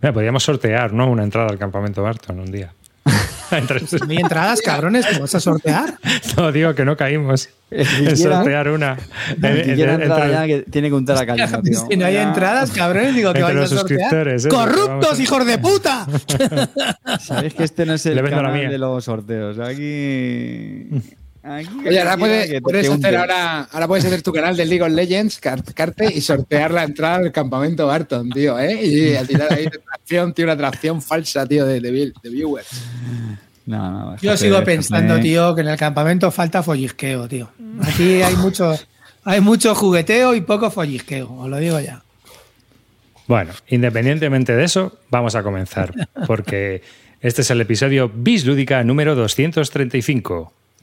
Mira, podríamos sortear, ¿no? Una entrada al campamento Barton un día. ¿No hay entradas, cabrones? ¿Cómo vas a sortear? No, digo que no caímos en sortear una. El que ya que tiene que untar a caña, tío. Si no hay entradas, cabrones, digo que vais a sortear. ¿eh? ¡Corruptos, hijos de puta! Sabéis que este no es el la canal de los sorteos. Aquí... aquí Oye, ahora puedes, hacer ahora, ahora puedes hacer tu canal de League of Legends, car- Carte, y sortear la entrada al campamento Barton, tío, ¿eh? Y a tirar ahí atracción, tío, una atracción falsa, tío, de, de, de viewers. No, no, Yo sigo pensando, tío, que en el campamento falta follisqueo, tío. Aquí hay mucho, hay mucho jugueteo y poco follisqueo, os lo digo ya. Bueno, independientemente de eso, vamos a comenzar. Porque este es el episodio Bis Lúdica número 235.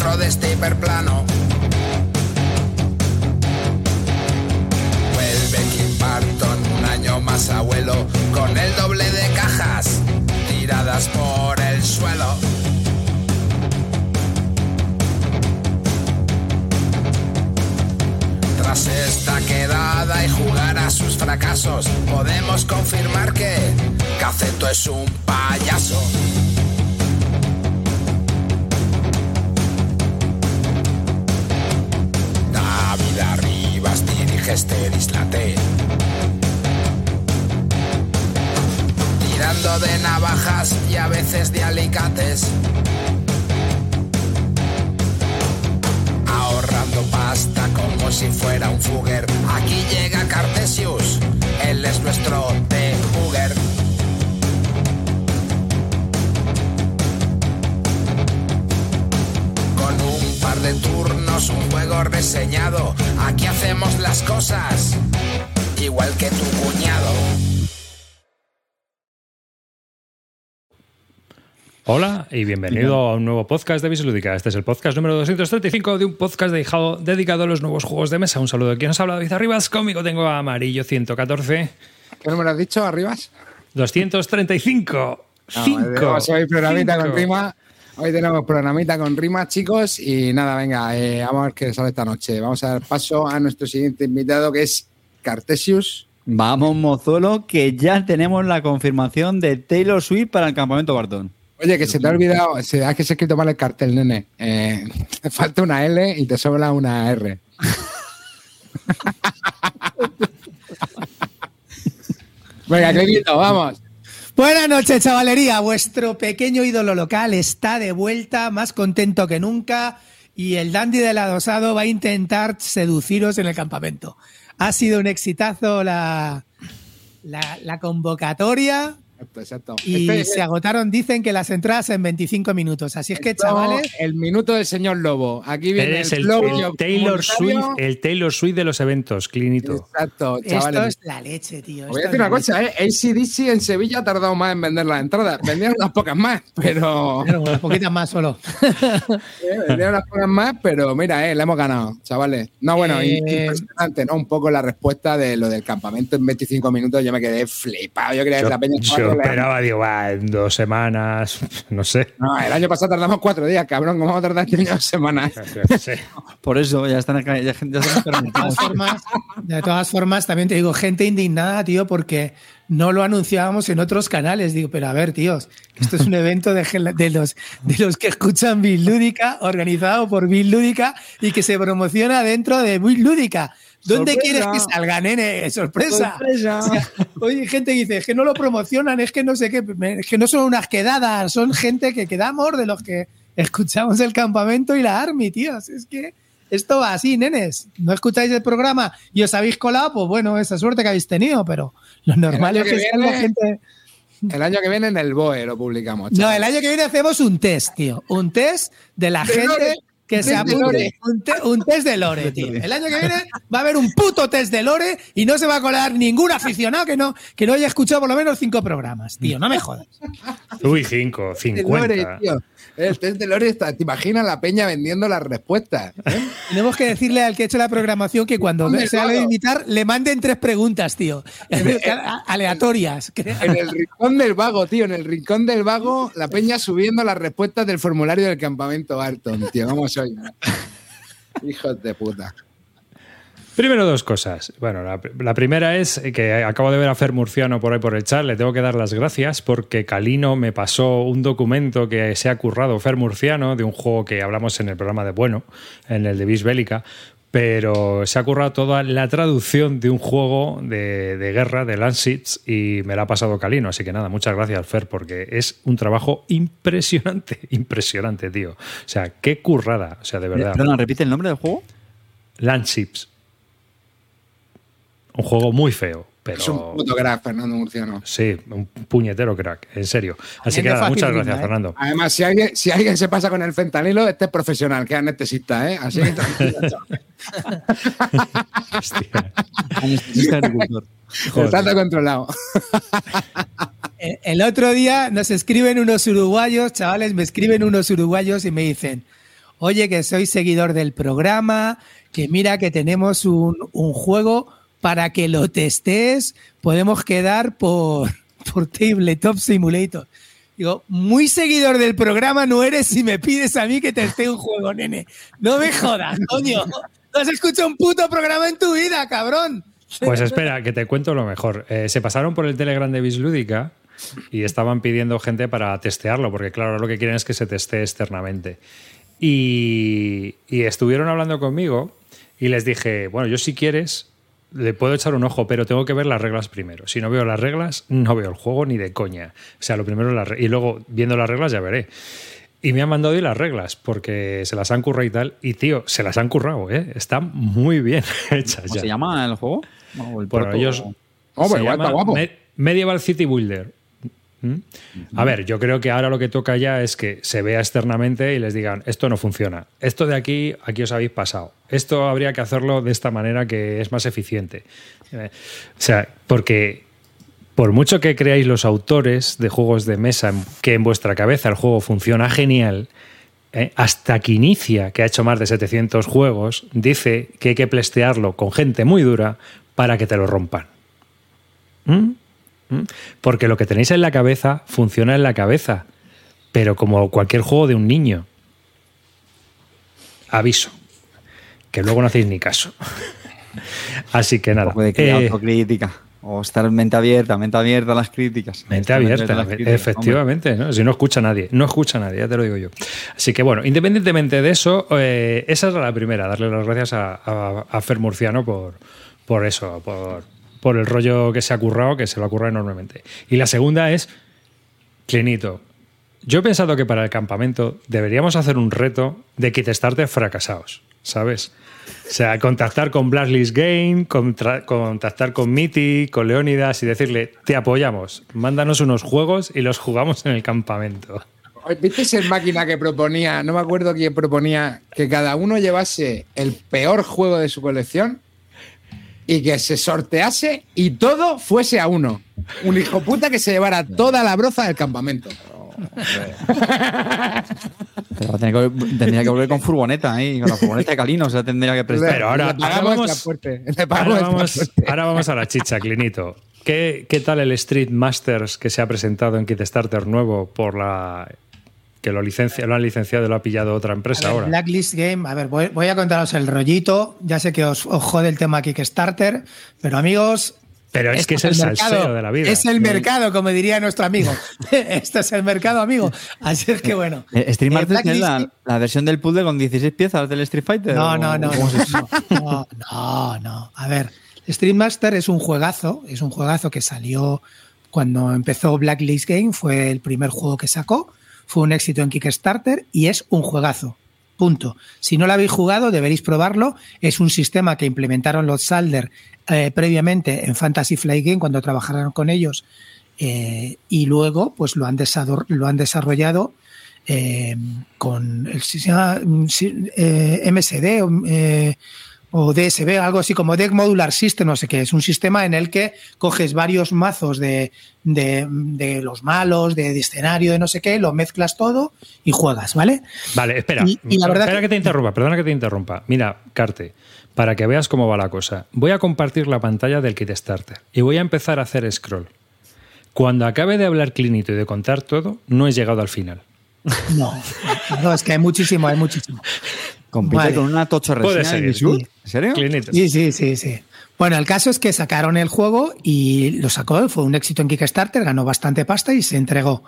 Dentro de este hiperplano. Vuelve Kim Barton, un año más abuelo, con el doble de cajas tiradas por el suelo. Tras esta quedada y jugar a sus fracasos, podemos confirmar que Caceto es un payaso. David Arribas dirige este dislate. Tirando de navajas y a veces de alicates. ahorrando pasta como si fuera un fugger. Aquí llega Cartesius, él es nuestro debugger. De turnos, un juego reseñado, aquí hacemos las cosas igual que tu cuñado. Hola y bienvenido a un nuevo podcast de Bis Lúdica. Este es el podcast número 235 de un podcast dedicado, dedicado a los nuevos juegos de mesa. Un saludo de quien os habla, David Arribas. Conmigo tengo a Amarillo 114. ¿Qué número has dicho, Arribas? 235. No, Cinco. tenemos hoy programita con rima. Hoy tenemos programita con rimas, chicos. Y nada, venga, eh, vamos a ver qué sale esta noche. Vamos a dar paso a nuestro siguiente invitado, que es Cartesius. Vamos, mozuelo, que ya tenemos la confirmación de Taylor Swift para el campamento Barton. Oye, que se te ha olvidado, se, es que se ha escrito mal el cartel, nene. Eh, te falta una L y te sobra una R. Venga, Clemito, vamos. Buenas noches, chavalería. Vuestro pequeño ídolo local está de vuelta, más contento que nunca. Y el dandy del adosado va a intentar seduciros en el campamento. Ha sido un exitazo la, la, la convocatoria Exacto, exacto. y Este es se agotaron, dicen que las entradas en 25 minutos. Así es que, esto, chavales, El minuto del señor Lobo. Aquí viene el, el, flow el yo- Taylor Swift, el Taylor Swift de los eventos, Clinito. Exacto, esto chavales. es la leche, tío. Voy a esto decir una cosa, ¿eh? ACDC en Sevilla ha tardado más en vender las entradas. Vendieron unas pocas más, pero. leche. Unas poquitas más solo. Eh, vendieron unas pocas más, pero mira, eh, le hemos ganado, chavales. No, bueno, Eh, impresionante, ¿no? Un poco la respuesta de lo del campamento en 25 minutos. Yo me quedé flipado. Yo creía que la peña yo troleando. esperaba, digo, va, en dos semanas, no sé. No, el año pasado tardamos cuatro días, cabrón. ¿Cómo vamos a tardar año dos semanas? No sé. Por eso ya están, ya, ya están De todas, formas, de todas formas, también te digo, gente indignada, tío, porque no lo anunciábamos en otros canales. Digo, pero a ver, tíos, esto es un evento de, de los, de los que escuchan Bill Lúdica, organizado por Bill Lúdica y que se promociona dentro de Bill Lúdica. ¿Dónde ¡Sorpresa! quieres que salga, nene? ¡Sorpresa! O sea, oye, gente que dice, es que no lo promocionan, es que no sé qué, es que no son unas quedadas, son gente que quedamos de los que escuchamos el campamento y la Army, tíos. Es que esto va así, nenes. No escucháis el programa y os habéis colado, pues bueno, esa suerte que habéis tenido, pero lo normal es que, que salga gente. El año que viene en el BOE lo publicamos. No, chavales. el año que viene hacemos un test, tío. Un test de la De no- gente que se apunte un, te- un test de lore, tío. El año que viene va a haber un puto test de lore y no se va a colar ningún aficionado que no, que no haya escuchado por lo menos cinco programas, tío. No me jodas. Uy, 5, de Lore, 50. tío. El test de Lore está. ¿Te imaginas la peña vendiendo las respuestas? ¿eh? Tenemos que decirle al que ha hecho la programación que cuando Hombre, se haga claro. invitar le manden tres preguntas, tío. Aleatorias. En el rincón del vago, tío. En el rincón del vago, la peña subiendo las respuestas del formulario del campamento Barton, tío. ¿Cómo soy? Hijos de puta. Primero dos cosas. Bueno, la, la primera es que acabo de ver a Fer Murciano por ahí por el chat. Le tengo que dar las gracias porque Calino me pasó un documento que se ha currado Fer Murciano de un juego que hablamos en el programa de Bueno, en el de Bis Bélica. Pero se ha currado toda la traducción de un juego de, de guerra, de Lancets, y me la ha pasado Calino. Así que nada, muchas gracias, Fer, porque es un trabajo impresionante, impresionante, tío. O sea, qué currada, o sea, de verdad. Perdona, repite el nombre del juego. Landships. Un juego muy feo, pero. Es un puto crack, Fernando Murciano. Sí, un puñetero crack, en serio. Así que nada, muchas gracias, ¿eh? Fernando. Además, si alguien, si alguien se pasa con el fentanilo, este es profesional, que es anestesista, ¿eh? Así que tranquilo, chaval. Hostia. Anestesista agricultor. Está controlado. El- El otro día nos escriben unos uruguayos, chavales, me escriben unos uruguayos y me dicen, oye, que soy seguidor del programa, que mira que tenemos un, un juego para que lo testes, podemos quedar por, por Tabletop Simulator. Digo, muy seguidor del programa no eres si me pides a mí que teste un juego, nene. No me jodas, coño. No has escuchado un puto programa en tu vida, cabrón. Pues espera, que te cuento lo mejor. Eh, se pasaron por el Telegram de Bislúdica y estaban pidiendo gente para testearlo, porque claro, lo que quieren es que se teste externamente. Y, y estuvieron hablando conmigo y les dije, bueno, yo si quieres le puedo echar un ojo, pero tengo que ver las reglas primero. Si no veo las reglas, no veo el juego ni de coña. O sea, lo primero las y luego viendo las reglas ya veré. Y me han mandado hoy las reglas porque se las han currado y tal. Y tío, se las han currado, ¿eh? Están muy bien hechas ¿Cómo ya. se llama el juego? O el Bueno, ellos. Oh, pero llama está guapo. Me- Medieval City Builder. ¿Mm? A ver, yo creo que ahora lo que toca ya es que se vea externamente y les digan, esto no funciona. Esto de aquí, aquí os habéis pasado. Esto habría que hacerlo de esta manera que es más eficiente. O sea, porque por mucho que creáis los autores de juegos de mesa que en vuestra cabeza el juego funciona genial, eh, hasta que inicia, que ha hecho más de 700 juegos, dice que hay que plestearlo con gente muy dura para que te lo rompan. ¿Mm? ¿Mm? Porque lo que tenéis en la cabeza funciona en la cabeza, pero como cualquier juego de un niño. Aviso, que luego no hacéis ni caso. Así que Un nada. poco de eh, autocrítica. O estar mente abierta, mente abierta a las críticas. Mente abierta, críticas, efectivamente, ¿no? si no escucha nadie, no escucha nadie, ya te lo digo yo. Así que bueno, independientemente de eso, eh, esa era la primera, darle las gracias a, a- a Fer Murciano por, por eso, por, por el rollo que se ha currado, que se lo ha currado enormemente. Y la segunda es, Clinito, yo he pensado que para el campamento deberíamos hacer un reto de kit starter fracasados, ¿sabes? O sea, contactar con Blacklist Game, contactar con Miti, con Leónidas y decirle, te apoyamos, mándanos unos juegos y los jugamos en el campamento. ¿Viste el máquina que proponía? No me acuerdo quién proponía que cada uno llevase el peor juego de su colección y que se sortease y todo fuese a uno. Un hijo puta que se llevara toda la broza del campamento. Pero tendría que, tendría que volver con furgoneta ahí, con la furgoneta de Calino, o sea, tendría que prestar. Pero ahora- ahora vamos- Ahora vamos, ahora vamos a la chicha, Clinito. ¿Qué, ¿Qué tal el Street Masters que se ha presentado en Kickstarter nuevo por la que lo licencia, lo han licenciado y lo ha pillado otra empresa ver, ahora? Blacklist Game, a ver, voy, voy a contaros el rollito. Ya sé que os, os jode el tema Kickstarter, pero amigos. Pero es que es el mercado, salseo de la vida. Es el mercado, como diría nuestro amigo. Esto es el mercado, amigo. Así es que bueno. Eh, Eh, Master es Blacklist- la, la versión del puzzle con 16 piezas del Street Fighter. No, ¿o no, no, cómo se- no, no, no, no. A ver, Street Master es un juegazo, es un juegazo que salió cuando empezó Blacklist Game, fue el primer juego que sacó, fue un éxito en Kickstarter y es un juegazo. Punto. Si no lo habéis jugado, deberéis probarlo. Es un sistema que implementaron los Salder eh, previamente en Fantasy Flight Game cuando trabajaron con ellos eh, y luego pues lo han, lo han desarrollado eh, con el sistema MSD eh, o DSB, algo así como Deck Modular System, no sé qué. Es un sistema en el que coges varios mazos de, de, los malos, de, escenario, de no sé qué, lo mezclas todo y juegas, ¿vale? Vale, espera. Y, la verdad espera que... te interrumpa, perdona que te interrumpa. Mira, Carte, para que veas cómo va la cosa. Voy a compartir la pantalla del kit starter y voy a empezar a hacer scroll. Cuando acabe de hablar Clinito y de contar todo, no he llegado al final. No, no, es que hay muchísimo, hay muchísimo. Compite con una tocha recién. ¿En serio? Sí, sí, sí, sí. Bueno, el caso es que sacaron el juego y lo sacó, fue un éxito en Kickstarter, ganó bastante pasta y se entregó.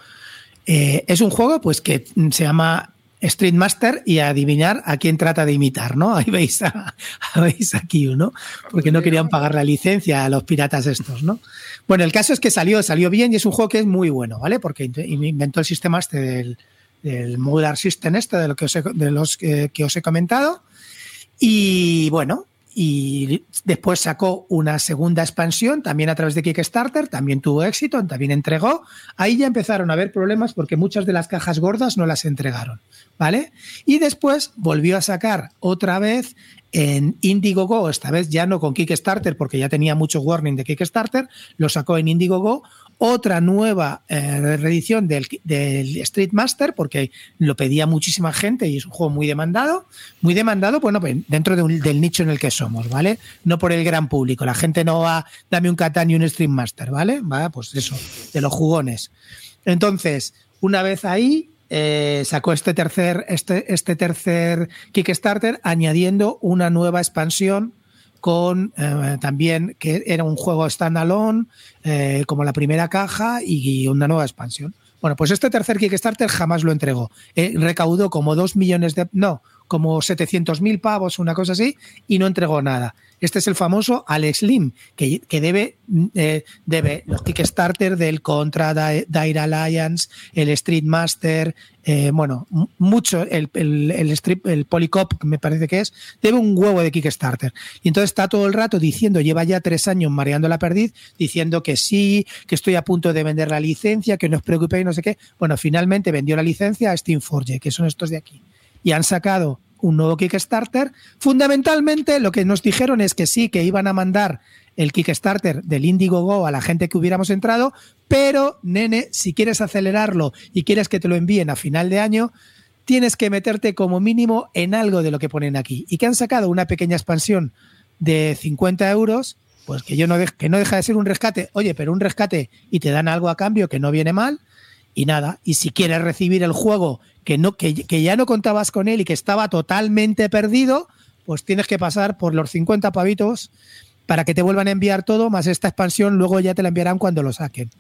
Eh, es un juego pues que se llama Street Master y adivinar a quién trata de imitar, ¿no? Ahí veis a, veis aquí uno, porque no querían pagar la licencia a los piratas estos, ¿no? Bueno, el caso es que salió, salió bien y es un juego que es muy bueno, ¿vale? Porque inventó el sistema este del, del Modular System este, de, lo que os he, de los que, os he comentado. Y bueno, y después sacó una segunda expansión también a través de Kickstarter, también tuvo éxito, también entregó. Ahí ya empezaron a haber problemas porque muchas de las cajas gordas no las entregaron, ¿vale? Y después volvió a sacar otra vez en Indiegogo, esta vez ya no con Kickstarter porque ya tenía mucho warning de Kickstarter, lo sacó en Indiegogo otra nueva eh, reedición del, Street Master, porque lo pedía muchísima gente y es un juego muy demandado. Muy demandado, bueno, dentro del nicho en el que somos, ¿vale? No por el gran público. La gente no va, dame un Catán y un Street Master, ¿vale? Va, pues eso, de los jugones. Entonces, una vez ahí, eh, sacó este tercer, este, este tercer Kickstarter añadiendo una nueva expansión con eh, también que era un juego standalone, eh, como la primera caja y, una nueva expansión. Bueno, pues este tercer Kickstarter jamás lo entregó. Eh, recaudó como dos millones de... No, como 700.000 pavos, una cosa así, y no entregó nada. Este es el famoso Alex Lim, que, que debe, eh, debe los Kickstarter del Contra, Dire Alliance, el Street Master, eh, bueno, mucho, el, el, el, el Polycop, me parece que es, debe un huevo de Kickstarter. Y entonces está todo el rato diciendo, lleva ya tres años mareando la perdiz, diciendo que sí, que estoy a punto de vender la licencia, que no os preocupéis, no sé qué. Bueno, finalmente vendió la licencia a Steamforge, que son estos de aquí y han sacado un nuevo Kickstarter. Fundamentalmente lo que nos dijeron es que sí, que iban a mandar el Kickstarter del Indiegogo a la gente que hubiéramos entrado, pero nene, si quieres acelerarlo y quieres que te lo envíen a final de año, tienes que meterte como mínimo en algo de lo que ponen aquí. Y que han sacado una pequeña expansión de 50 euros, pues que, yo no que no deja de ser un rescate, oye, pero un rescate y te dan algo a cambio que no viene mal, y nada, y si quieres recibir el juego que, no, que, ya no contabas con él y que estaba totalmente perdido, pues tienes que pasar por los 50 pavitos para que te vuelvan a enviar todo, más esta expansión luego ya te la enviarán cuando lo saquen.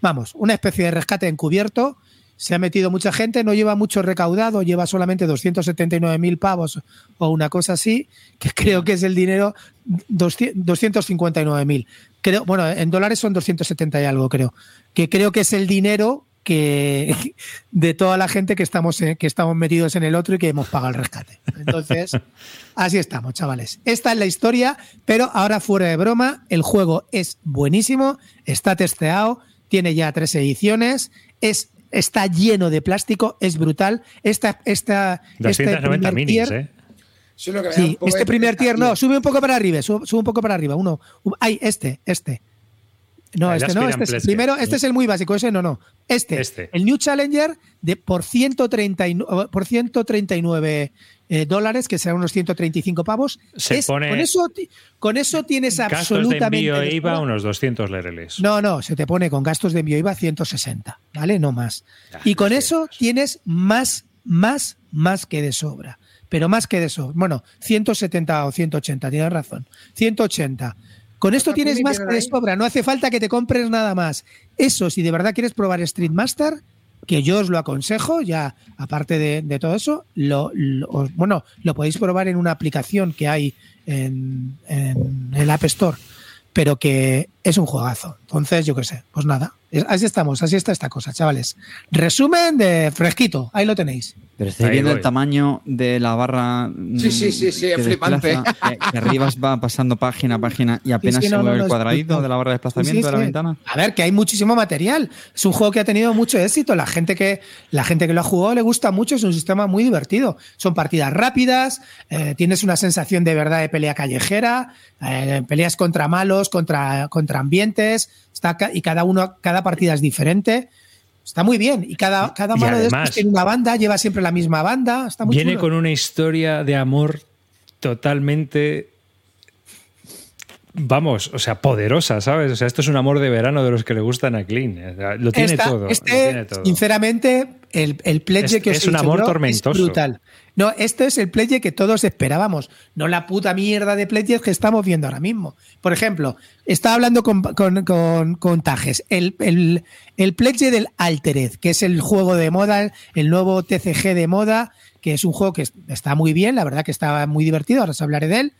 Vamos, una especie de rescate encubierto. Se ha metido mucha gente, no lleva mucho recaudado, lleva solamente 279.000 pavos o una cosa así, que creo que es el dinero 259.000. Creo, bueno, en dólares son 270 y algo, creo. Que creo que es el dinero que de toda la gente que estamos, eh, que estamos metidos en el otro y que hemos pagado el rescate. Entonces, así estamos, chavales. Esta es la historia, pero ahora fuera de broma, el juego es buenísimo, está testeado, tiene ya tres ediciones, es está lleno de plástico, es brutal. Esta, esta, 290 este minis, ¿eh? Sí, este primer tier, no, sube un poco para arriba, sube, sube un poco para arriba. Uno, ay, este, este. No, este no, este es, primero, este es el muy básico, ese no, no. Este, este. el New Challenger de por 139, por 139 eh, dólares, que serán unos 135 pavos. Se pone con, eso, con eso tienes absolutamente. Gastos de envío IVA unos 200 lereles. No, no, se te pone con gastos de envío IVA 160, ¿vale? No más. y con eso tienes más, más, más que de sobra. Pero más que de sobra. Bueno, 170 o 180, tienes razón. 180 con esto tienes más que de sobra, no hace falta que te compres nada más. Eso, si de verdad quieres probar Street Master, que yo os lo aconsejo, ya aparte de, todo eso, lo, bueno, lo podéis probar en una aplicación que hay en, el App Store, pero que es un juegazo. Entonces, yo qué sé, pues nada, así estamos, así está esta cosa, chavales. Resumen de fresquito, ahí lo tenéis. Pero estoy viendo el tamaño de la barra. Sí, sí, sí, sí, es flipante. Que, arriba va pasando página a página y apenas se mueve el cuadradito de la barra de desplazamiento de la ventana. A ver, que hay muchísimo material. Es un juego que ha tenido mucho éxito. La gente que, la gente que lo ha jugado le gusta mucho. Es un sistema muy divertido. Son partidas rápidas, eh, tienes una sensación de verdad de pelea callejera, eh, peleas contra malos, contra, contra ambientes. Está, y cada uno, cada partida es diferente. Está muy bien. Y cada, cada malo de estos tiene una banda, lleva siempre la misma banda. Está muy viene con una historia de amor totalmente. Vamos, o sea, poderosa, ¿sabes? O sea, esto es un amor de verano de los que le gustan a Clean. Lo tiene, todo, este, Sinceramente, el, el pledge que es un amor tormentoso. es brutal. No, este es el pledge que todos esperábamos, no la puta mierda de pledges que estamos viendo ahora mismo. Por ejemplo, estaba hablando con, con, Tajes, el, el, el pledge del Altered, que es el juego de moda, el nuevo TCG de moda, que es un juego que está muy bien, la verdad que estaba muy divertido, ahora os hablaré de él.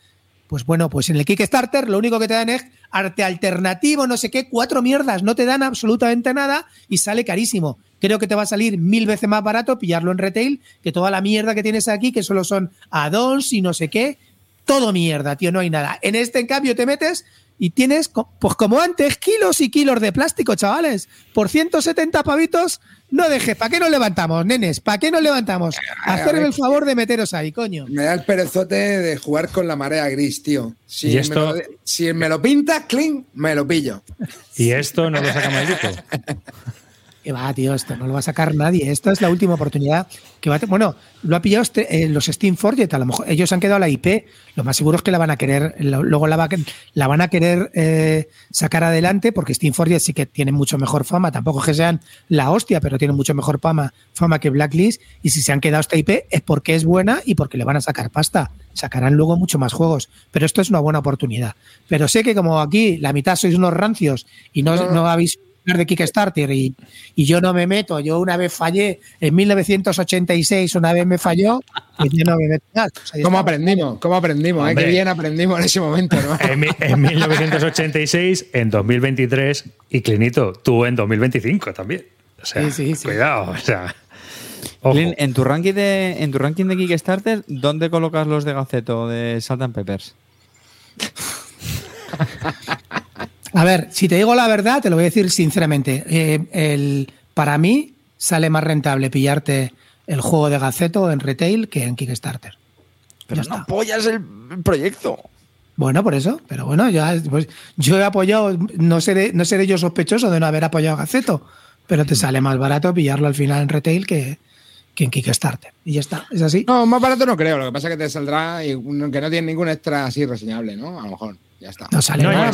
Pues bueno, pues en el Kickstarter lo único que te dan es arte alternativo, no sé qué, cuatro mierdas, no te dan absolutamente nada y sale carísimo. Creo que te va a salir mil veces más barato pillarlo en retail que toda la mierda que tienes aquí, que solo son add-ons y no sé qué. Todo mierda, tío, no hay nada. En este, en cambio, te metes y tienes, pues como antes, kilos y kilos de plástico, chavales. Por 170 pavitos, no dejes. ¿Para qué nos levantamos, nenes? ¿Para qué nos levantamos? Hacerme el favor de meteros ahí, coño. Me da el perezote de jugar con la marea gris, tío. Si, me, lo, si me lo pintas, clean, me lo pillo. ¿Y esto no lo saca maldito? Que va, tío, esto no lo va a sacar nadie. Esta es la última oportunidad que va a Bueno, lo ha pillado este, eh, los Steam Forget, a lo mejor ellos han quedado la IP. Lo más seguro es que la van a querer, luego la, la van a querer eh, sacar adelante, porque Steam Forget sí que tiene mucho mejor fama. Tampoco que sean la hostia, pero tienen mucho mejor fama, fama que Blacklist. Y si se han quedado esta IP es porque es buena y porque le van a sacar pasta. Sacarán luego mucho más juegos. Pero esto es una buena oportunidad. Pero sé que como aquí la mitad sois unos rancios y no, no, no habéis de Kickstarter y, y, yo no me meto. Yo una vez fallé en 1986, una vez me falló, pues yo no me meto ¿Cómo aprendimos? ¿Cómo aprendimos? ¿Eh? Qué bien aprendimos en ese momento. ¿no? en, 1986, en 2023 y Clinito, tú en 2025 también. O sea, cuidado. O sea, en tu ranking de en tu ranking de Kickstarter, ¿dónde colocas los de Gaceto de Salt Peppers? A ver, si te digo la verdad, te lo voy a decir sinceramente. Eh, el, para mí sale más rentable pillarte el juego de Gaceto en retail que en Kickstarter. Pero no apoyas el proyecto. Bueno, por eso, pero bueno, ya, pues, yo he apoyado, no seré, no seré yo sospechoso de no haber apoyado a Gaceto, pero te sale más barato pillarlo al final en retail que, que en Kickstarter. Y ya está, es así. No, más barato no creo, lo que pasa es que te saldrá y que no tiene ningún extra así reseñable, ¿no? A lo mejor, ya está. No sale nada,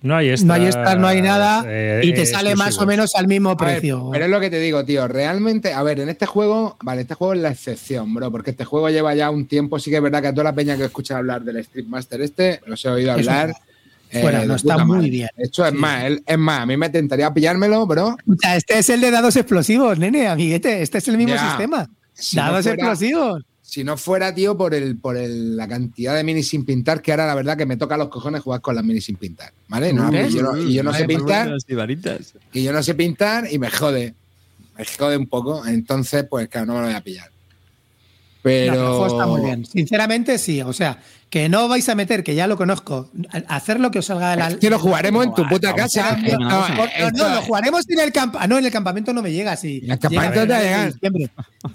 no hay no hay no hay nada eh, y te sale más o menos al mismo precio. pero es lo que te digo, tío. Realmente, a ver, en este juego, vale, este juego es la excepción, bro, porque este juego lleva ya un tiempo. Sí que es verdad que a toda la peña que escucha hablar del Street Master este, los he oído hablar. Bueno, eh, no está muy bien. Esto es más, es más, a mí me tentaría pillármelo, bro. Este es el de dados explosivos, nene, amiguete. Este es el mismo sistema. dados explosivos si no fuera, tío, por el, por la cantidad de minis sin pintar, que ahora la verdad que me toca los cojones jugar con las minis sin pintar. ¿Vale? No, y yo no, y yo no sé pintar. Y yo no sé pintar y me jode. Me jode un poco. Entonces, pues claro, no me lo voy a pillar. Pero. el juego está muy bien. Sinceramente, sí. O sea, que no vais a meter, que ya lo conozco, hacer lo que os salga de la. Es que lo jugaremos en tu puta casa. No, lo jugaremos en el campamento. Ah, no, en el campamento no me llega. Si el campamento te llega.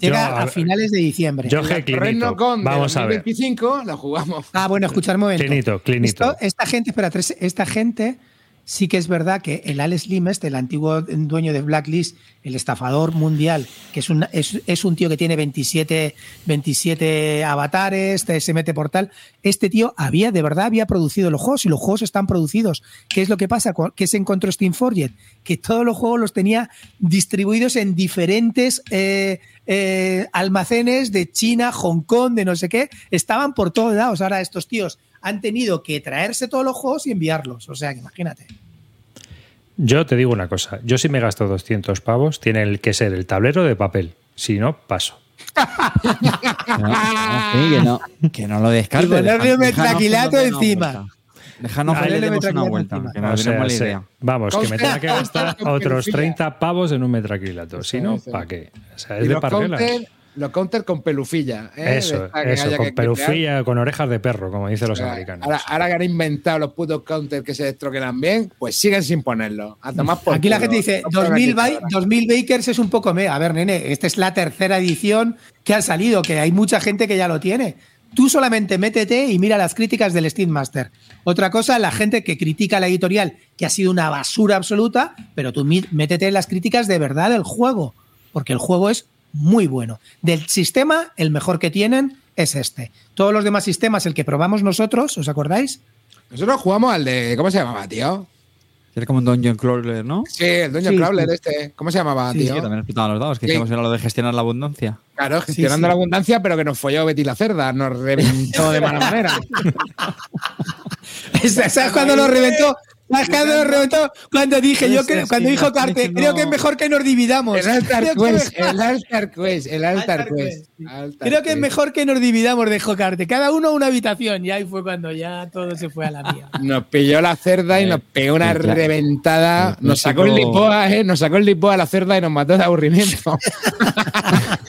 Llega a, finales de diciembre. Yo, Clinito. Vamos a ver. 25 lo jugamos. Ah, bueno, escuchar un momento. Clinito, Clinito. esta gente, espera, esta gente sí que es verdad que el Alex Limes, el antiguo dueño de Blacklist, el estafador mundial, que es un, es, un tío que tiene 27, 27 avatares, se mete por tal, este tío había, de verdad, había producido los juegos y los juegos están producidos. ¿Qué es lo que pasa? ¿Qué se encontró Steam Forget? Que todos los juegos los tenía distribuidos en diferentes eh, eh, almacenes de China, Hong Kong, de no sé qué, estaban por todos lados. Ahora estos tíos han tenido que traerse todos los juegos y enviarlos. O sea, que imagínate. Yo te digo una cosa, yo si me gasto 200 pavos, tiene que ser el tablero de papel. Si no, paso. que, no, que no lo descartes. Y ponerle un metraquilato encima. Déjanos Ahí que le demos una vuelta, que O nos sea, sí. idea. Vamos, que me tenga que gastar otros pelufilla. 30 pavos en un metraquilato. Si no. ¿para qué? O sea, es de parguelas. Counter, los counter con pelufilla. ¿eh? Eso, eso, con crear. pelufilla, con orejas de perro, como dicen los Ahora, americanos. Ahora, ahora que han inventado los putos counters que se destroquelan bien, pues siguen sin ponerlo. A tomar por Aquí la gente dice, No pongan 2000, aquí Ba- ahora. 2000 Bakers es un poco me. A ver, nene, esta es la tercera edición que ha salido, que hay mucha gente que ya lo tiene. Tú solamente métete y mira las críticas del Steam Master. Otra cosa, la gente que critica la editorial, que ha sido una basura absoluta, pero tú métete en las críticas de verdad del juego, porque el juego es muy bueno. Del sistema, el mejor que tienen es este. Todos los demás sistemas, el que probamos nosotros, ¿os acordáis? Nosotros jugamos al de. ¿Cómo se llamaba, tío? Era como un Dungeon Crawler, ¿no? Sí, el Dungeon Sí, Crawler sí. este. ¿Cómo se llamaba, Sí, Sí, tío? que también explotaban los dados, que Sí. hicimos era lo de gestionar la abundancia. Claro, gestionando sí. la abundancia, pero que nos folló Betty la cerda, nos reventó de mala manera. ¿Sabes cuando nos reventó? ¿Sabes cuando nos reventó? Cuando dije, yo creo, cuando dijo Carte, creo que es mejor que nos dividamos. El Altar que- Quest, el Altar Quest, el Altar Altar Quest. Quest, sí. Altar Creo que es mejor que nos dividamos, dijo Carte. Cada uno una habitación. Y ahí fue cuando ya todo se fue a la mía. Nos pilló la cerda y Eh, nos pegó una reventada. Nos sacó el lipoa, ¿eh? Nos sacó el lipoa a la cerda y nos mató de aburrimiento.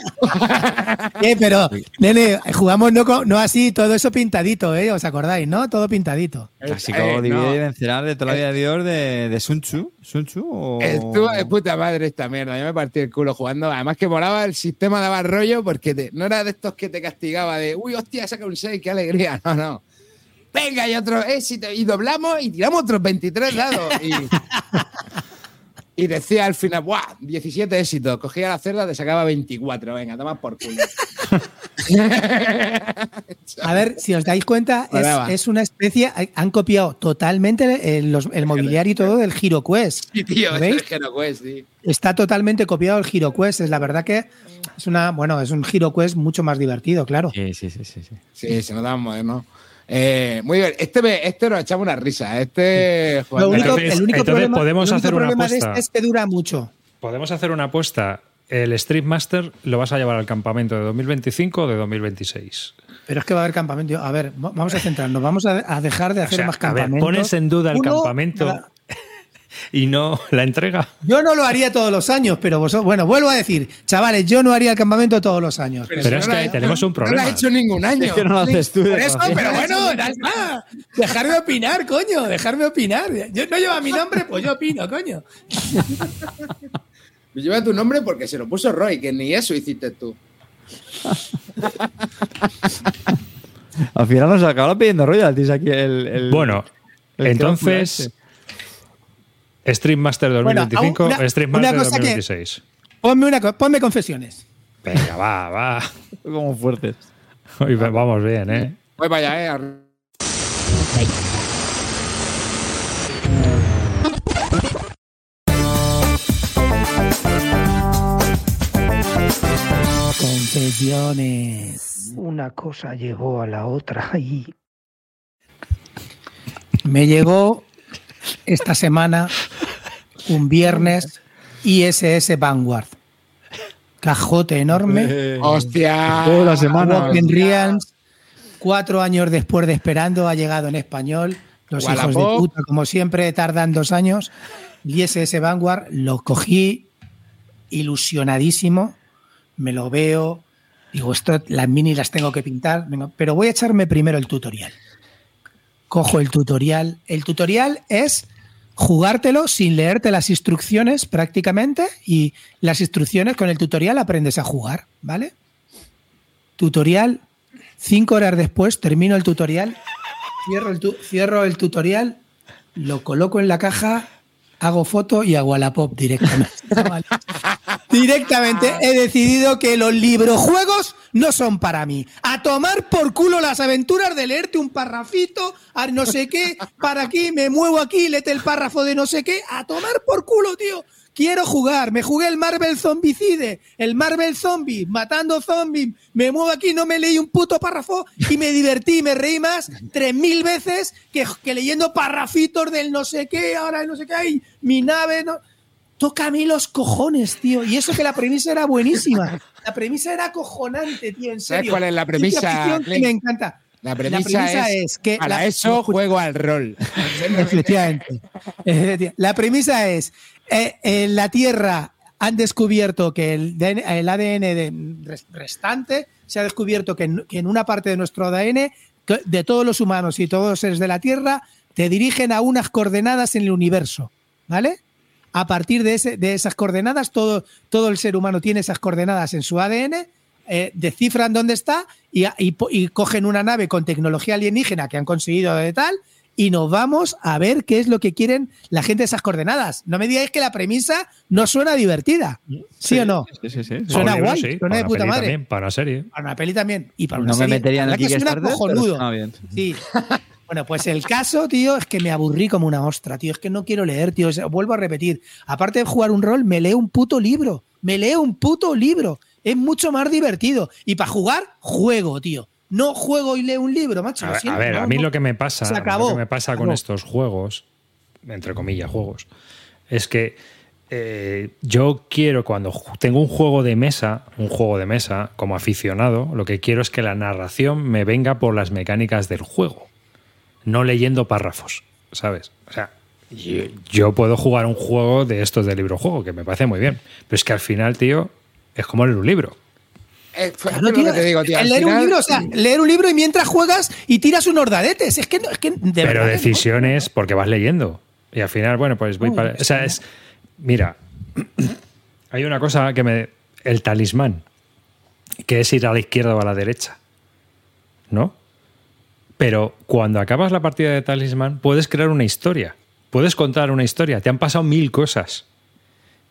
Eh, pero, nene, jugamos no, no así, todo eso pintadito, ¿eh? ¿Os acordáis, no? Todo pintadito. Clásico Eh, divide no. y vencerá de toda la vida de Dios de, de Sun Tzu. ¿Sun Tzu o...? Estuvo de puta madre esta mierda. Yo me partí el culo jugando. Además que moraba, el sistema daba rollo porque te- no era de estos que te castigaba de, uy, hostia, saca un 6, qué alegría. No, no. Venga, y otro éxito. Y doblamos y tiramos otros 23 dados. Y, y decía al final, ¡buah! 17 éxitos. Cogía la cerda, te sacaba 24. Venga, toma por culo. A ver, si os dais cuenta, es, es una especie. Han copiado totalmente el, los- el mobiliario y todo del Hero Quest. Sí, tío, es que no Quest, sí. Está totalmente copiado el Hero Quest. Es la verdad que es una, bueno, es un Hero Quest mucho más divertido, claro. Sí, sí, sí, sí. sí. Sí, se notaba moderno. Eh, muy bien. Este, este nos echamos una risa. Este. Lo único, Entonces- el único entonces problema, podemos el único hacer una problema de apuesta. este es que dura mucho. Podemos hacer una apuesta. El Street Master lo vas a llevar al campamento de 2025 o de 2026. Pero es que va a haber campamento. A ver, va- vamos a centrarnos. Vamos a, dejar de O hacer sea, más a ver, campamentos. pones en duda el Uno, campamento cada- y no la entrega. Yo no lo haría todos los años, pero vosotros, bueno, vuelvo a decir, chavales, yo no haría el campamento todos los años. Pero es no que tenemos un No lo problema. ha hecho ningún año. Es que no lo haces tú. Por de eso, pero bueno, está. Dejarme opinar, coño, dejarme opinar. Yo no lleva mi nombre, pues yo opino, coño. Lleva tu nombre porque se lo puso Roy, que ni eso hiciste tú. Al final nos acaba pidiendo royalties aquí el... el- Bueno, el entonces. Stream Master Bueno, 2025, aún una- Stream una Master cosa que- 2026. Ponme, una, ponme confesiones. Venga, va, va. Como fuertes. Hoy vamos bien, ¿eh? Voy para allá, eh. Confesiones. Una cosa llegó a la otra y. Me llegó esta semana, un viernes, ISS Vanguard. Cajote enorme. ¡Hostia! Toda la semana. Cuatro años después de esperando, ha llegado en español. Los hijos de puta, como siempre, tardan dos años. Y ese Vanguard lo cogí ilusionadísimo. Me lo veo. Digo, esto, las mini las tengo que pintar. Pero voy a echarme primero el tutorial. Cojo el tutorial. El tutorial es jugártelo sin leerte las instrucciones prácticamente y las instrucciones con el tutorial aprendes a jugar, ¿vale? Tutorial, cinco horas después termino el tutorial, cierro el, tu- cierro el tutorial, lo coloco en la caja, hago foto y hago a la pop directamente. Directamente he decidido que los librojuegos no son para mí. A tomar por culo las aventuras de leerte un parrafito, a no sé qué, para aquí, me muevo aquí, léete el párrafo de no sé qué. A tomar por culo, tío. Quiero jugar. Me jugué el Marvel Zombicide, el Marvel Zombie, matando zombies. Me muevo aquí, no me leí un puto párrafo y me divertí, me reí más tres mil veces que, leyendo parrafitos del no sé qué, ahora no sé qué hay, mi nave, no toca a mí los cojones, tío. Y eso que la premisa era buenísima. La premisa era acojonante, tío, en ¿Sabes cuál es la premisa, que me encanta. La premisa, premisa es, es que para la- eso juego al rol. Efectivamente. La premisa es, eh, en la Tierra han descubierto que el, DN el ADN de- restante se ha descubierto que en, que en una parte de nuestro ADN, de todos los humanos y todos los seres de la Tierra, te dirigen a unas coordenadas en el universo, ¿vale? A partir de, ese- de esas coordenadas, todo, todo el ser humano tiene esas coordenadas en su ADN, eh, descifran dónde está y, y cogen una nave con tecnología alienígena que han conseguido de tal y nos vamos a ver qué es lo que quieren la gente de esas coordenadas. No me digáis que la premisa no suena divertida. ¿Sí, o no? Sí, sí, sí. Para Suena libro, guay, sí, suena para de una puta peli madre. también, para una serie. Para una peli también. Y para una No me metería en La que suena pero cojonudo. suena bien. Sí. Bueno, pues el caso, tío, es que me aburrí como una ostra, tío. Es que no quiero leer, tío. Vuelvo a repetir. Aparte de jugar un rol, me leo un puto libro. Me leo un puto libro. Es mucho más divertido. Y para jugar, juego, tío. No juego y leo un libro, macho. A ver, siento, a, ver, no, a mí lo que me pasa, Se lo que me pasa con estos juegos, entre comillas, juegos, es que eh, yo quiero cuando tengo un juego de mesa, un juego de mesa como aficionado, lo que quiero es que la narración me venga por las mecánicas del juego, no leyendo párrafos, ¿sabes? O sea, yo, yo puedo jugar un juego de estos de libro juego que me parece muy bien, pero es que al final, tío, es como leer un libro. Eh, fue- Claro, es lo tío, que te digo, tío. al leer un libro, o sea, leer un libro y mientras juegas y tiras unos dadetes. Es que, no- es que de pero verdad, ¿no? decisiones porque vas leyendo. Y al final, bueno, pues voy Uy, para. O sea, es. Mira, hay una cosa que me. El talismán, que es ir a la izquierda o a la derecha. ¿No? Pero cuando acabas la partida de talismán, puedes crear una historia. Puedes contar una historia. Te han pasado mil cosas.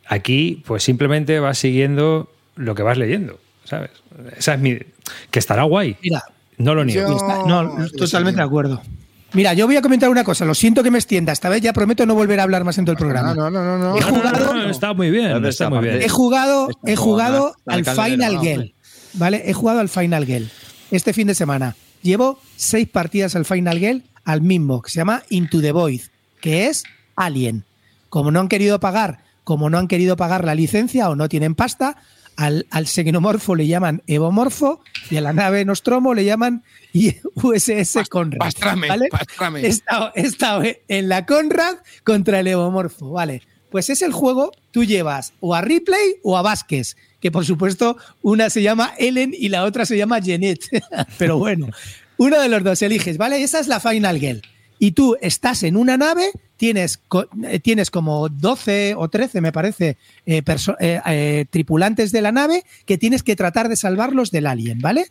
Aquí, pues simplemente vas siguiendo lo que vas leyendo. ¿Sabes? Esa es mi. Que estará guay. Mira, No lo niego. Yo- Está- No, totalmente de acuerdo. Mira, yo voy a comentar una cosa. Lo siento que me extienda. Esta vez ya prometo no volver a hablar más en todo el programa. No, no, no, no. He no. jugado- No, no, está muy bien. ¿Dónde Está está? muy bien. He jugado, he jugado al Final. Gale. ¿Vale? He jugado al Final Gale este fin de semana. Llevo seis partidas al Final Gale al mismo, que se llama Into the Void, que es Alien. Como no han querido pagar, como no han querido pagar la licencia o no tienen pasta, al, al xenomorfo le llaman Evomorfo y a la nave Nostromo le llaman USS Conrad. Pastrame, ¿vale? pastrame. He estado, he estado en la Conrad contra el Evomorfo, vale. Pues es el juego, tú llevas o a Ripley o a Vázquez, que por supuesto una se llama Ellen y la otra se llama Jeanette. Pero bueno, uno de los dos eliges, ¿vale? Esa es la Final Girl. Y tú estás en una nave, tienes, eh, tienes como 12 o 13, me parece, eh, eh, tripulantes de la nave que tienes que tratar de salvarlos del alien, ¿vale?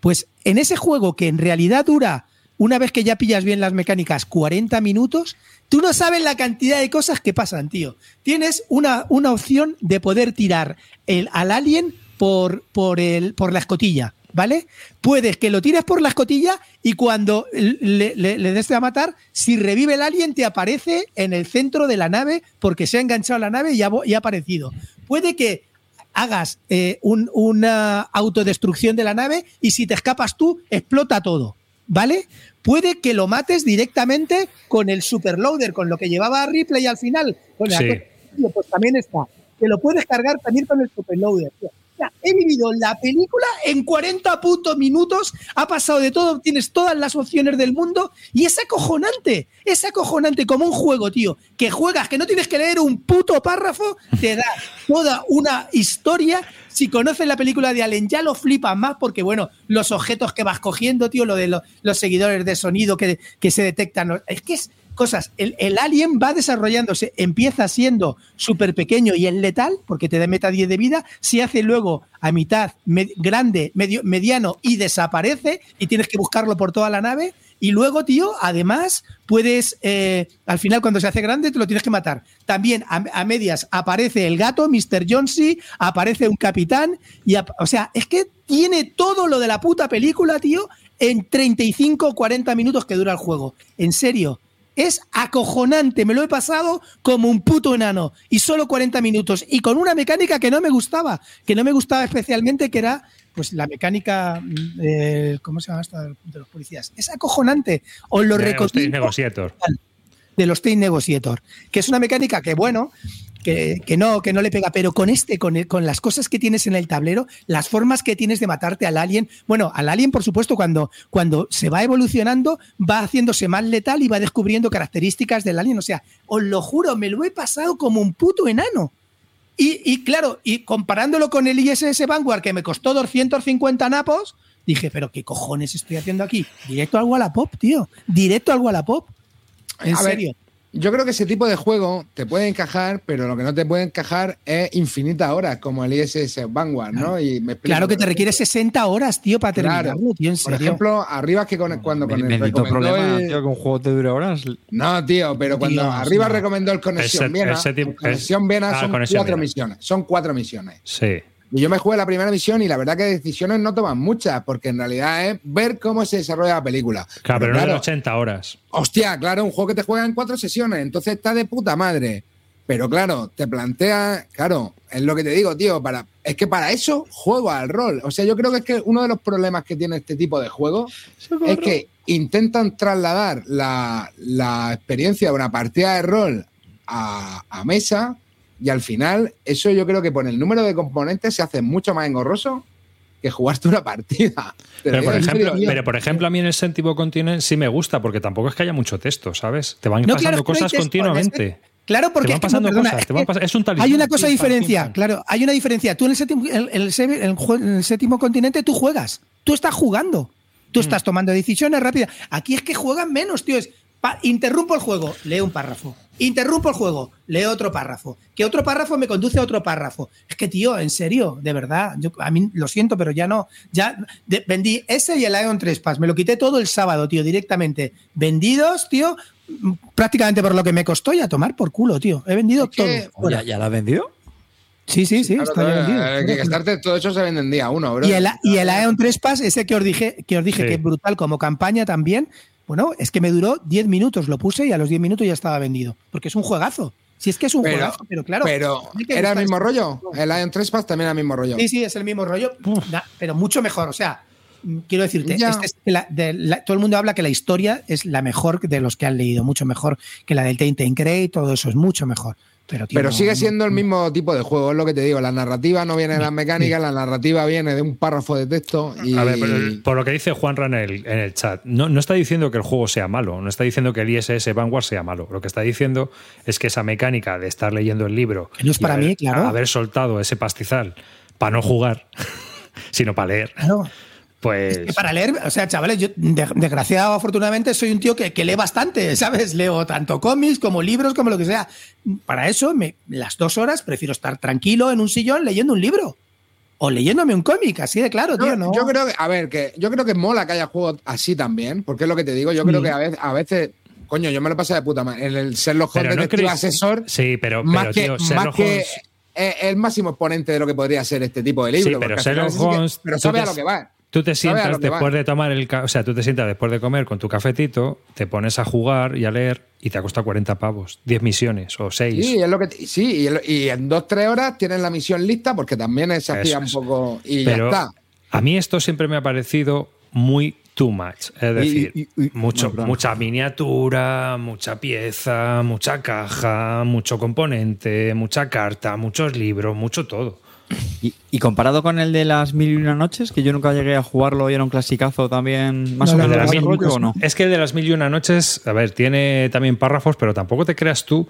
Pues en ese juego que en realidad dura, una vez que ya pillas bien las mecánicas, 40 minutos, tú no sabes la cantidad de cosas que pasan, tío. Tienes una, una opción de poder tirar el, al alien por, por, el, por la escotilla, ¿vale? Puedes que lo tires por la escotilla y cuando le, le, le des a matar, si revive el alien, te aparece en el centro de la nave porque se ha enganchado a la nave y ha, vo- y ha aparecido. Puede que hagas eh, un- una autodestrucción de la nave y si te escapas tú, explota todo, ¿vale? Puede que lo mates directamente con el superloader, con lo que llevaba Ripley al final. Con la Sí. cosa- tío, pues también está. Que lo puedes cargar también con el superloader. tío. O sea, he vivido la película en 40 putos minutos, ha pasado de todo, tienes todas las opciones del mundo y es acojonante, es acojonante como un juego, tío, que juegas, que no tienes que leer un puto párrafo, te da toda una historia. Si conoces la película de Allen, ya lo flipas más porque, bueno, los objetos que vas cogiendo, tío, lo de lo- los seguidores de sonido que, que se detectan, es que es cosas. El, el alien va desarrollándose, empieza siendo súper pequeño y es letal, porque te da meta 10 de vida, se hace luego a mitad grande, medio, mediano y desaparece y tienes que buscarlo por toda la nave. Y luego, tío, además, puedes, eh, al final cuando se hace grande, te lo tienes que matar. También a, medias aparece el gato, Mr. Jonesy, aparece un capitán, y o sea, es que tiene todo lo de la puta película, tío, en 35 o 40 minutos que dura el juego. En serio, es acojonante, me lo he pasado como un puto enano y solo 40 minutos y con una mecánica que no me gustaba, que no me gustaba especialmente, que era pues la mecánica, mm, eh, ¿cómo se llama esta de los policías? Es acojonante, os lo De recomiendo Hostage Negotiator. de los Team Negotiator, que es una mecánica que, bueno, que, que no, que no le pega, pero con este, con, el- con las cosas que tienes en el tablero, las formas que tienes de matarte al alien, bueno, al alien, por supuesto, cuando, cuando se va evolucionando, va haciéndose más letal y va descubriendo características del alien. O sea, os lo juro, me lo he pasado como un puto enano. Y, y claro, y comparándolo con el ISS Vanguard, que me costó 250 napos, dije, pero ¿qué cojones estoy haciendo aquí? Directo al Wallapop, tío. Directo al Wallapop. En A ver, serio. Yo creo que ese tipo de juego te puede encajar, pero lo que no te puede encajar es infinitas horas, como el ISS Vanguard, ¿no? Y me. Claro que te requiere 60 horas, tío, para Claro. terminarlo, tío, en Por ejemplo, arriba que con, cuando con el problema, el- tío, que un juego te dure horas. No, tío, pero cuando Dios, arriba no. recomendó el Conexión Viena, Conexión Viena ah, son cuatro misiones. Son cuatro misiones. Sí. Y yo me jugué la primera misión y la verdad que decisiones no toman muchas, porque en realidad es ver cómo se desarrolla la película. Claro, pero no claro, 80 horas. Hostia, claro, un juego que te juega en cuatro sesiones, entonces está de puta madre. Pero claro, te plantea, claro, es lo que te digo, tío, para, es que para eso juego al rol. O sea, yo creo que es que uno de los problemas que tiene este tipo de juegos es que intentan trasladar la, la experiencia de una partida de rol a, a mesa y al final eso yo creo que por el número de componentes se hace mucho más engorroso que jugarte una partida. Pero por, ejemplo, pero por ejemplo, a mí en el séptimo continente sí me gusta, porque tampoco es que haya mucho texto, ¿sabes? Te van No, pasando claro, es no cosas continuamente. es Claro, porque te van es que, pasando no, perdona, cosas, es te van que pas- es un talismán. hay una cosa diferencia, claro, hay una diferencia. Tú en el séptimo, el en el séptimo continente tú juegas, tú estás jugando, Mm. tú estás tomando decisiones rápidas. Aquí es que juegan menos, tío. Es, interrumpo el juego, leo un párrafo. Interrumpo el juego, leo otro párrafo. Que otro párrafo me conduce a otro párrafo. Es que, tío, en serio, de verdad, yo a mí lo siento, pero ya no. Ya de- vendí ese y el Ion Trespass. Me lo quité todo el sábado, tío, directamente. Vendidos, tío, prácticamente por lo que me costó y a tomar por culo, tío. He vendido Es que- todo. ¿Ya, ¿Ya la has vendido? Sí, sí, sí, Claro, está claro, vendido. Kickstarter, todo eso se vende en día uno, bro. Y el, y el Aeon 3 Pass, ese que os dije, que os dije Sí. que es brutal como campaña también, bueno, es que me duró 10 minutos, lo puse y a los 10 minutos ya estaba vendido. Porque es un juegazo. Si es que es un Pero- juegazo, pero claro. Pero, ¿era el mismo este rollo? juego. El Iron Trespass también era el mismo rollo. Sí, sí, es el mismo rollo, pero mucho mejor. O sea, mm, quiero decirte, este es la- de la- todo el mundo habla que la historia es la mejor de los que han leído, mucho mejor que la del Tainted Grey, todo eso es mucho mejor. Pero, tío, Pero no- sigue siendo el mismo tipo de juego, es lo que te digo. La narrativa no viene de las mecánicas, la narrativa viene de un párrafo de texto. Y... A ver, pero el- por lo que dice Juan en el, en el chat, no, no está diciendo que el juego sea malo, no está diciendo que el ISS Vanguard sea malo. Lo que está diciendo es que esa mecánica de estar leyendo el libro Que no es y para haber, mí, claro. haber soltado ese pastizal para no jugar, sino para leer, Claro. Pues Que para leer, o sea, chavales, yo de- desgraciado afortunadamente soy un tío que, que lee bastante, ¿sabes? Leo tanto cómics como libros, como lo que sea. Para eso, me, las dos horas prefiero estar tranquilo en un sillón leyendo un libro. O leyéndome un cómic, así de claro, tío, ¿no? yo creo que, a ver, que yo creo que mola que haya juegos así también, porque es lo que te digo. Yo creo Mm. que a veces, a veces, coño, yo me lo pasé de puta madre. En el Sherlock Holmes no Detective Asesor, Sí, pero, más pero que, tío, más Sherlock que Holmes- es el máximo exponente de lo que podría ser este tipo de libro. Sí, pero Sherlock sí que- Holmes, pero sabe a lo que va. Tú te sientas después de tomar el, ca- o sea, tú te sientas después de comer con tu cafetito, te pones a jugar y a leer y te ha costado 40 pavos, 10 misiones o 6. Sí, es lo que sí y, en dos, tres horas tienes la misión lista porque también se hacía Eso un es. poco y Pero ya está. a mí esto siempre me ha parecido muy too much. Es decir, y- y- mucho, no, mucha miniatura, mucha pieza, mucha caja, mucho componente, mucha carta, muchos libros, mucho todo. Y, y comparado con el de las mil y una noches, que yo nunca llegué a jugarlo y era un clasicazo también, más No, o no, menos El de de las ese mil- rollo o no. Es que el de las mil y una noches, a ver, tiene también párrafos, pero tampoco te creas tú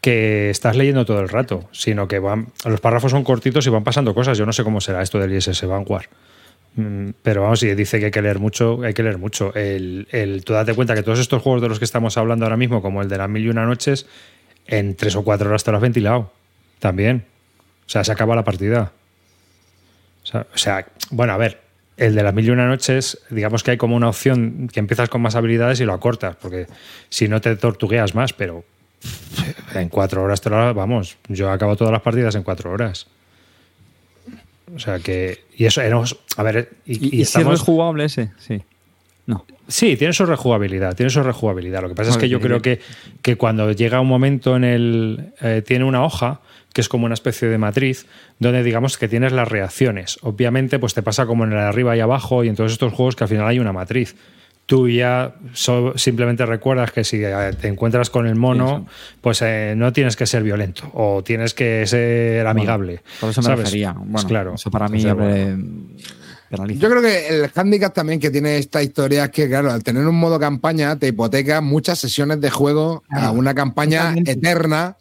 que estás leyendo todo el rato, sino que van, los párrafos son cortitos y van pasando cosas. Yo no sé cómo será esto del ISS Vanguard. Mm, Pero vamos, si dice que hay que leer mucho, hay que leer mucho. El, el- tú date cuenta que todos estos juegos de los que estamos hablando ahora mismo, como el de las mil y una noches, en tres o cuatro horas te lo has ventilado. También. O sea, se acaba la partida. O sea, bueno, a ver, el de las mil y una noches, digamos que hay como una opción que empiezas con más habilidades y lo acortas, porque si no te tortugueas más, pero en cuatro horas te lo vamos, yo acabo todas las partidas en cuatro horas. O sea que, y eso, a ver, y, ¿Y, y y si es estamos, rejugable ese? Sí. No. Sí, tiene su rejugabilidad, tiene su rejugabilidad. Lo que pasa es que yo creo que, que cuando llega un momento en el... eh, tiene una hoja que es como una especie de matriz donde digamos que tienes las reacciones. Obviamente pues te pasa como en el arriba y abajo y en todos estos juegos que al final hay una matriz. tú ya so- simplemente recuerdas que si eh, te encuentras con el mono, pues eh, no tienes que ser violento o tienes que ser amigable. Por eso me ¿sabes? refería. Bueno, claro. Eso para mí Entonces, hombre, bueno. Penaliza. Yo creo que el hándicap también que tiene esta historia es que, claro, al tener un modo campaña, te hipoteca muchas sesiones de juego a una campaña totalmente. eterna.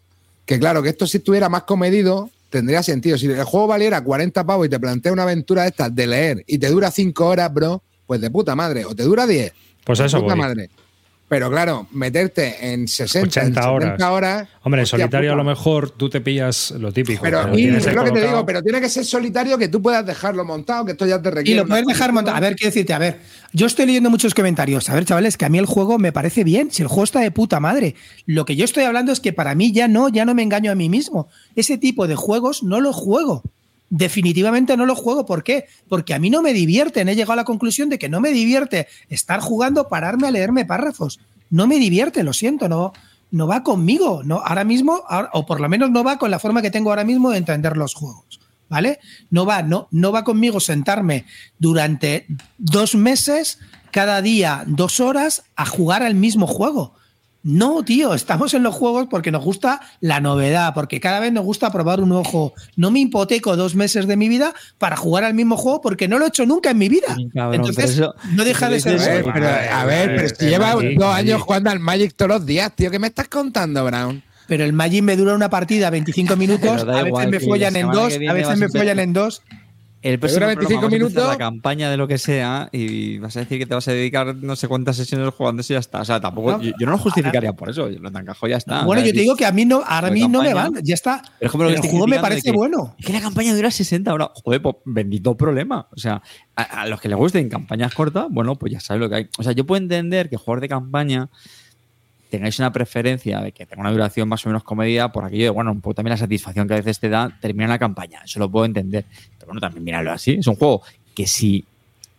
Que, claro, que esto si estuviera más comedido, tendría sentido. Si el juego valiera 40 pavos y te plantea una aventura de estas de leer y te dura 5 horas, bro, pues de puta madre. O te dura 10. Pues de eso puta voy. madre. Pero claro, meterte en 60, 80 en 70 horas. horas. Hombre, en solitario puta. a lo mejor tú te pillas lo típico. Pero, pero y es lo que te digo, pero tiene que ser solitario que tú puedas dejarlo montado, que esto ya te Y requiere. lo puedes dejar montado. A ver, quiero decirte, a ver, yo estoy leyendo muchos comentarios. A ver, chavales, que a mí el juego me parece bien. Si el juego está de puta madre. Lo que yo estoy hablando es que para mí ya no, ya no me engaño a mí mismo. Ese tipo de juegos no los juego. Definitivamente no los juego. ¿Por qué? Porque a mí no me divierten. He llegado a la conclusión de que no me divierte estar jugando, pararme a leerme párrafos. No me divierte, lo siento, no, no va conmigo. No, ahora mismo, o por lo menos no va con la forma que tengo ahora mismo de entender los juegos. ¿Vale? No va, no, no va conmigo sentarme durante dos meses, cada día dos horas, a jugar al mismo juego. No, tío, estamos en los juegos porque nos gusta la novedad, porque cada vez nos gusta probar un nuevo juego. No me hipoteco dos meses de mi vida para jugar al mismo juego porque no lo he hecho nunca en mi vida. Cabrón, Entonces, eso- no deja de eso ser dices- A ver, pero, a ver, pero si llevas Magic, dos Magic. años jugando al Magic todos los días, tío, ¿qué me estás contando, Brown? Pero el Magic me dura una partida 25 minutos, a veces igual, me follan la en dos, a veces me follan en dos. El próximo dura 25 programa vamos a minutos. la campaña de lo que sea y vas a decir que te vas a dedicar no sé cuántas sesiones jugando eso y ya está. O sea, tampoco. No, yo, yo no lo justificaría por eso. Yo lo te encajo ya está. bueno, yo te digo que a mí no, ahora a mí no me van, ya está. Pero como el juego me parece que- bueno. Es que la campaña dura 60 horas. Joder, pues bendito problema. O sea, a, a los que les gusten campañas cortas, bueno, pues ya sabes lo que hay. O sea, yo puedo entender que jugador de campaña tengáis una preferencia de que tenga una duración más o menos comedida por aquello de, bueno, un poco también la satisfacción que a veces te da terminar la campaña. Eso lo puedo entender. Pero bueno, también míralo así. Es un juego que si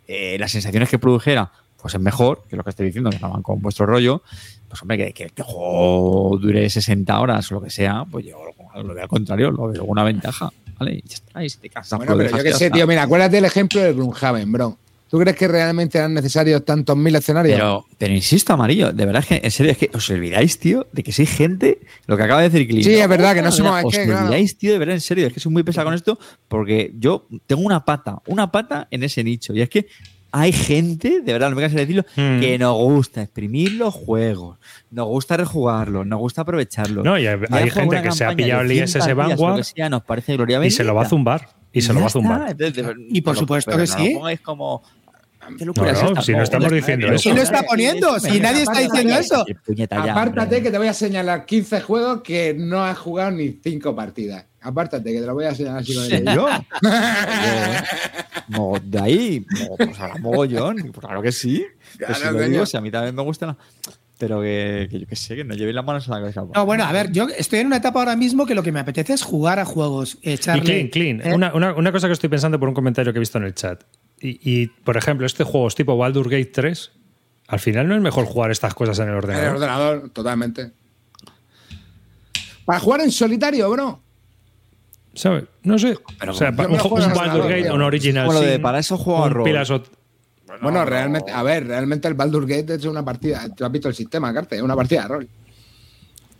eh, las sensaciones que produjera pues es mejor que lo que estoy diciendo, que no van con vuestro rollo, pues hombre, que, que, que el juego dure 60 horas o lo que sea, pues yo lo, lo veo al contrario, lo veo una ventaja. ¿Vale? Y ya está. Y si te cansas, Bueno, pues pero yo qué sé, tío, mira, acuérdate del ejemplo del Gloomhaven, bro. ¿Tú crees que realmente eran necesarios tantos mil escenarios? Pero, pero insisto, amarillo, de verdad es que, en serio, es que os olvidáis, tío, de que soy gente, lo que acaba de decir Clint. Sí, es verdad que no somos- Os que, claro. olvidáis, tío, de verdad, en serio, es que soy muy pesado con esto, porque yo tengo una pata, una pata en ese nicho. Y es que hay gente, de verdad, no me cansaré de decirlo, Hmm. que nos gusta exprimir los juegos, nos gusta rejugarlos, nos gusta aprovecharlos. No, y hay- gente que se ha pillado de el 100 ISS Vanguard nos parece gloria y se lo va a zumbar. Y se lo va a zumbar. Y por supuesto pero que no sí. Lo pongáis como. ¿Qué No, locura es no, esta? si no estamos diciendo eso. ¿Quién lo está poniendo? Si nadie está diciendo eso. Apártate que te voy a señalar 15 juegos que no has jugado ni 5 partidas. Apártate que te lo voy a señalar así con el. ¿Yo? Mo- de ahí, pues ahora mogollón. Pues Claro que sí. Que si lo digo, si a mí también me gusta. la- Pero que, que yo que sé, que no llevéis las manos a la cabeza. No, bueno, a ver, yo estoy en una etapa ahora mismo que lo que me apetece es jugar a juegos. Y Echarle, clean, clean. ¿eh? Una, una- una cosa que estoy pensando por un comentario que he visto en el chat. Y, y, por ejemplo, este juego es tipo Baldur Gate 3. Al final no es mejor jugar estas cosas en el En el ordenador. ordenador, totalmente. Para jugar en solitario, bro. ¿Sabes? No sé. Pero o sea, yo pa- me un, Baldur ordenador, Gate, tío. un Original de Sin, para eso juego rol. Bueno, realmente, a ver, realmente el Baldur Gate es una partida. Tú has visto el sistema, Carte, es una partida de rol.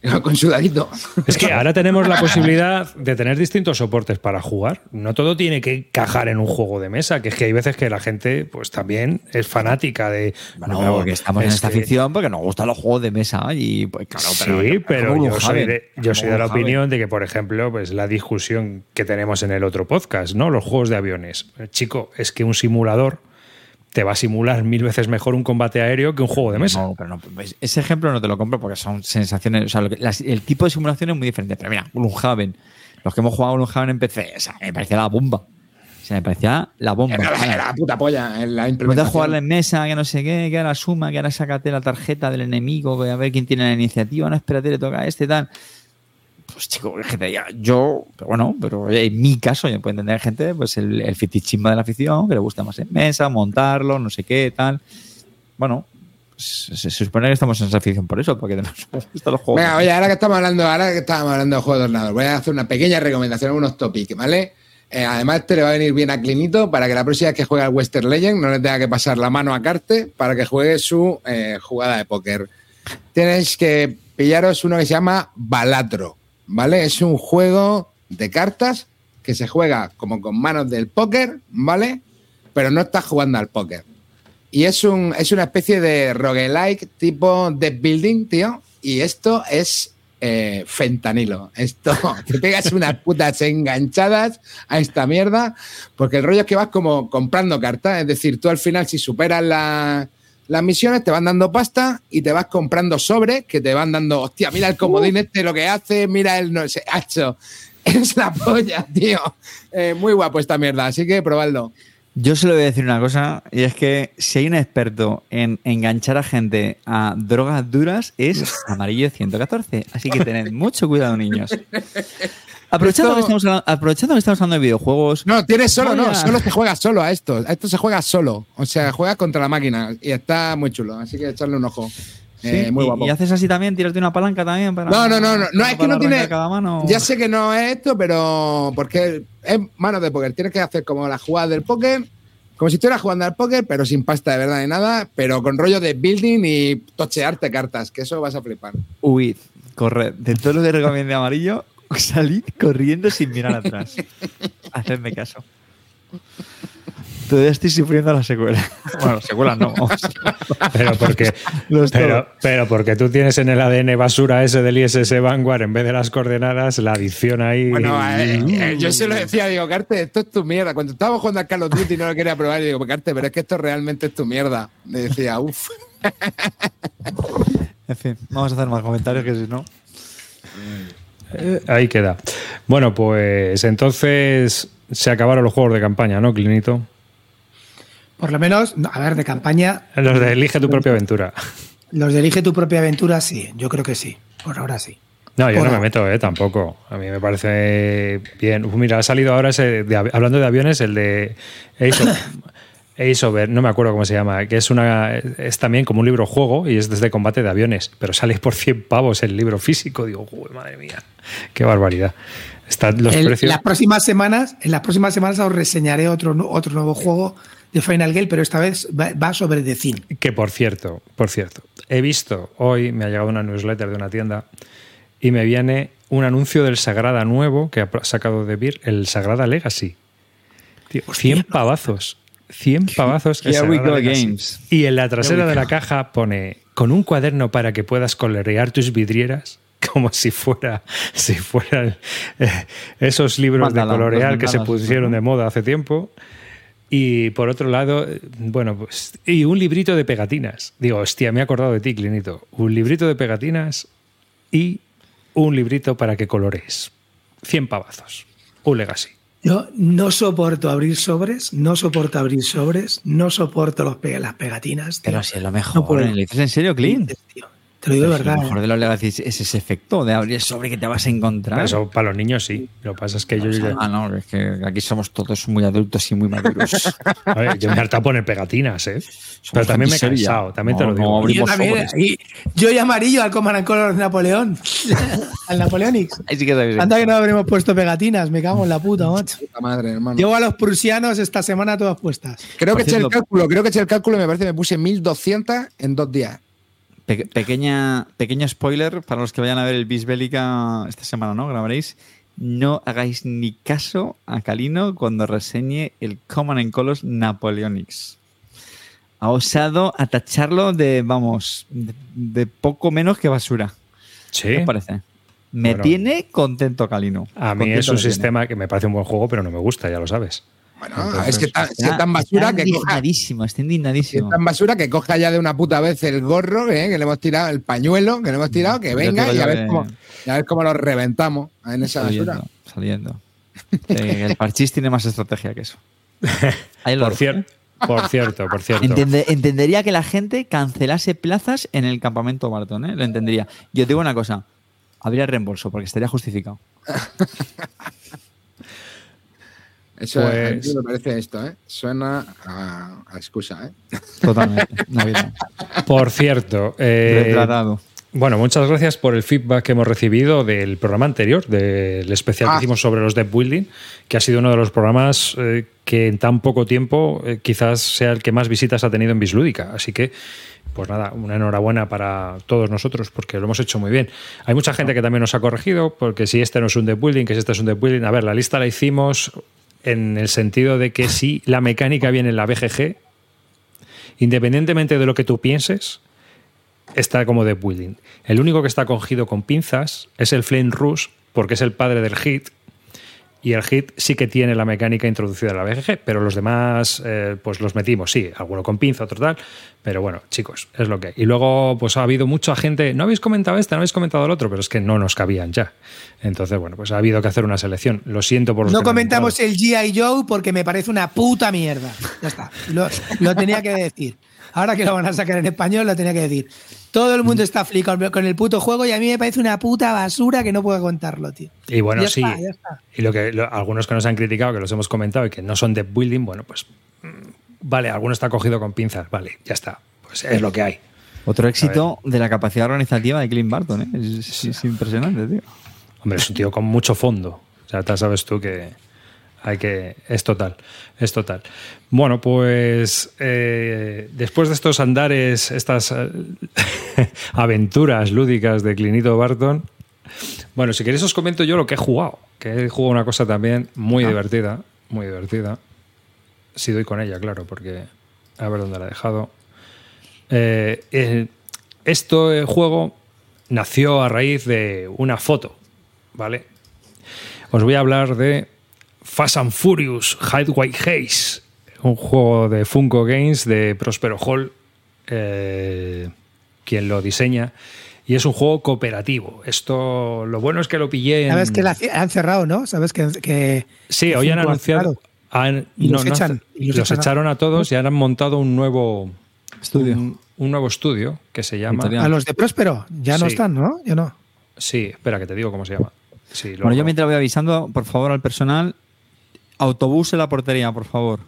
Con su dadito. Es que ahora tenemos la posibilidad de tener distintos soportes para jugar. No todo tiene que encajar en un juego de mesa, que es que hay veces que la gente pues también es fanática de... Bueno, no, porque estamos en es esta ficción porque nos gustan los juegos de mesa y pues claro, sí, pero yo soy, de, yo soy de la opinión de que, por ejemplo, pues la discusión que tenemos en el otro podcast, ¿no? Los juegos de aviones. Chico, es que un simulador te va a simular mil veces mejor un combate aéreo que un juego de mesa. No, pero no, pues, ese ejemplo no te lo compro porque son sensaciones. O sea, lo que- las- el tipo de simulación es muy diferente. Pero mira, Gloomhaven, los que hemos jugado a Gloomhaven en PC, o sea, me parecía la bomba. O sea, me parecía la bomba. Era la, era la puta polla en la Puedes implementación. jugarla en mesa, que no sé qué, que ahora suma, que ahora sácate la tarjeta del enemigo, que a ver quién tiene la iniciativa, no, espérate, le toca a este, tal. Pues chico, es que te diga, yo, pero bueno, pero en mi caso, yo puedo entender gente, pues el, el fetichismo de la afición, que le gusta más en mesa, montarlo, no sé qué, tal. Bueno, pues, se, se supone que estamos en esa afición por eso, porque nos gustan los juegos. Venga, oye, ahora que estamos hablando, ahora que estamos hablando de juegos de ordenador, voy a hacer una pequeña recomendación, unos topics, ¿vale? Eh, además, te le va a venir bien a Clinito para que la próxima vez que juegue al Western Legend no le tenga que pasar la mano a Carte para que juegue su eh, jugada de póker. Tienes que pillaros uno que se llama Balatro, ¿vale? Es un juego de cartas que se juega como con manos del póker, ¿vale? Pero no estás jugando al póker. Y es, un, es una especie de roguelike tipo de building, tío. Y esto es eh, fentanilo. Esto, te pegas unas putas enganchadas a esta mierda, porque el rollo es que vas como comprando cartas. Es decir, tú al final, si superas la- las misiones, te van dando pasta y te vas comprando sobres que te van dando, hostia, mira el comodín este lo que hace, mira el no sé, hacho. Es la polla, tío. Eh, muy guapo esta mierda, así que probadlo. Yo solo voy a decir una cosa, y es que si hay un experto en enganchar a gente a drogas duras, es Amarillo 114. Así que tened mucho cuidado, niños. Aprovechando, Esto- que, estamos hablando, aprovechando que estamos hablando de videojuegos, No, tienes solo, no, a- solo se juega solo a esto. A esto se juega solo. O sea, juegas contra la máquina y está muy chulo. Así que echarle un ojo. ¿sí? Eh, muy y, guapo. y haces así también, tirarte una palanca también para. No, no, no, no, no, es que no tiene. mano. Ya sé que no es esto, pero porque es mano de póker. Tienes que hacer como la jugada del póker, como si estuvieras jugando al póker, pero sin pasta de verdad ni nada, pero con rollo de building y tochearte cartas, que eso vas a flipar. Huid, corred. De todo lo que recomiende Amarillo, salid corriendo sin mirar atrás. Hacedme caso. Todavía estoy sufriendo la secuela. Bueno, secuela no. Pero porque, pero, porque tú tienes en el ADN basura ese del ISS Vanguard, en vez de las coordenadas, la adicción ahí. Bueno, eh, eh, yo se lo decía, digo, Carte, esto es tu mierda. Cuando estábamos jugando al Call of Duty no lo quería probar, y digo, Carte, pero es que esto realmente es tu mierda. Le decía, uff. En fin, vamos a hacer más comentarios que si no. Eh, ahí queda. Bueno, pues entonces se acabaron los juegos de campaña, ¿no, Clinito? Por lo menos, no, a ver, de campaña, Los de Elige tu propia aventura. los de Elige tu propia aventura, sí, yo creo que sí. Por ahora sí. No, yo no me meto, eh, tampoco. A mí me parece bien. Uf, mira, ha salido ahora ese, de hablando de aviones, el de Ace of- Ace Over, no me acuerdo cómo se llama, que es una es también como un libro juego y es desde combate de aviones, pero sale por 100 pavos el libro físico. Digo, "Joder, madre mía, qué barbaridad. Están los El- precios. las próximas semanas, en las próximas semanas os reseñaré otro, otro nuevo juego de Final Gale, pero esta vez va, va sobre The Thing. Que por cierto, por cierto, he visto hoy, me ha llegado una newsletter de una tienda y me viene un anuncio del Sagrada nuevo que ha sacado de Beer, el Sagrada Legacy. Tío, 100 pavazos. 100 pavazos. el Here we Sagrada go Legacy. games. Y en la trasera de la caja pone con un cuaderno para que puedas colorear tus vidrieras. Como si fuera, si fueran eh, esos libros Mandala, de colorear que se pusieron de moda hace tiempo. Y por otro lado, eh, bueno, pues. Y un librito de pegatinas. Digo, hostia, me he acordado de ti, Clinito. Un librito de pegatinas y un librito para que colores. 100 pavazos. Un legacy. Yo no soporto abrir sobres, no soporto abrir sobres, no soporto los pe- las pegatinas. tío. Pero si es lo No mejor. puedo. ¿Lo dices en serio, Clint? Tío, Te lo digo de verdad. Lo mejor ¿eh? de los legacies es ese efecto de abrir el sobre que te vas a encontrar. Eso para los niños sí. Lo que pasa es que yo, ya- Ah, no, es que aquí somos todos muy adultos y muy maduros. a ver, yo me he hartado poner pegatinas, ¿eh? Pero también me he cansado, también te No, lo digo. no, Y yo también, y yo y amarillo al Command and Color de Napoleón. al Napoleonix. Ahí sí que. Anda que no habremos puesto pegatinas, me cago en la puta, macho. Puta madre, hermano. Llevo a los prusianos esta semana todas puestas. creo que Por eché el cálculo, creo que eché el cálculo y me parece que me puse 1200 en dos días. Pe- pequeña, pequeño spoiler para los que vayan a ver el Bis Bélica esta semana, ¿no? Grabaréis. No hagáis ni caso a Calino cuando reseñe el Common en Colos Napoleonics. Ha osado a tacharlo de, vamos, de, de poco menos que basura. Sí. ¿Qué os parece? Me Bueno. tiene contento Calino. A mí Contento es un tiene. sistema que me parece un buen juego, pero no me gusta, ya lo sabes. Bueno, Entonces, es que está, si es tan basura está que coja, indignadísimo, está si es indignadísimo. tan basura que coja ya de una puta vez el gorro, ¿eh? que le hemos tirado, el pañuelo que le hemos tirado, que Yo venga y a ver, que- cómo, y a ver cómo lo reventamos en esa basura. Saliendo. Eh, el parchís tiene más estrategia que eso. Ahí lo Por, cier- por cierto, por cierto. Entende- entendería que la gente cancelase plazas en el campamento Barton, ¿eh? Lo entendería. Yo te digo una cosa. Habría reembolso porque estaría justificado. Eso Pues- a mí me parece esto, ¿eh? Suena a, a excusa, ¿eh? Totalmente. Navidad. Por cierto, eh, Retratado. Bueno, muchas gracias por el feedback que hemos recibido del programa anterior, del especial que Ah. hicimos sobre los dev building, que ha sido uno de los programas eh, que en tan poco tiempo eh, quizás sea el que más visitas ha tenido en Bislúdica. Así que, pues nada, una enhorabuena para todos nosotros porque lo hemos hecho muy bien. Hay mucha gente que también nos ha corregido, porque si este no es un dev building, que si este es un dev building. A ver, la lista la hicimos en el sentido de que si la mecánica viene en la BGG, independientemente de lo que tú pienses, está como de building. El único que está cogido con pinzas es el Flame Rush, porque es el padre del hit. Y el hit sí que tiene la mecánica introducida en la BGG, pero los demás, eh, pues los metimos, sí, alguno con pinza, otro tal. Pero bueno, chicos, es lo que hay. Y luego, pues ha habido mucha gente. No habéis comentado este, no habéis comentado el otro, pero es que no nos cabían ya. Entonces, bueno, pues ha habido que hacer una selección. Lo siento por los No que comentamos el G.I. Joe porque me parece una puta mierda. Ya está. Lo, lo tenía que decir. Ahora que lo van a sacar en español, lo tenía que decir. Todo el mundo está flipado con el puto juego y a mí me parece una puta basura que no puedo contarlo, tío. Y bueno, Ya sí. está, ya está. Y lo que lo- algunos que nos han criticado, que los hemos comentado y que no son de building, bueno, pues mm, vale, alguno está cogido con pinzas, vale, ya está. Pues es lo que hay. Otro éxito de la capacidad organizativa de Clint Barton, ¿eh? Es, es impresionante, tío. Hombre, es un tío con mucho fondo. O sea, ya sabes tú que hay que. Es total. Es total. Bueno, pues eh, después de estos andares, estas eh, aventuras lúdicas de Clinito Barton. Bueno, si queréis os comento yo lo que he jugado. Que he jugado una cosa también muy divertida. Muy divertida. Si doy con ella, claro, porque. A ver dónde la he dejado. Eh, eh, este juego nació a raíz de una foto, ¿vale? Os voy a hablar de Fast and Furious Highway Haze, un juego de Funko Games de Prospero Hall, eh, quien lo diseña. Y es un juego cooperativo. Esto, lo bueno es que lo pillé en... Sabes que la han cerrado, ¿no? Sabes que. que Sí, que hoy han anunciado... cerrado. han- Y los no, no, echan, y los los echan a- echaron a todos y ahora han montado un nuevo Estudio. Un, un nuevo estudio que se llama. A los de Próspero, ya no Sí. están, ¿no? Ya no. Sí, espera que te digo cómo se llama. Sí, Bueno, yo mientras voy avisando, por favor, al personal, autobús en la portería, por favor.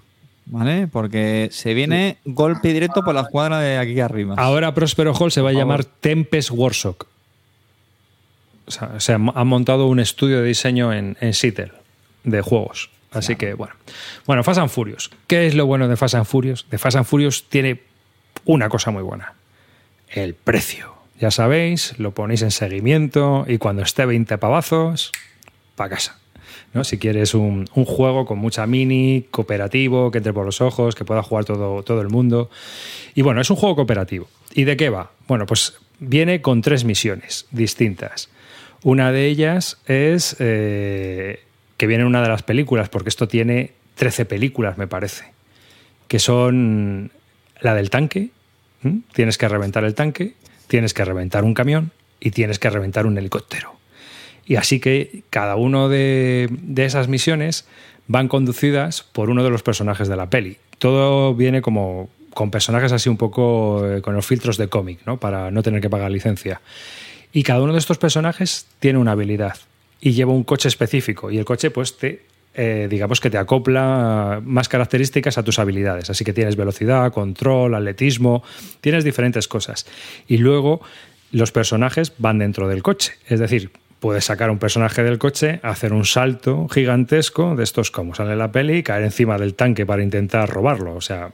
¿Vale? Porque se viene golpe directo por la cuadra de aquí arriba. Ahora Prospero Hall se va a llamar Tempest. O sea, o sea, han montado un estudio de diseño en, en Seattle de juegos. Así que, bueno. Bueno, Fast and Furious. ¿Qué es lo bueno de Fast and Furious? De Fast and Furious tiene una cosa muy buena. El precio. Ya sabéis, lo ponéis en seguimiento y cuando esté 20 pavazos, para casa. ¿No? Si quieres un, un juego con mucha mini, cooperativo, que entre por los ojos, que pueda jugar todo, todo el mundo. Y bueno, es un juego cooperativo. ¿Y de qué va? Bueno, pues viene con tres misiones distintas. Una de ellas es eh, que viene en una de las películas, porque esto tiene 13 películas, me parece, que son la del tanque, tienes que reventar el tanque, tienes que reventar un camión y tienes que reventar un helicóptero. Y así que cada una de, de esas misiones van conducidas por uno de los personajes de la peli. Todo viene como con personajes así un poco eh, con los filtros de cómic, ¿no? Para no tener que pagar licencia. Y cada uno de estos personajes tiene una habilidad y lleva un coche específico. Y el coche, pues, te, eh, digamos que te acopla más características a tus habilidades. Así que tienes velocidad, control, atletismo, tienes diferentes cosas. Y luego los personajes van dentro del coche. Es decir, puedes sacar un personaje del coche, hacer un salto gigantesco de estos como sale la peli, y caer encima del tanque para intentar robarlo. O sea,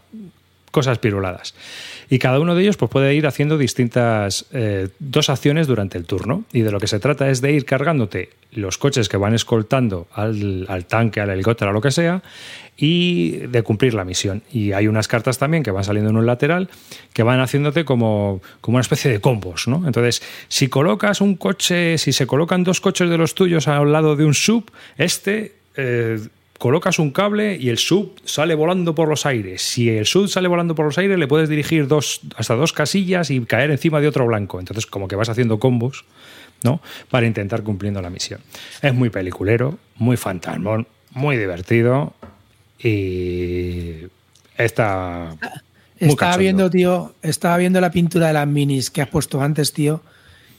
cosas piruladas. Y cada uno de ellos pues, puede ir haciendo distintas eh, dos acciones durante el turno. Y de lo que se trata es de ir cargándote los coches que van escoltando al, al tanque, al helicóptero, a lo que sea, y de cumplir la misión. Y hay unas cartas también que van saliendo en un lateral que van haciéndote como, como una especie de combos. ¿no? Entonces, si colocas un coche, si se colocan dos coches de los tuyos al lado de un sub, este eh, colocas un cable y el sub sale volando por los aires. Si el sub sale volando por los aires, le puedes dirigir dos, hasta dos casillas y caer encima de otro blanco. Entonces, como que vas haciendo combos, ¿no? Para intentar cumpliendo la misión. Es muy peliculero, muy fantasmón, muy divertido y está. muy Estaba cachondo. viendo, tío, estaba viendo la pintura de las minis que has puesto antes, tío.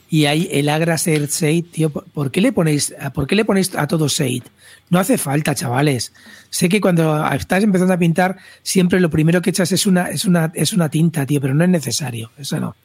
Y ahí el Agra Ser Seid, tío, ¿por- ¿por qué le ponéis, por qué le ponéis a todo Seid? No hace falta, chavales. Sé que cuando estás empezando a pintar, siempre lo primero que echas es una, es una, es una tinta, tío, pero no es necesario. Eso no.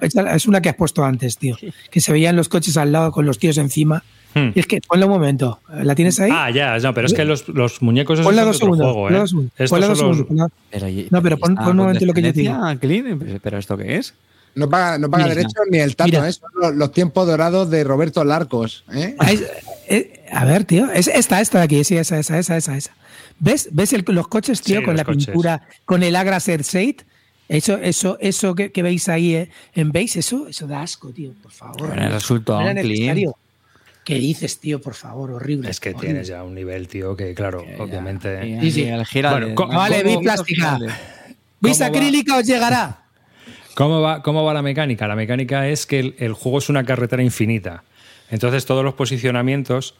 Es una que has puesto antes, tío. Que se veían los coches al lado con los tíos encima. Hmm. Y es que, ponle un momento. ¿La tienes ahí? Ah, ya, no, pero es que los, los muñecos esos son dos de otro segundos. juego, ponle ¿eh? dos segundos, Estos ponle dos son los- segundos, ponle- Pero, No, pero pon- ¿está pon un momento lo que yo? ¿Pero- ¿Pero esto qué es? No paga, no paga derecho ni el tato, mira. ¿eh? Son los, los tiempos dorados de Roberto Larcos. ¿eh? Ah, es- eh, a ver, tío. Es esta, esta de aquí. Sí, esa, esa, esa, esa. esa. ¿Ves, ¿Ves el- los coches, tío, Sí, con la coches. pintura, con el Agra Serseit? Eso, eso, eso que, que veis ahí eh, en base, eso, eso da asco, tío, por favor. En el resultado, No. ¿Qué dices, tío? Por favor, horrible. Es que horrible. tienes ya un nivel, tío, que claro, obviamente. Sí, sí. el Giralde. Bueno, Vale, ¿Cómo- vi plástica. Giralde? ¿Veis ¿Cómo va? acrílica os llegará? ¿Cómo va, ¿Cómo va la mecánica? La mecánica es que el, el juego es una carretera infinita. Entonces todos los posicionamientos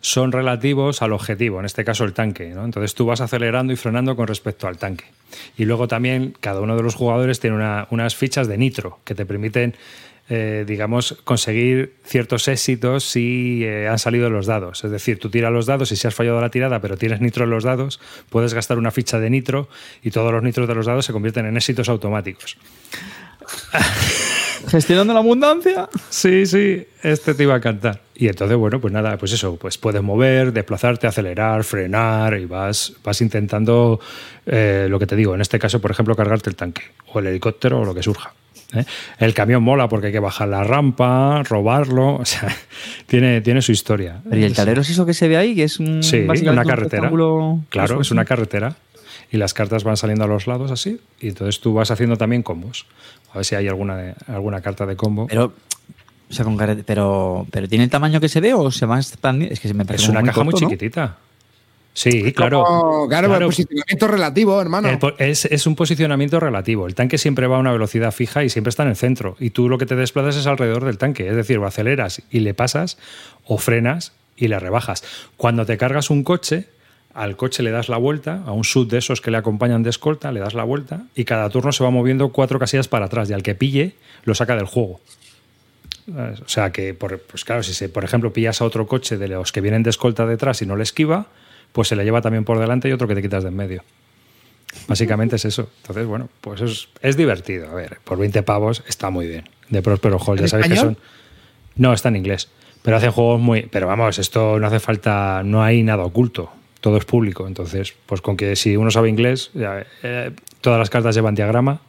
son relativos al objetivo, en este caso el tanque. ¿no? Entonces tú vas acelerando y frenando con respecto al tanque. Y luego también cada uno de los jugadores tiene una- unas fichas de nitro que te permiten, eh, digamos, conseguir ciertos éxitos si eh, han salido los dados. Es decir, tú tiras los dados y si has fallado la tirada pero tienes nitro en los dados, puedes gastar una ficha de nitro y todos los nitros de los dados se convierten en éxitos automáticos. Gestionando la abundancia. Sí, sí, este te iba a cantar. Y entonces, bueno, pues nada, pues eso, pues puedes mover, desplazarte, acelerar, frenar y vas, vas intentando eh, lo que te digo, en este caso, por ejemplo, cargarte el tanque o el helicóptero o lo que surja. ¿Eh? El camión mola porque hay que bajar la rampa, robarlo, o sea, tiene, tiene su historia. ¿y el tablero es eso que se ve ahí? Que es un, Sí, una un carretera. Claro, es una carretera. Y las cartas van saliendo a los lados así. Y entonces tú vas haciendo también combos. A ver si hay alguna, de- alguna carta de combo. Pero, o sea, con carre- pero, pero ¿tiene el tamaño que se ve o se va expandiendo? Es que se me parece es una muy caja muy ¿no? Sí, claro. Como- claro, Claro. el posicionamiento relativo, hermano. El es, es un posicionamiento relativo. El tanque siempre va a una velocidad fija y siempre está en el centro. Y tú lo que te desplazas es alrededor del tanque. Es decir, o aceleras y le pasas, o frenas y le rebajas. Cuando te cargas un coche, al coche le das la vuelta, a un sub de esos que le acompañan de escolta, le das la vuelta y cada turno se va moviendo cuatro casillas para atrás. Y al que pille, lo saca del juego. O sea que, por, pues claro, si se, por ejemplo pillas a otro coche de los que vienen de escolta detrás y no le esquiva, pues se le lleva también por delante y otro que te quitas de en medio. Básicamente es eso. Entonces, bueno, pues es, es divertido. A ver, por 20 pavos está muy bien. De Prospero Hall, ya ¿En sabéis que son. No, está en inglés. Pero hacen juegos muy. Pero vamos, esto no hace falta. No hay nada oculto. Todo es público. Entonces, pues con que si uno sabe inglés, ya, eh, todas las cartas llevan diagrama.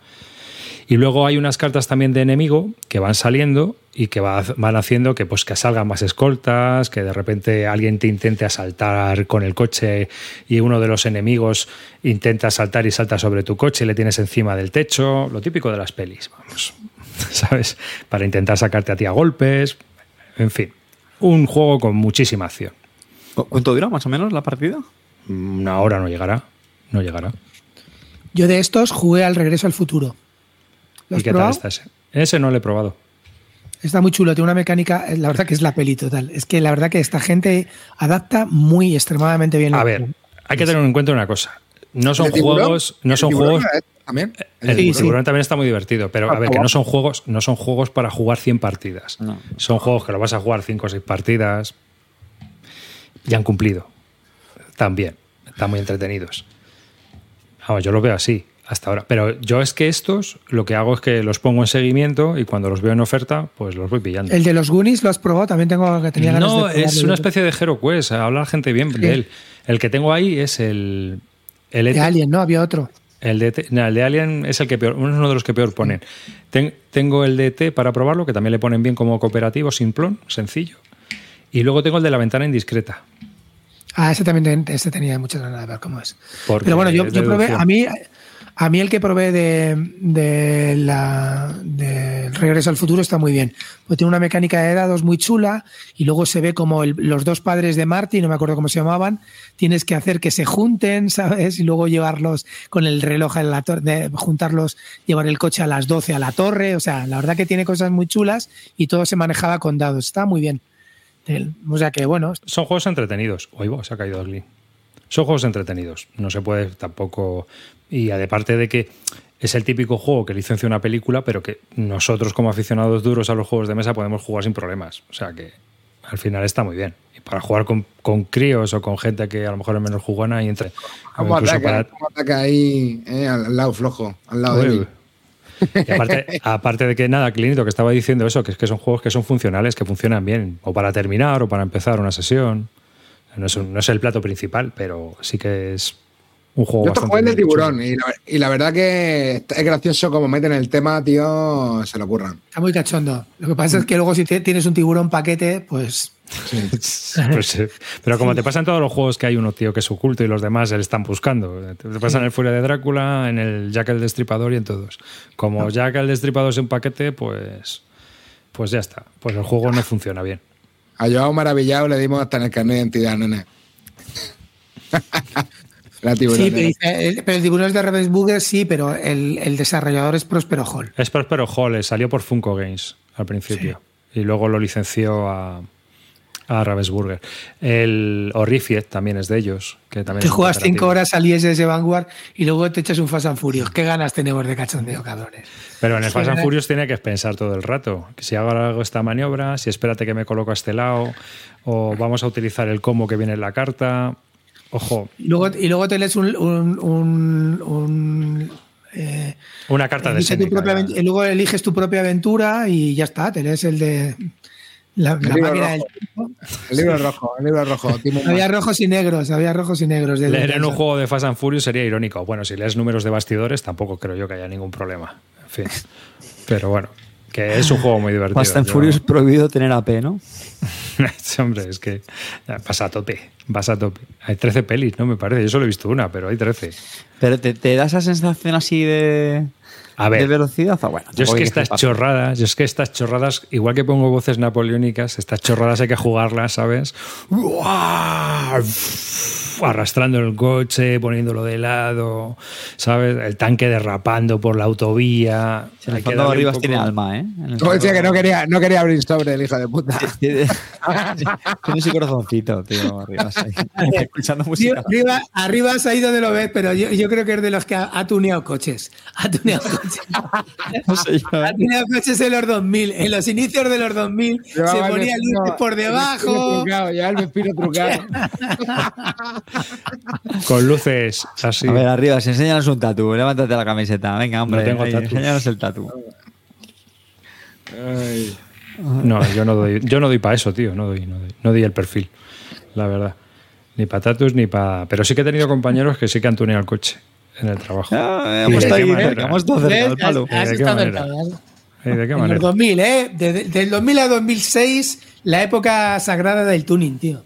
Y luego hay unas cartas también de enemigo que van saliendo y que va- van haciendo que, pues, que salgan más escoltas, que de repente alguien te intente asaltar con el coche y uno de los enemigos intenta asaltar y salta sobre tu coche y le tienes encima del techo. Lo típico de las pelis, vamos. ¿Sabes? Para intentar sacarte a ti a golpes. En fin, un juego con muchísima acción. ¿Cu- ¿Cuánto dura más o menos la partida? Una hora no llegará. No llegará. Yo de estos jugué al Regreso al Futuro. ¿Lo ¿Y qué tal probado? ese? Ese no lo he probado. Está muy chulo, tiene una mecánica, eh, la verdad que es la peli total. Es que la verdad que esta gente adapta muy extremadamente bien. A ver, hay que tener en cuenta una cosa. No son juegos, no ¿El son tiburón juegos. este también? El Sí, sí. tiburón también está muy divertido, pero a ver, que no son juegos, no son juegos para jugar 100 partidas. No. Son juegos que lo vas a jugar 5 o 6 partidas. Y han cumplido. También. Están muy entretenidos. Vamos, yo lo veo así hasta ahora. Pero yo es que estos lo que hago es que los pongo en seguimiento y cuando los veo en oferta, pues los voy pillando. El de los Goonies lo has probado, también tengo que tenía ganas No, de es una especie de Hero Quest. Habla la gente bien de él. El que tengo ahí es el. El de ET. Alien, ¿no? Había otro. El de, no, el de Alien es el que peor, uno de los que peor ponen. Ten- tengo el de ET para probarlo, que también le ponen bien como cooperativo, simplón, sencillo. Y luego tengo el de la ventana indiscreta. Ah, ese también ese tenía muchas ganas de ver cómo es. Porque Pero bueno, yo, yo probé, a mí, a mí el que probé de, de la de Regreso al Futuro está muy bien. Pues tiene una mecánica de dados muy chula y luego se ve como los dos padres de Marty, no me acuerdo cómo se llamaban, tienes que hacer que se junten, ¿sabes? Y luego llevarlos con el reloj en la torre, juntarlos, llevar el coche a las 12 a la torre. O sea, la verdad que tiene cosas muy chulas y todo se manejaba con dados. Está muy bien. O sea que bueno, Son juegos entretenidos. Oigo, se ha caído Glee. Son juegos entretenidos. No se puede tampoco. Y aparte de que es el típico juego que licencia una película, pero que nosotros, como aficionados duros a los juegos de mesa, podemos jugar sin problemas. O sea que al final está muy bien. Y para jugar con, con críos o con gente que a lo mejor es menos jugona y entre. ¿Cómo ataca, para- cómo ataca ahí eh, al, lado flojo, al lado débil? Y aparte, aparte de que nada, Clinito, que estaba diciendo eso, que es que son juegos que son funcionales, que funcionan bien, o para terminar, o para empezar una sesión. No es, un- no es el plato principal, pero sí que es un juego Yo estos bastante juegos de tiburón y la, y la verdad que es gracioso como meten el tema, tío, se lo ocurran. Está muy cachondo. Lo que pasa es que luego si te- tienes un tiburón paquete, pues Pues sí. pero como te pasan todos los juegos que hay uno, tío, que es oculto y los demás se le están buscando. Te pasan en el Furia de Drácula, en el Jack el Destripador y en todos. Como Jack el Destripador es un paquete, pues, pues ya está. Pues el juego no funciona bien. A Joao Maravillado le dimos hasta en el carnet de identidad, nene. La tiburón. sí, pero, el, pero el tiburón es de Ravensburger, sí, pero el, el desarrollador es Prospero Hall. Es Prospero Hall, eh, salió por Funko Games al principio. Y luego lo licenció a, a Ravensburger. El Horrified también es de ellos. Que también Te juegas cinco horas al ISS Vanguard y luego te echas un Fast and Furious. ¿Qué ganas tenemos de cachondeo, cabrones? Pero en el Fast and. Furious tiene que pensar todo el rato. Si hago esta maniobra, si espérate que me coloco a este lado, o vamos a utilizar el combo que viene en la carta. Ojo, Y luego, y luego te lees un. un, un- un, eh, una carta de elige tu propia luego eliges tu propia aventura y ya está. Te lees el de. La, la libro máquina del rojo. tiempo. El libro rojo, el libro rojo. Timo Había rojos y negros, había rojos y negros. de Leer en un juego de Fast and Furious sería irónico. Bueno, si lees números de bastidores, tampoco creo yo que haya ningún problema. En fin. Pero bueno, que es un juego muy divertido. Fast and Yo- Furious prohibido tener AP, ¿no? Hombre, es que vas a tope, vas a tope. Hay 13 pelis, ¿no? Me parece. Yo solo he visto una, pero hay 13. Pero te, te da esa sensación así de, A ver. de velocidad. Bueno, Yo es que estas chorradas, yo es que estas chorradas, igual que pongo voces napoleónicas, estas chorradas hay que jugarlas, ¿sabes? ¡Uah! Arrastrando el coche, poniéndolo de lado, ¿sabes? El tanque derrapando por la autovía. En el fondo poco- tiene alma, ¿eh? En el Como decía fondo- que no quería, no quería abrir sobre el hijo de puta. Tiene, su corazoncito, tío, arriba. ahí, escuchando Sí, música. arriba, arriba has ido de lo ves, pero yo, yo creo que es de los que ha, ha tuneado coches. Ha tuneado coches. No sé yo, ha ¿eh? tuneado coches en los 2000. En los inicios de los 2000 se Llevaba el ponía luces por el debajo. trucado, Ya el vespino trucado. Con luces así. A ver, arriba, si enséñanos un tatu, levántate la camiseta. Venga, hombre, No tengo ahí, tatu. enséñanos el tatu. Ay. No, yo no doy, yo no doy para eso, tío. No doy, no doy, no doy el perfil, la verdad. Ni para tatus ni para. Pero sí que he tenido compañeros que sí que han tuneado el coche en el trabajo. Ah, ¿Y hemos de estado qué ahí manera? cerca, hemos estado cerca del palo. Has, has ¿De qué estado manera? cerca, ¿verdad? ¿Y ¿De qué En los 2000, ¿eh? De- del 2000 a 2006, la época sagrada del tuning, tío.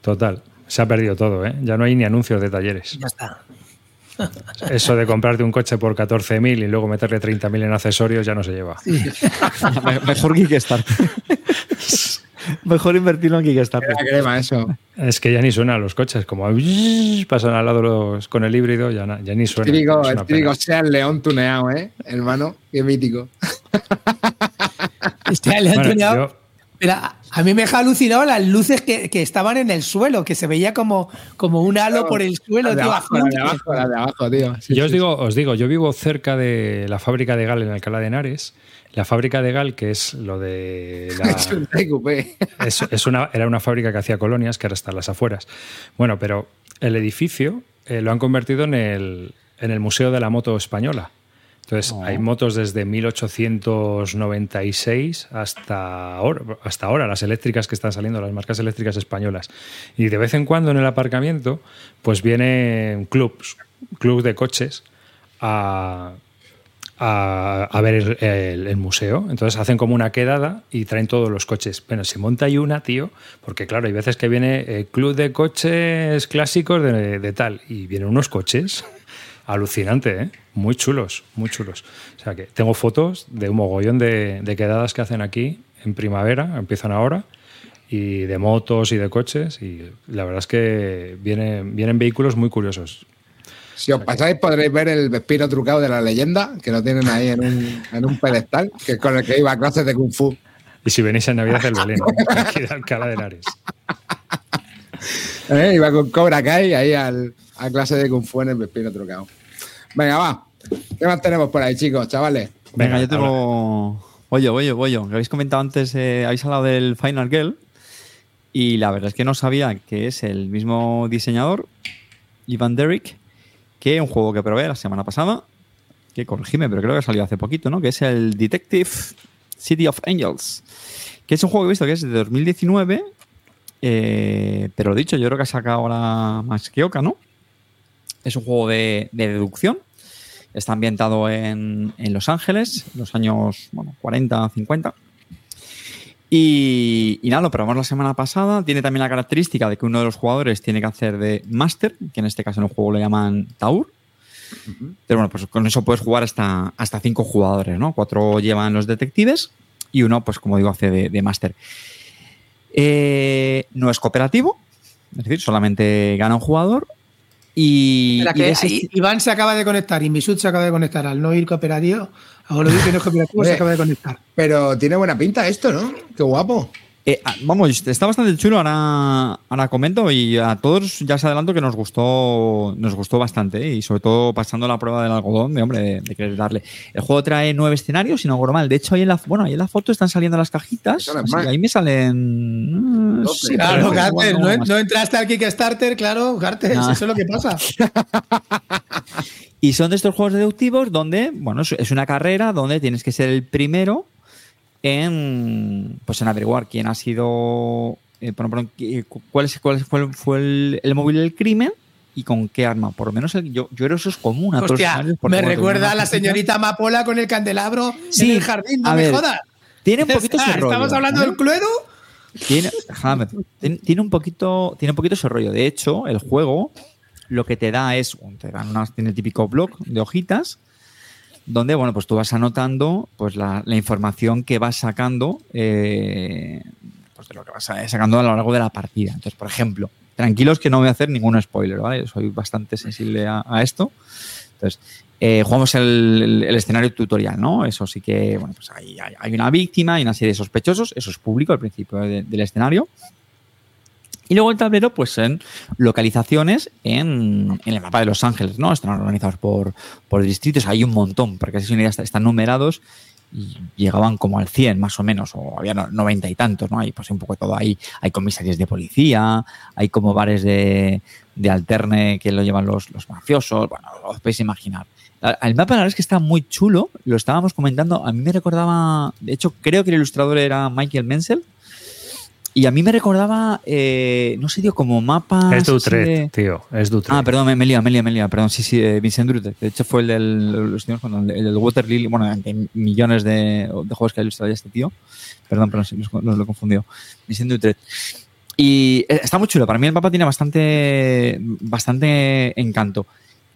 Total. Se ha perdido todo, ¿eh? Ya no hay ni anuncios de talleres. Ya está. Eso de comprarte un coche por 14.000 y luego meterle 30.000 en accesorios ya no se lleva. Me- Mejor Kickstarter. Mejor invertirlo en Kickstarter. La crema, eso. Es que ya ni suenan los coches, como pasan al lado los con el híbrido, ya, na- ya ni suena. Es una el pena. sea el león tuneado, ¿eh? Hermano, qué mítico. Hostia, le han Bueno, tuneado. yo- Pero a, a mí me ha alucinado las luces que, que estaban en el suelo, que se veía como, como un halo por el suelo, La de tío. abajo, la de abajo, la de abajo, tío. Sí, yo os sí, digo, os digo, yo vivo cerca de la fábrica de Gal en Alcalá de Henares. La fábrica de Gal, que es lo de la, Es un TQP. Es, es una, era una fábrica que hacía colonias, que ahora está en las afueras. Bueno, pero el edificio eh, lo han convertido en el, en el Museo de la Moto Española. Entonces, hay motos desde 1896 hasta ahora, hasta ahora, las eléctricas que están saliendo, las marcas eléctricas españolas. Y de vez en cuando en el aparcamiento, pues vienen clubs, clubs de coches a, a, a ver el, el- el museo. Entonces hacen como una quedada y traen todos los coches. Bueno, se monta ahí una, tío, porque claro, hay veces que viene el club de coches clásicos de, de tal y vienen unos coches. Alucinante, ¿eh? Muy chulos, muy chulos. O sea que tengo fotos de un mogollón de, de quedadas que hacen aquí en primavera, empiezan ahora, y de motos y de coches. Y la verdad es que vienen, vienen vehículos muy curiosos. Si os pasáis podréis ver el vespino trucado de la leyenda, que lo tienen ahí en un, en un pedestal, que es con el que iba a clases de Kung Fu. Y si venís en Navidad, el Belén, aquí de Alcalá de Henares. ¿Eh? Iba con Cobra Kai ahí al, a clase de Kung Fu en el vespino trucado. Venga, va. ¿Qué más tenemos por ahí, chicos, chavales? Venga, Venga, yo tengo. Voy yo, voy yo, voy yo. Que habéis comentado antes, eh, habéis hablado del Final Girl. Y la verdad es que no sabía que es el mismo diseñador, Ivan Derrick, que un juego que probé la semana pasada. que corregime, pero creo que salió hace poquito, ¿no? Que es el Detective City of Angels. Que es un juego que he visto que es de 2019. eh, pero dicho, yo creo que ha sacado ahora más que Oca, ¿no? Es un juego de, de deducción. Está ambientado en, en Los Ángeles, los años bueno, 40, 50. Y, y nada, lo probamos la semana pasada. Tiene también la característica de que uno de los jugadores tiene que hacer de Master, que en este caso en el juego lo llaman Taur. Pero bueno, pues con eso puedes jugar hasta, hasta cinco jugadores, ¿no? Cuatro llevan los detectives y uno, pues como digo, hace de, de Master. Eh, no es cooperativo, es decir, solamente gana un jugador. Y, y ese- Iván se acaba de conectar y Misut se acaba de conectar al no ir cooperativo. Ahora lo digo que no es cooperativo, se acaba de conectar. Pero tiene buena pinta esto, ¿no? Qué guapo. Eh, ah, vamos, está bastante chulo. Ahora, ahora comento y a todos ya os adelanto que nos gustó, nos gustó bastante ¿eh? y sobre todo pasando la prueba del algodón de hombre de, de querer darle. El juego trae nueve escenarios, si no recuerdo mal. De hecho, ahí en la, bueno, ahí en la foto están saliendo las cajitas. Así que ahí me salen. sí, Claro, igual no, entraste al Kickstarter, claro, Garter, No. eso es lo que pasa. Y son de estos juegos deductivos donde, bueno, es una carrera donde tienes que ser el primero en, pues en averiguar quién ha sido, eh, perdón, cuál, es, cuál fue, el- fue el, el móvil del crimen y con qué arma. Por lo menos el- yo, yo creo que eso es común a todos Hostia, porque, me recuerda a la señorita Amapola con el candelabro Sí, en el jardín, no a me ver, jodas. Tiene un poquito ese rollo. Estamos hablando del Cluedo. Tiene, déjame, tiene, tiene un poquito, tiene un poquito ese rollo. De hecho, el juego lo que te da es, te dan unas, tiene el típico blog de hojitas, donde bueno, pues tú vas anotando pues la, información que vas sacando, eh, pues de lo que vas sacando a lo largo de la partida. Entonces, por ejemplo, tranquilos que no voy a hacer ningún spoiler, ¿vale? Soy bastante sensible a, esto. Entonces, eh, jugamos el, el- escenario tutorial, ¿no? Eso sí que, bueno, pues hay, hay- una víctima, hay una serie de sospechosos, eso es público al principio de- del escenario. Y luego el tablero, pues en localizaciones en, el mapa de Los Ángeles, ¿no? Están organizados por, por distritos, hay un montón, porque así una idea, está- están numerados y llegaban como al 100 más o menos, o había no- 90 y tantos, ¿no? Hay pues un poco de todo ahí. Hay comisarías de policía, hay como bares de, de alterne que lo llevan los, los mafiosos, bueno, os podéis imaginar. El mapa la verdad es que está muy chulo, lo estábamos comentando, a mí me recordaba, de hecho creo que el ilustrador era Michael Menzel, y a mí me recordaba, eh, no sé, tío, como mapa... Es Dutret, tío. Es Dutret. Ah, perdón, me, me lía, me lía, me lía, perdón, sí, sí, eh, Vincent Dutret. De hecho, fue el del, los tíos cuando- el del Water Lily, bueno, entre millones de, de juegos que ha ilustrado ya este tío. Perdón, sí, los, los lo he confundido. Vincent Dutret. Y eh, está muy chulo. Para mí el mapa tiene bastante, bastante encanto.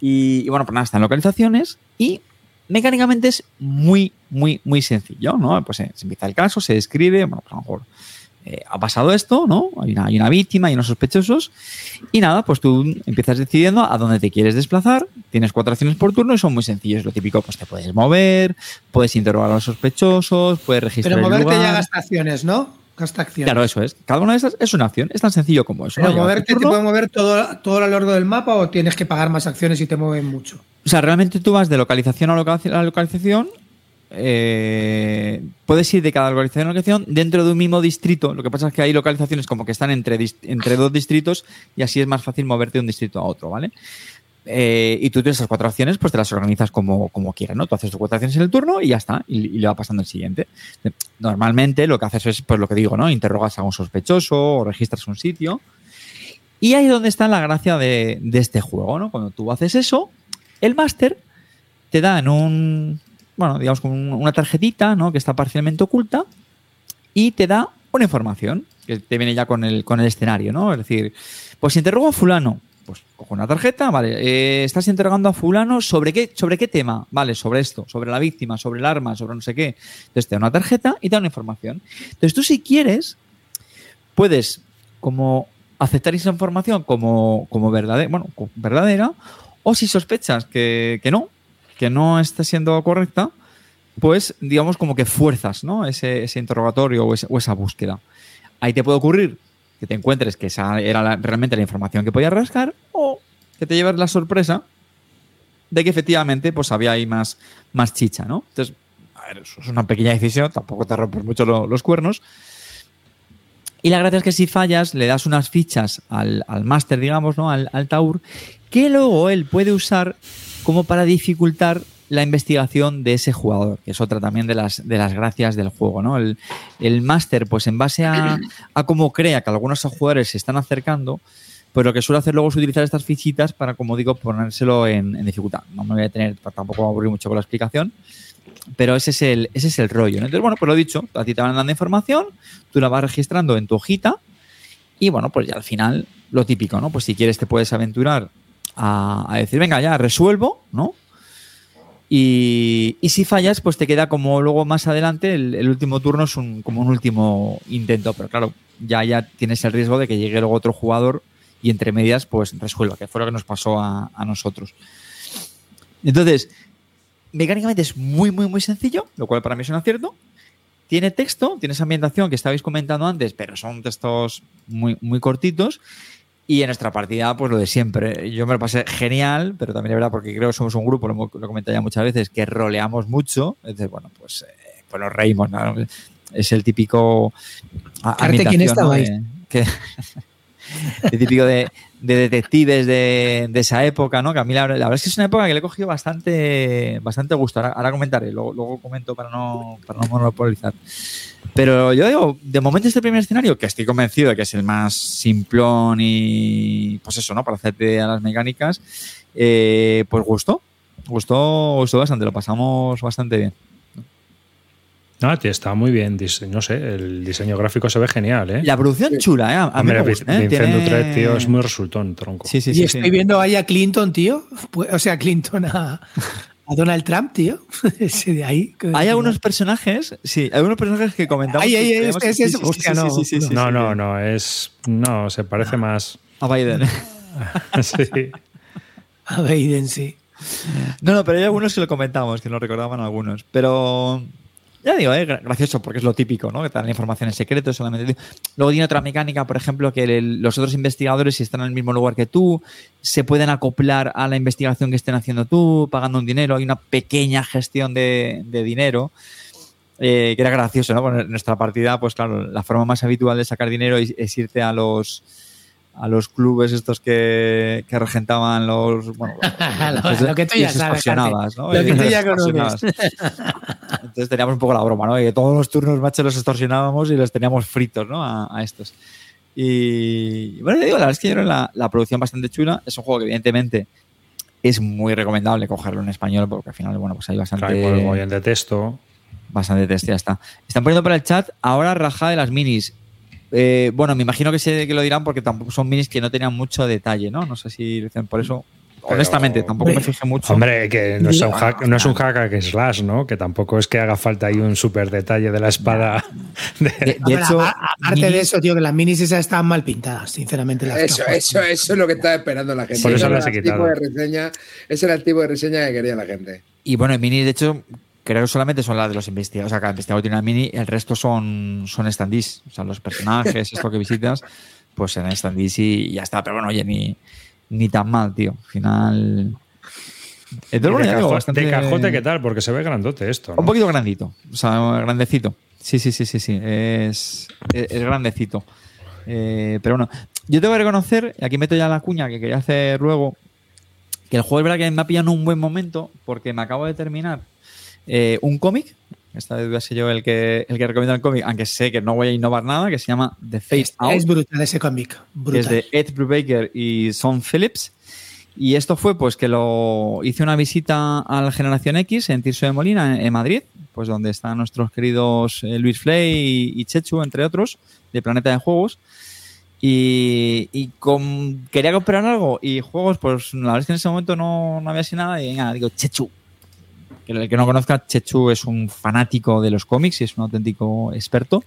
Y, y bueno, pues nada, están localizaciones y mecánicamente es muy, muy, muy sencillo, ¿no? Pues eh, se empieza el caso, se describe, bueno, pues a lo mejor eh, ha pasado esto, ¿no? Hay una, hay una víctima, hay unos sospechosos. Y nada, pues tú empiezas decidiendo a dónde te quieres desplazar. Tienes cuatro acciones por turno y son muy sencillos. Lo típico, pues te puedes mover, puedes interrogar a los sospechosos, puedes registrar Pero el moverte lugar. ya gasta acciones, ¿no? Gasta acciones. Claro, eso es. Cada una de estas es una acción. Es tan sencillo como eso. Moverte te turno. puede mover todo, todo a lo largo del mapa o tienes que pagar más acciones y te mueven mucho. O sea, realmente tú vas de localización a loca- a localización. Eh, puedes ir de cada localización a localización dentro de un mismo distrito. Lo que pasa es que hay localizaciones como que están entre, entre dos distritos y así es más fácil moverte de un distrito a otro, ¿vale? Eh, y tú tienes esas cuatro acciones, pues te las organizas como, como quieras, ¿no? Tú haces tus cuatro acciones en el turno y ya está, y, y le va pasando el siguiente. Normalmente lo que haces es, pues lo que digo, ¿no? Interrogas a un sospechoso o registras un sitio. Y ahí es donde está la gracia de, de este juego, ¿no? Cuando tú haces eso, el máster te da en un, bueno, digamos, como un- una tarjetita, ¿no? Que está parcialmente oculta y te da una información que te viene ya con el, con el escenario, ¿no? Es decir, pues interrogo a fulano, pues cojo una tarjeta, vale, eh, estás interrogando a fulano sobre qué, sobre qué tema, vale, sobre esto, sobre la víctima, sobre el arma, sobre no sé qué. Entonces te da una tarjeta y te da una información. Entonces tú si quieres, puedes como aceptar esa información como, como verdadera, bueno, verdadera, o si sospechas que, que no, que no está siendo correcta, pues digamos como que fuerzas ¿no? ese, ese interrogatorio o, esa búsqueda. Ahí te puede ocurrir que te encuentres que esa era realmente la información que podías rascar o que te lleves la sorpresa de que efectivamente pues había ahí más, más chicha, ¿no? Entonces, a ver, eso es una pequeña decisión, tampoco te rompes mucho lo- los cuernos. Y la gracia es que si fallas, le das unas fichas al, al máster, digamos, ¿no? Al, al Taur, que luego él puede usar como para dificultar la investigación de ese jugador, que es otra también de las, de las gracias del juego, ¿no? El, el máster, pues en base a, a cómo crea que algunos jugadores se están acercando, pues lo que suele hacer luego es utilizar estas fichitas para, como digo, ponérselo en, en dificultad. No me voy a tener, tampoco voy a aburrir mucho con la explicación, pero ese es el, ese es el rollo. ¿no? Entonces, bueno, pues lo dicho, a ti te van dando información, tú la vas registrando en tu hojita y bueno, pues ya al final lo típico, ¿no? Pues si quieres te puedes aventurar a, decir, venga, ya resuelvo, ¿no? Y, y, si fallas, pues te queda como luego más adelante, el, el, último turno es un, como un último intento, pero claro, ya, ya tienes el riesgo de que llegue luego otro jugador y entre medias, pues resuelva, que fue lo que nos pasó a, a nosotros. Entonces, mecánicamente es muy, muy, muy sencillo, lo cual para mí es un acierto. Tiene texto, tiene esa ambientación que estabais comentando antes, pero son textos muy, muy cortitos. Y en nuestra partida, pues lo de siempre. Yo me lo pasé genial, pero también es verdad, porque creo que somos un grupo, lo, lo he comentado ya muchas veces, que roleamos mucho. Entonces, bueno, pues, eh, pues nos reímos. ¿no? Es el típico. Arte, ¿quién estaba ahí? Que, el típico de, de detectives de, de, esa época, ¿no? Que a mí la, la, verdad es que es una época que le he cogido bastante, bastante gusto. Ahora, ahora comentaré, luego, luego, comento para no, para no monopolizar. Pero yo digo, de momento este primer escenario, que estoy convencido de que es el más simplón y pues eso, ¿no? Para hacerte a las mecánicas, eh, pues gustó. Gustó, gustó bastante, lo pasamos bastante bien. No, tío, está muy bien. No sé, el diseño gráfico se ve genial, ¿eh? La producción chula, ¿eh? A mí Hombre, me gusta, ¿eh? Vincent Dutré, tío, es muy resultón, tronco. Sí, sí, y sí. estoy sí. viendo ahí a Clinton, tío. O sea, Clinton a, a Donald Trump, tío. Ese de ahí. Hay algunos personajes, sí, hay algunos personajes que comentamos. Ay, ay, ay, es- sí, sí, hostia, sí, no, sí, sí, sí, No, sí, no, sí. no, es. No, se parece más. A Biden. sí. A Biden, sí. No, no, pero hay algunos que lo comentamos, que lo recordaban algunos. Pero ya digo, eh, gra- gracioso, porque es lo típico, ¿no? Que te dan la información en secreto solamente. Luego tiene otra mecánica, por ejemplo, que los otros investigadores, si están en el mismo lugar que tú, se pueden acoplar a la investigación que estén haciendo tú, pagando un dinero. Hay una pequeña gestión de, dinero. eh, que era gracioso, ¿no? Bueno, en nuestra partida, pues claro, la forma más habitual de sacar dinero es irte a los a los clubes estos que, que regentaban los bueno, Lo- lo que tú ya sabes, extorsionabas, ¿no? Lo que tú ya extorsionabas. Entonces teníamos un poco la broma, ¿no? Y todos los turnos, macho, los extorsionábamos y los teníamos fritos, ¿no? A, a estos. Y bueno, te digo, la verdad es que yo creo la, la producción bastante chula. Es un juego que, evidentemente, es muy recomendable cogerlo en español porque al final, bueno, pues hay bastante, Claro, por el mogollón de texto. bastante texto, ya está. Están poniendo por el chat ahora rajada de las minis. Eh, bueno, me imagino que sé que lo dirán porque tampoco son minis que no tenían mucho detalle, ¿no? No sé si lo dicen por eso. Pero- Honestamente, tampoco me fijé mucho. Hombre, que no es un hack, no es un hack and slash, ¿no? Que tampoco es que haga falta ahí un súper detalle de la espada. de- De, de Hombre, hecho, aparte de eso, tío, que las minis esas estaban mal pintadas, sinceramente. Las Eso, cajas. eso, eso es lo que estaba esperando la gente. Por eso Ese las he el quitado. tipo de reseña, ese era el tipo de reseña que quería la gente. Y bueno, en mini, de hecho, creo que solamente son las de los investigadores. O sea, cada investigador tiene una mini, el resto son, son standees. O sea, los personajes, esto que visitas, pues en standees y ya está. Pero bueno, oye, ni, ni tan mal, tío. Al final. bueno, de, ya digo, cajo- bastante- de cajote, ¿qué tal? Porque se ve grandote esto. ¿no? Un poquito grandito. O sea, grandecito. Sí, sí, sí, sí, sí. Es, es, es grandecito. Eh, pero bueno, yo tengo que reconocer, y aquí meto ya la cuña que quería hacer luego, que el juego es verdad que me ha pillado en un buen momento porque me acabo de terminar eh, un cómic. Esta vez voy a ser yo el que, el que recomienda el cómic, aunque sé que no voy a innovar nada, que se llama The Face Es, Out es brutal ese cómic. es de Ed Brubaker y Son Phillips. Y esto fue pues que lo hice una visita a la Generación X en Tirso de Molina, en, en Madrid, pues donde están nuestros queridos eh, Luis Flay y, y Chechu, entre otros, de Planeta de Juegos. Y, y con- quería comprar algo y juegos, pues la verdad es que en ese momento no, no había así nada. Y venga, digo, Chechu. El que no conozca, Chechu es un fanático de los cómics y es un auténtico experto.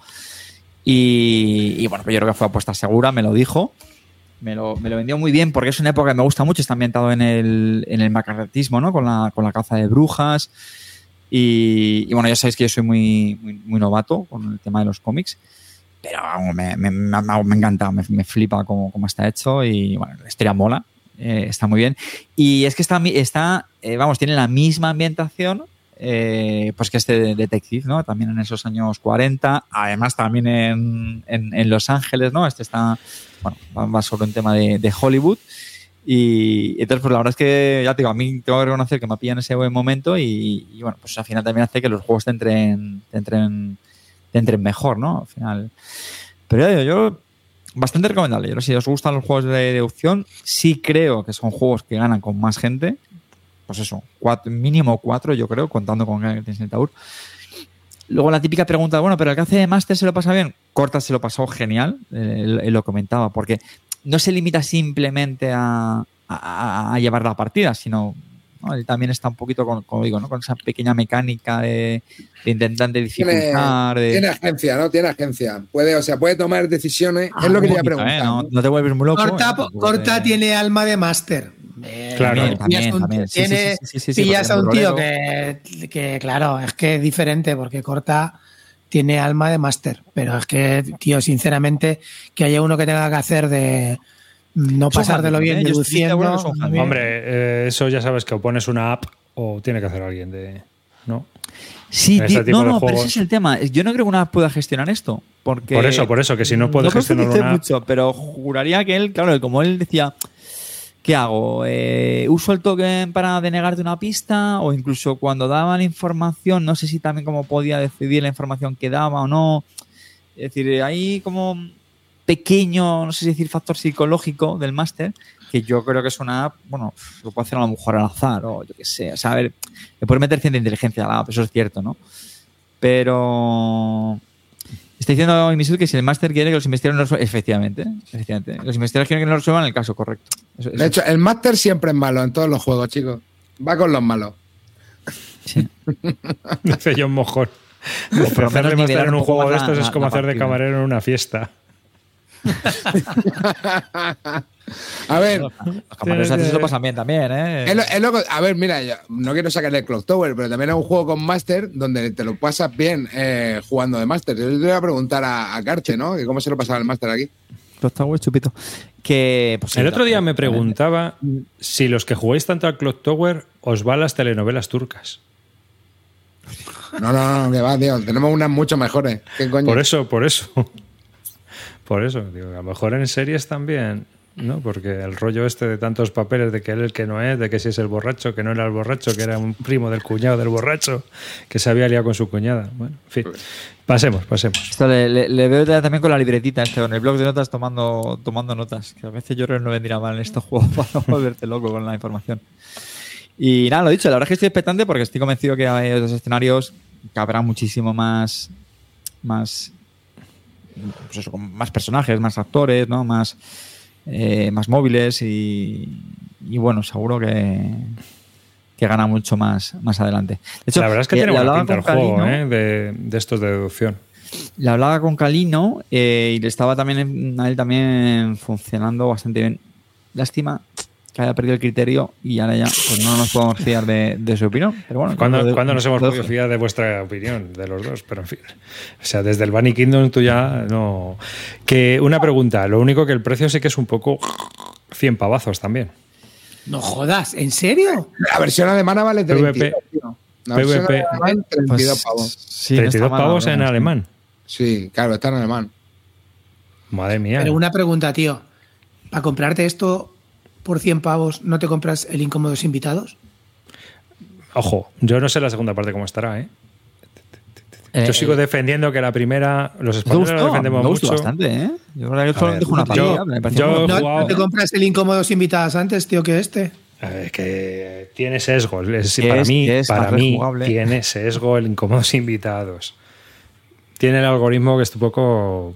Y, y bueno, yo creo que fue apuesta segura, me lo dijo. Me lo, me lo vendió muy bien porque es una época que me gusta mucho, está ambientado en el, en el macarretismo, ¿no? Con la, con la caza de brujas. Y, bueno, ya sabéis que yo soy muy, muy, novato con el tema de los cómics. Pero me, me, me, me encanta, me, me flipa cómo, cómo está hecho y bueno, la historia mola, eh, está muy bien. Y es que está, está eh, vamos, tiene la misma ambientación eh, pues que este de Detective, ¿no? También en esos años 40, además también en, en, Los Ángeles, ¿no? Este está, bueno, va- sobre un tema de, de Hollywood. Y entonces, pues la verdad es que, ya te digo, a mí tengo que reconocer que me pillan ese buen momento y, y, bueno, pues al final también hace que los juegos te entren, te entren, te entren mejor, ¿no? Al final. Pero ya digo, yo, bastante recomendable. Yo, si os gustan los juegos de deducción, sí creo que son juegos que ganan con más gente. Pues eso, mínimo cuatro, yo creo, contando con Galaxy Tour. Luego la típica pregunta, bueno, pero el que hace de máster se lo pasa bien. Corta se lo pasó genial, eh, lo comentaba, porque no se limita simplemente a llevar la partida, sino ¿no? él también está un poquito con, como digo, ¿no? con esa pequeña mecánica de, de intentar de dificultar. Tiene, de... tiene, agencia, ¿no? Tiene agencia. Puede, o sea, puede tomar decisiones. Ah, es lo que quería preguntar. ¿eh? No, no, te vuelves muy loco. Corta, ¿eh? Corta tiene alma de máster. Eh, claro, tiene, pillas a un tío que, que, claro, es que es diferente porque Corta tiene alma de máster, pero es que, tío, sinceramente, que haya uno que tenga que hacer de no pasar de lo bien deduciendo. Hombre, eh, eso ya sabes que o pones una app o tiene que hacer alguien de. ¿No? Sí, tío, no, no, pero ese es el tema. Yo no creo que una app pueda gestionar esto. Porque por eso, por eso, que si no puede no gestionar una mucho, pero juraría que él, claro, como él decía, ¿qué hago? Eh, ¿Uso el token para denegarte una pista? O incluso cuando daban información, no sé si también cómo podía decidir la información que daba o no. Es decir, ahí como pequeño, no sé si decir factor psicológico del máster, que yo creo que es una app, bueno, lo puede hacer a lo mejor al azar o yo qué sé, o sea, a ver, le puede meter cierta inteligencia a la app, eso es cierto, ¿no? Pero está diciendo Imisul que si el máster quiere que los investigadores no resuelvan, efectivamente, efectivamente, los investigadores quieren que no resuelvan el caso correcto. Eso, eso. De hecho, el máster siempre es malo en todos los juegos, chicos. Va con los malos. Sí. Dice John Mojón. Hacerle máster en un juego de estos la, es como hacer de camarero en una fiesta. a ver, los camareros se lo pasan bien también, ¿eh? Es lo, es lo, a ver, mira, yo no quiero sacar el Clock Tower, pero también es un juego con Master donde te lo pasas bien eh, jugando de Master. Yo le voy a preguntar a, a Carche, ¿no? Que ¿Cómo se lo pasaba el Master aquí? Clock Tower, chupito. Que, pues, el otro día me preguntaba si los que jugáis tanto al Clock Tower os va las telenovelas turcas. No, no, no, que va, tío. Tenemos unas mucho mejores. ¿Qué coño? Por eso, por eso. Por eso, digo, a lo mejor en series también, ¿no? Porque el rollo este de tantos papeles de que él el que no es, de que si es el borracho, que no era el borracho, que era un primo del cuñado del borracho, que se había liado con su cuñada. Bueno, en fin. Pasemos, pasemos. Esto le, veo también con la libretita, este, con el blog de notas tomando, tomando notas. Que a veces yo creo que no vendría mal en estos juegos para volverte loco con la información. Y nada, lo dicho, la verdad es que estoy expectante porque estoy convencido que hay otros escenarios que habrá muchísimo más, más pues eso, con más personajes, más actores, ¿no? Más, eh, más móviles y, y, bueno, seguro que, que gana mucho más, más adelante. De hecho, la verdad es que eh, tiene buena pinta el juego Calino, ¿eh? de, de, estos de deducción. Le hablaba con Calino eh, y le estaba también a él también funcionando bastante bien. Lástima que haya perdido el criterio y ahora ya pues no nos podemos fiar de, de su opinión. Pero bueno, ¿Cuándo, de, ¿cuándo nos hemos podido fiar de vuestra opinión, de los dos? Pero en fin. O sea, desde el Bunny Kingdom tú ya no. Que una pregunta, lo único que el precio sí que es un poco 100 pavazos también. No jodas, ¿en serio? La versión alemana vale 32, PvP. tío. La PvP. Alemán, 32 Pues, pavos. sí, 32 no está pavos mal, en alemán. Sí, claro, está en alemán. Madre mía. Pero una pregunta, tío. Para comprarte esto por 100 pavos, ¿no te compras el Incómodos Invitados? Ojo, yo no sé la segunda parte cómo estará, ¿eh? Yo sigo defendiendo que la primera, los españoles la defendemos me gustó mucho. bastante, ¿eh? Yo creo que solo ver, dejo una yo- partida. me yo- ¿No, jugado- no te compras el Incómodos Invitados antes, tío, que este? A ver, que tiene sesgo. Es- para es- mí, es para mí tiene sesgo el incómodos invitados. Tiene el algoritmo que es un poco.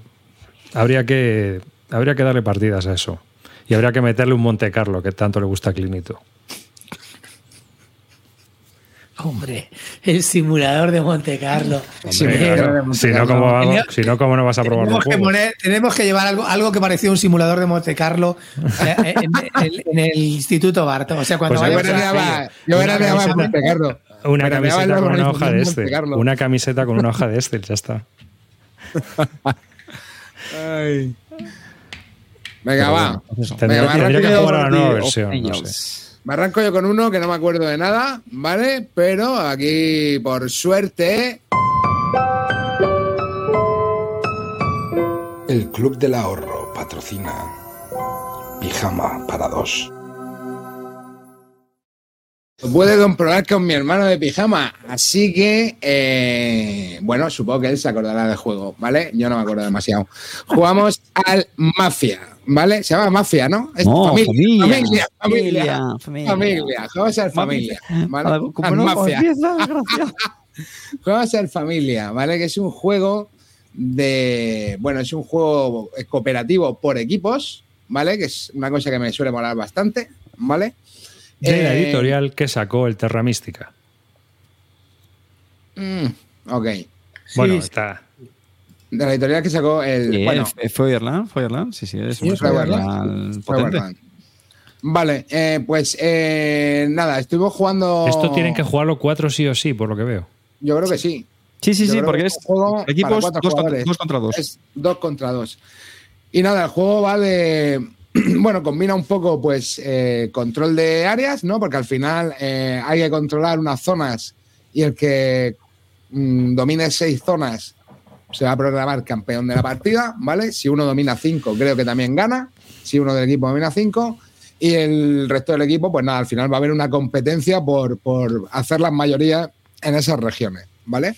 Habría que, habría que darle partidas a eso. Y habría que meterle un Monte Carlo, que tanto le gusta a Clinito. Hombre, el simulador de Monte Carlo. Claro. si, no, ¿cómo vamos- si no, ¿cómo no vas a probar los Tenemos que, poner- tenemos que llevar algo, algo que parecía un simulador de Monte Carlo en, el Instituto Barto. O sea, cuando Pues Yo ahí vayamos verás, a- veraneaba, yo veraneaba en Monte Carlo. Una camiseta con una hoja de de este. Una camiseta con una hoja de este, ya está. Ay. Venga, va. Eso. Tendría, Venga, me tendría que jugar a la nueva versión. no Angels. sé. Me arranco yo con uno que no me acuerdo de nada, ¿vale? Pero aquí, por suerte. El Club del Ahorro patrocina Pijama para dos. Lo puede comprobar con mi hermano de pijama. Así que, eh, bueno, supongo que él se acordará del juego, ¿vale? Yo no me acuerdo demasiado. Jugamos al Mafia, ¿vale? Se llama Mafia, ¿no? Es No, familia, familia. familia, familia, Familia, familia. Jugamos al familia, ¿vale? Como Al no, Mafia. familia, ¿vale? Que es un juego de. Bueno, es un juego cooperativo por equipos, ¿vale? Que es una cosa que me suele molar bastante, ¿vale? De la Eh, editorial que sacó el Terra Mística. mm, ok. Bueno, sí. está. De la editorial que sacó el. Sí, bueno, el Feuerland, Feuerland, sí, sí, es Sí. Feuerland. Vale, eh, pues eh, nada, estuvimos jugando. Esto tienen que jugarlo cuatro sí o sí, por lo que veo. Yo creo que sí. Sí, sí, Yo sí, porque que es un juego para equipos cuatro dos contra, dos contra dos. Es dos contra dos. Y nada, el juego va de. Bueno, combina un poco, pues, eh, control de áreas, ¿no? Porque al final eh, hay que controlar unas zonas y el que mm, domine seis zonas se va a programar campeón de la partida, ¿vale? Si uno domina cinco, creo que también gana. Si uno del equipo domina cinco. Y el resto del equipo, pues nada, al final va a haber una competencia por, por hacer las mayorías en esas regiones, ¿vale?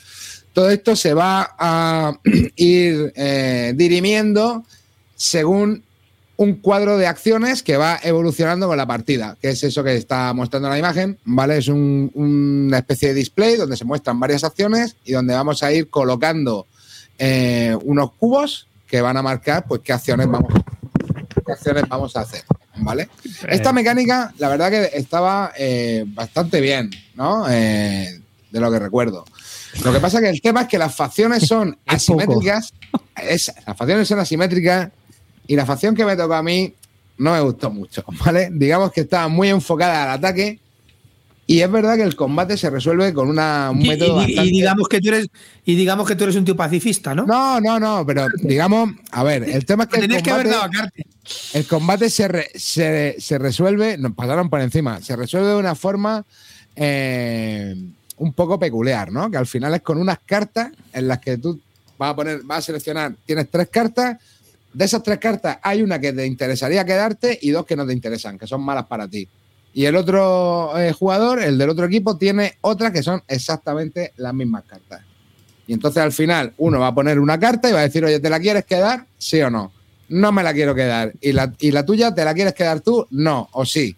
Todo esto se va a ir eh, dirimiendo según un cuadro de acciones que va evolucionando con la partida, que es eso que está mostrando la imagen, ¿vale? Es un- una especie de display donde se muestran varias acciones y donde vamos a ir colocando eh, unos cubos que van a marcar pues qué acciones vamos, qué acciones vamos a hacer, ¿vale? Esta mecánica, la verdad que estaba eh, bastante bien, ¿no? Eh, de lo que recuerdo. Lo que pasa que el tema es que las facciones son Es asimétricas. Es- las facciones son asimétricas y la facción que me tocó a mí no me gustó mucho, ¿vale? Digamos que estaba muy enfocada al ataque y es verdad que el combate se resuelve con una, un Y, método y- y bastante... digamos que tú eres y digamos que tú eres un tío pacifista, ¿no? No, no, no, pero digamos, a ver, el tema es que el Tenías que haber combate- dado el combate se, re- se, se resuelve, nos pasaron por encima, se resuelve de una forma eh, un poco peculiar, ¿no? Que al final es con unas cartas en las que tú vas a poner, vas a seleccionar, tienes tres cartas, de esas tres cartas hay una que te interesaría quedarte y dos que no te interesan, que son malas para ti. Y el otro eh, jugador, el del otro equipo, tiene otras que son exactamente las mismas cartas. Y entonces al final uno va a poner una carta y va a decir, oye, ¿te la quieres quedar? ¿Sí o no? No me la quiero quedar. ¿Y la, y la tuya te la quieres quedar tú? No, o sí.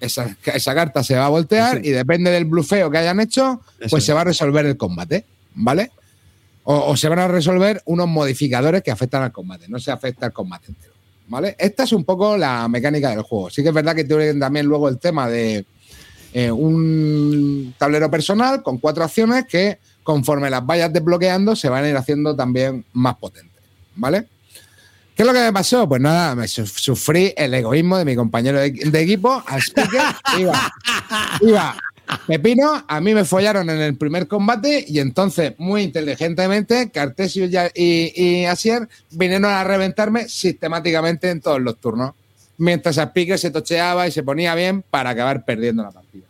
Esa, esa carta se va a voltear y depende del blufeo que hayan hecho, pues es. se va a resolver el combate, ¿vale? O, se van a resolver unos modificadores que afectan al combate, no se afecta al combate entero, ¿vale? Esta es un poco la mecánica del juego. Sí que es verdad que tienen también luego el tema de eh, un tablero personal con cuatro acciones que conforme las vayas desbloqueando se van a ir haciendo también más potentes, ¿vale? ¿Qué es lo que me pasó? Pues nada, me su- sufrí el egoísmo de mi compañero de, equipo, al speaker, iba, iba Pepino, a mí me follaron en el primer combate y entonces, muy inteligentemente, Cartesio y, y, y Asier vinieron a reventarme sistemáticamente en todos los turnos, mientras a Speaker se tocheaba y se ponía bien para acabar perdiendo la partida.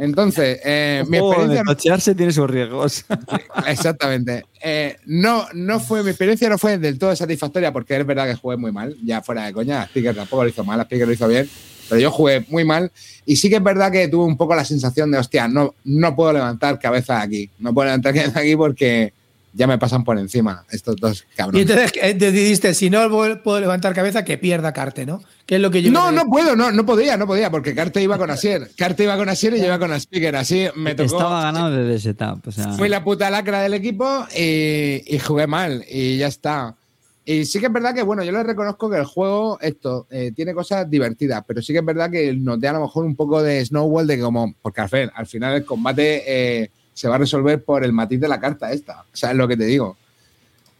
Entonces, eh, mi experiencia... de tochearse tiene sus riesgos. Exactamente. Eh, no, no fue, mi experiencia no fue del todo satisfactoria porque es verdad que jugué muy mal, ya fuera de coña, Speaker tampoco lo hizo mal, Speaker lo hizo bien, pero yo jugué muy mal y sí que es verdad que tuve un poco la sensación de, hostia, no, no puedo levantar cabeza de aquí, no puedo levantar cabeza de aquí porque ya me pasan por encima estos dos Y cabrones. entonces eh, decidiste, si no puedo levantar cabeza, que pierda Carte, ¿no? Que es lo que yo No, no puedo, no, no podía, no podía, porque Carte iba con Asier. Carte iba con Asier y yo iba con Speaker. Así me tocó. Estaba ganado desde ese setup. O sea, Fui la puta lacra del equipo y, y jugué mal y ya está. Y sí que es verdad que, bueno, yo le reconozco que el juego, esto, eh, tiene cosas divertidas, pero sí que es verdad que noté a lo mejor un poco de Snowball de como, porque al, fin- al final el combate eh, se va a resolver por el matiz de la carta esta. O sea, es lo que te digo.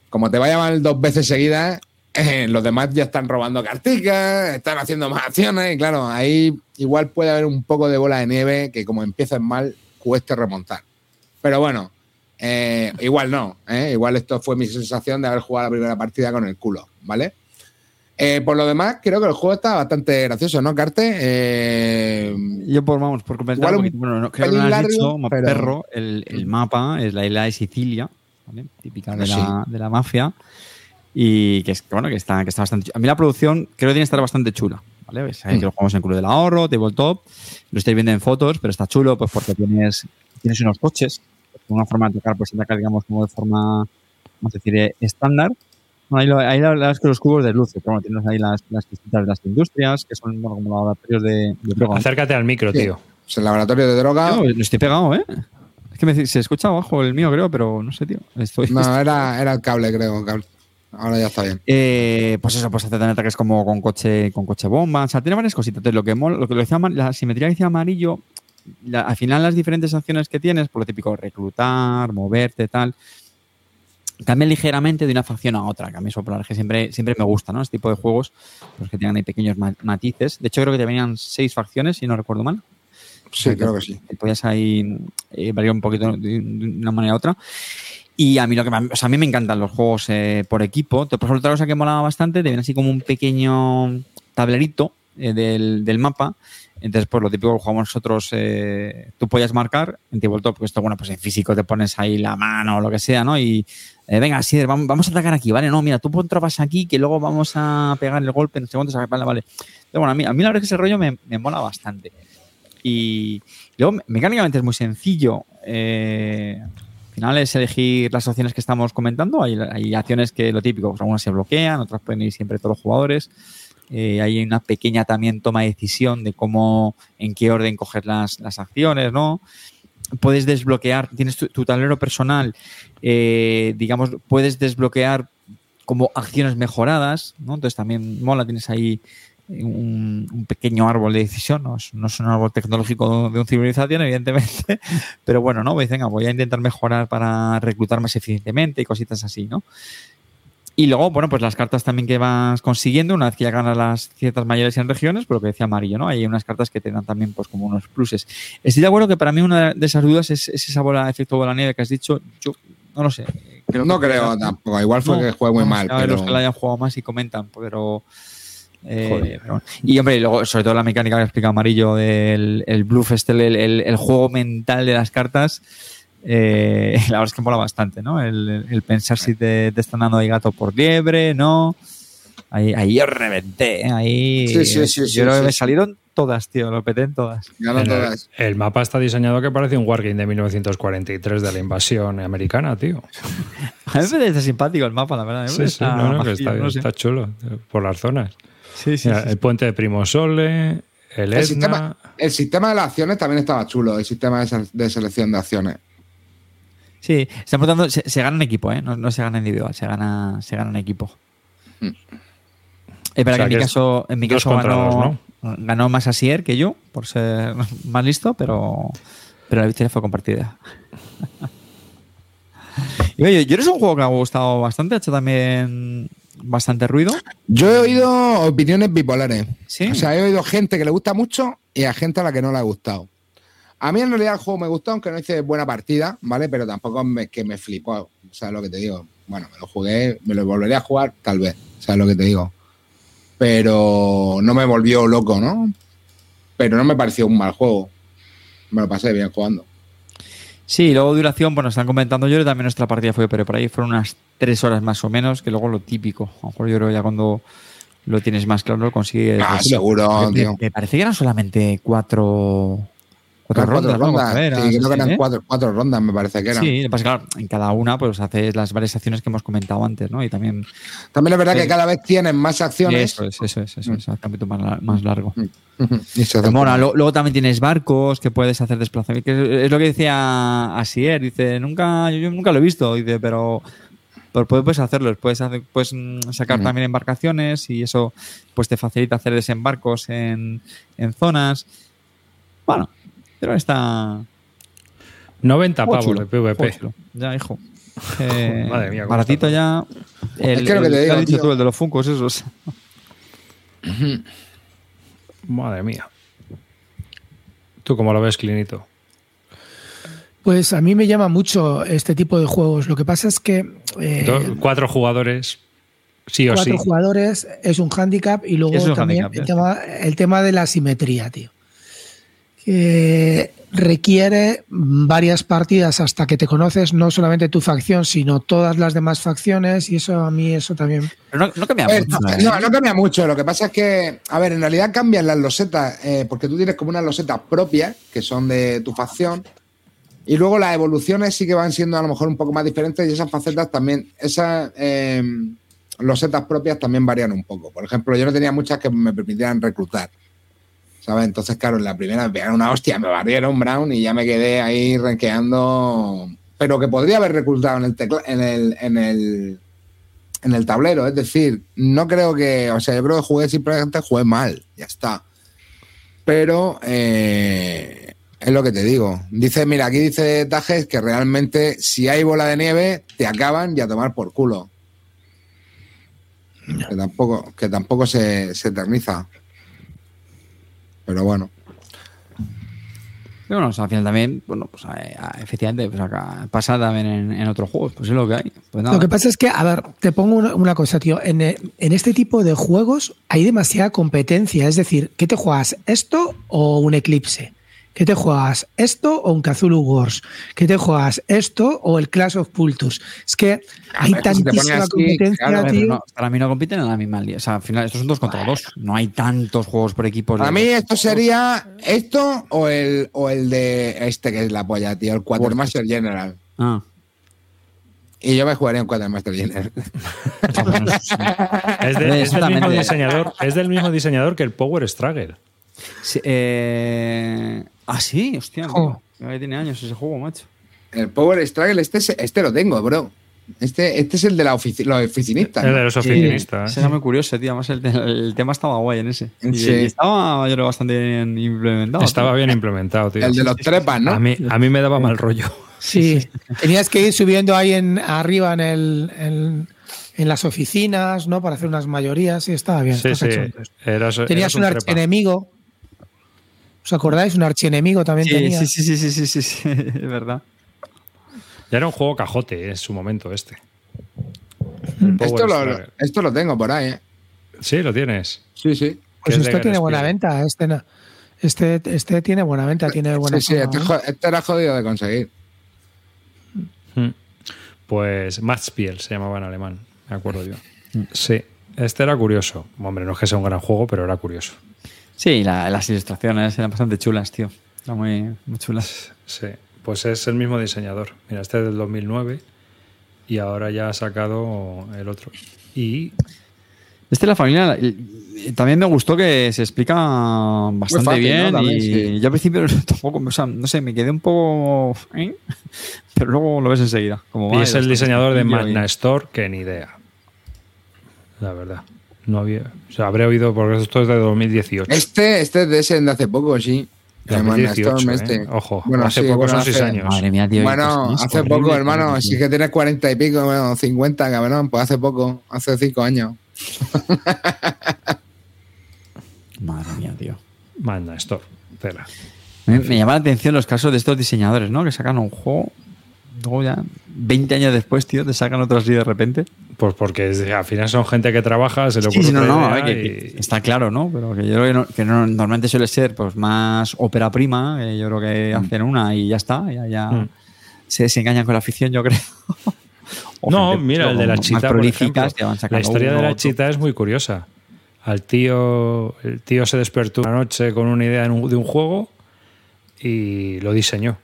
Como te vaya mal dos veces seguidas, eh, los demás ya están robando carticas, están haciendo más acciones y claro, ahí igual puede haber un poco de bola de nieve que como empiezas mal, cueste remontar. Pero bueno, eh, igual no. ¿eh? Igual esto fue mi sensación de haber jugado la primera partida con el culo, ¿vale? Eh, por lo demás, creo que el juego está bastante gracioso, ¿no, Carte? Eh, Yo por, vamos, por comentar, porque, bueno, no, creo que no lo has dicho, pero- perro, el, el mapa es la isla de Sicilia, ¿vale? típica de, Sí. la, de la mafia, y que es que, bueno, que está, que está bastante chu- A mí la producción creo que tiene que estar bastante chula, ¿vale? Que lo jugamos en Club del Ahorro, Tabletop, lo estáis viendo en fotos, pero está chulo pues porque tienes, tienes unos coches, una forma de tocar, pues atacar, digamos, como de forma, vamos a decir, eh, estándar. Bueno, ahí, lo- ahí la verdad es que los cubos de luz, pero bueno, tienes ahí las, las distintas de las industrias, que son bueno, como laboratorios de, de droga. Acércate al micro, Sí. tío. Es el laboratorio de droga. Tío, lo estoy pegado, ¿eh? Es que me, se escucha abajo el mío, creo, pero no sé, tío. Estoy, No, era, era el cable, creo. el cable. Ahora ya está bien. Eh, pues eso, pues hace también ataques como con coche, con coche bomba. O sea, tiene varias cositas. Entonces, lo que mola- lo que lo decía, la simetría que decía amarillo, la- al final las diferentes acciones que tienes, por lo típico, reclutar, moverte, tal, cambian ligeramente de una facción a otra, que a mí eso por que siempre, siempre me gusta, ¿no? Este tipo de juegos, pues que tengan ahí pequeños ma- matices. De hecho, creo que te venían seis facciones, si no recuerdo mal. Sí, creo que sí. podías ahí eh, variar un poquito de, de una manera u otra. Y a mí lo que me- o sea, a mí me encantan los juegos eh, por equipo. Por ejemplo, otra cosa que molaba bastante, te viene así como un pequeño tablerito eh, del, del mapa. Entonces, pues lo típico que jugamos nosotros, eh, tú podías marcar en tabletop, porque esto, bueno, pues en físico te pones ahí la mano o lo que sea, ¿no? Y eh, venga, sí, vamos, vamos a atacar aquí, ¿vale? No, mira, tú pon tropas aquí, que luego vamos a pegar el golpe, sé cuántos, vale, vale. Pero bueno, a mí, a mí la verdad es que ese rollo me, me mola bastante. Y luego, mecánicamente es muy sencillo. Eh, al final es elegir las opciones que estamos comentando. Hay, hay acciones que lo típico, pues algunas se bloquean, otras pueden ir siempre todos los jugadores. Eh, hay una pequeña también toma de decisión de cómo, en qué orden coger las, las acciones, ¿no? Puedes desbloquear, tienes tu, tu tablero personal, eh, digamos, puedes desbloquear como acciones mejoradas, ¿no? Entonces también mola, tienes ahí un, pequeño árbol de decisión, no es, no es un árbol tecnológico de un civilización, evidentemente, pero bueno, ¿no? Pues venga, voy a intentar mejorar para reclutar más eficientemente y cositas así, ¿no? Y luego, bueno, pues las cartas también que vas consiguiendo, una vez que ya ganas las ciertas mayores en regiones, pues lo que decía Amarillo, ¿no? Hay unas cartas que te dan también pues como unos pluses. Estoy de acuerdo que para mí una de esas dudas es, es esa bola, efecto bola nieve que has dicho, yo no lo sé. Creo no que- creo tampoco. Igual fue No, que jugué muy mal. a ver Pero... los que la hayan jugado más y comentan, pero. eh, pero. Y hombre, y luego, sobre todo la mecánica que explica Amarillo del el bluff, este, el, el- el juego mental de las cartas. Eh, la verdad es que mola bastante, ¿no? El, pensar si te, te están dando ahí gato por liebre, ¿no? Ahí, ahí yo reventé, ¿eh? ahí. Sí, sí, sí, yo sí, creo que sí, me salieron todas, tío, lo peté en todas. El, todas. el mapa está diseñado que parece un Wargame de 1943 de la invasión americana, tío. A mí me parece simpático el mapa, la verdad. Sí, sí, Está no, no, que está, no sé. está chulo por las zonas. Sí, sí, Mira, sí, el puente de Primo Sole, el El Etna. sistema, el sistema de las acciones también estaba chulo. El sistema de selección de acciones. Sí, están preguntando, se, se gana en equipo, ¿eh? No, no se gana individual, se gana, se gana en equipo. Mm. Es verdad O sea, que en mi caso, en mi caso ganó, dos, ganó más Asier que yo, por ser más listo, pero, pero la victoria fue compartida. y oye, yo eres un juego que me ha gustado bastante, ha hecho también bastante ruido. Yo he oído opiniones bipolares. Sí. O sea, he oído gente que le gusta mucho y a gente a la que no le ha gustado. A mí en realidad el juego me gustó, aunque no hice buena partida, ¿vale? Pero tampoco me, que me flipó. Sea, lo que te digo. Bueno, me lo jugué, me lo volvería a jugar, tal vez. Sea, lo que te digo. Pero no me volvió loco, ¿no? Pero no me pareció un mal juego. Me lo pasé bien jugando. Sí, luego duración, bueno, están comentando, yo también nuestra partida fue, pero por ahí fueron unas tres horas más o menos, que luego lo típico. A lo mejor yo creo ya cuando lo tienes más claro lo consigues. Ah, resolver. seguro, me, tío. me parece que eran solamente cuatro, cuatro Eran rondas, ¿no? rondas. Carreras, Sí, creo que eran ¿eh? cuatro, cuatro rondas, me parece que eran. Sí, lo que pasa es que, claro, en cada una pues haces las varias acciones que hemos comentado antes, ¿no? Y también También es verdad que cada vez tienen más acciones. eso es, eso es, eso Mm. es, el ámbito más, más largo. Pero Lo- Luego también tienes barcos que puedes hacer desplazamiento. que es, es lo que decía Asier. Dice, nunca, yo, yo nunca lo he visto. Dice, pero, pero puedes puedes hacerlo. Puedes, hacer, puedes mm, sacar Ujú. también embarcaciones y eso pues te facilita hacer desembarcos en, en zonas. Bueno, pero está 90 juego pavos chulo, de PvP. Ya, hijo. Eh, Madre mía, cómo baratito está ya. El, Es que lo que el- te digo, has dicho tú, el de los Funcos, esos. Madre mía. ¿Tú cómo lo ves, Clinito? Pues a mí me llama mucho este tipo de juegos. Lo que pasa es que eh, Do- Cuatro jugadores, sí o cuatro sí. jugadores es un hándicap y luego también el, tema, el tema de la simetría, tío. Que requiere varias partidas hasta que te conoces no solamente tu facción, sino todas las demás facciones y eso a mí eso también. Pero no, no cambia Eh, mucho. ¿eh? no, no cambia mucho. Lo que pasa es que, a ver, en realidad cambian las losetas, eh, porque tú tienes como unas losetas propias, que son de tu facción, y luego las evoluciones sí que van siendo a lo mejor un poco más diferentes, y esas facetas también, esas eh, losetas propias también varían un poco. Por ejemplo, yo no tenía muchas que me permitieran reclutar. ¿Sabes? Entonces, claro, en la primera me pegaron una hostia, me barrieron Brown y ya me quedé ahí renqueando. Pero que podría haber reclutado en el tecla- en el, en el en el tablero. Es decir, no creo que. O sea, yo creo que jugué simplemente jugué mal. Ya está. Pero eh, es lo que te digo. Dice, mira, aquí dice Tajes que realmente si hay bola de nieve, te acaban y a tomar por culo. Que tampoco, que tampoco se, se eterniza. Pero bueno. Bueno, o sea, al final también, bueno, pues eh, efectivamente, pues acá pasa también en, en otros juegos, pues es lo que hay. Pues nada. Lo que pasa es que, a ver, te pongo una, una cosa, tío. En, eh, en este tipo de juegos hay demasiada competencia. Es decir, ¿qué te juegas? ¿Esto o un Eclipse? ¿Qué te juegas? ¿Esto o un Cthulhu Wars? ¿Qué te juegas? ¿Esto o el Clash of Cultures? Es que hay ver, si tantísima así, competencia, claro, tío. no, para mí no compiten en la misma liga. O sea, al final, estos son dos contra dos. No hay tantos juegos por equipos. Para mí esto sería esto o el, o el de este que es la polla, tío, el Quartermaster General. Ah, Y yo me jugaría un Quartermaster General. bueno, eso sí. Es, de- es del mismo Exactamente. diseñador, es del mismo diseñador que el Power Struggle. Sí, eh... Ah, sí, hostia. Ya tiene años ese juego, macho. El Power Struggle, este, es- este lo tengo, bro. Este, este es el de la ofici- los oficinistas. El ¿no? de los Sí, oficinistas. ese era muy curioso, tío. Además, el, el tema estaba guay en ese. Y, Sí. y estaba, yo creo, bastante bien implementado. Estaba tío. bien implementado, tío. El de los trepas, ¿no? A mí, a mí me daba mal rollo. Sí, tenías que ir subiendo ahí en arriba en el en, en las oficinas, ¿no? Para hacer unas mayorías y estaba bien. Sí, sí. Eras, Tenías eras un trepa. archienemigo. ¿Os acordáis? Un archienemigo también Sí, tenía. sí, sí, sí, sí, sí, sí, sí, es verdad. Ya era un juego cajote eh, en su momento este. Esto lo, esto lo tengo por ahí, ¿eh? Sí, lo tienes. Sí, sí. Pues esto tiene buena venta. Este, no. este, este tiene buena venta, tiene buena Sí, sí, este, este era jodido de conseguir. Mm. Pues Matzpiel se llamaba en alemán, me acuerdo yo. Mm. Sí, este era curioso. Hombre, no es que sea un gran juego, pero era curioso. Sí, la- las ilustraciones eran bastante chulas, tío. Eran muy, muy chulas. Sí, pues es el mismo diseñador. Mira, este es del 2009 y ahora ya ha sacado el otro. Y Este la familia también me gustó que se explica bastante fácil, bien ¿no? También, y sí. yo al principio tampoco, o sea, no sé, me quedé un poco, ¿eh? pero luego lo ves enseguida. Como Y es el diseñador de Magna Store, que ni idea. La verdad. No había. O sea, habré oído, porque esto es de 2018. Este, este es de ese de hace poco, sí. De Además, 2018, Storm, ¿eh? este. Ojo, Bueno, hace sí, poco bueno, son seis hace- años. Madre mía, tío. Bueno, hace poco, hermano. tío. Si es que tienes cuarenta y pico, bueno, 50, cabrón, pues hace poco, hace cinco años. Madre mía, tío. Magna Store. Tela. Me, me llama la atención los casos de estos diseñadores, ¿no? Que sacan un juego, luego ya 20 años después, tío, te sacan otro así de repente. Pues porque al final son gente que trabaja, se ocurre Sí, sí, no, no, que, que está claro, ¿no? Pero que yo creo que, no- que no- normalmente suele ser pues más ópera prima, que yo creo que hacen una y ya está, ya, ya Mm. se desengañan con la afición, yo creo. O No, gente, mira, el de la chita. por ejemplo. la historia de la otro. chita es muy curiosa. Al tío, el tío se despertó una noche con una idea de un juego y lo diseñó.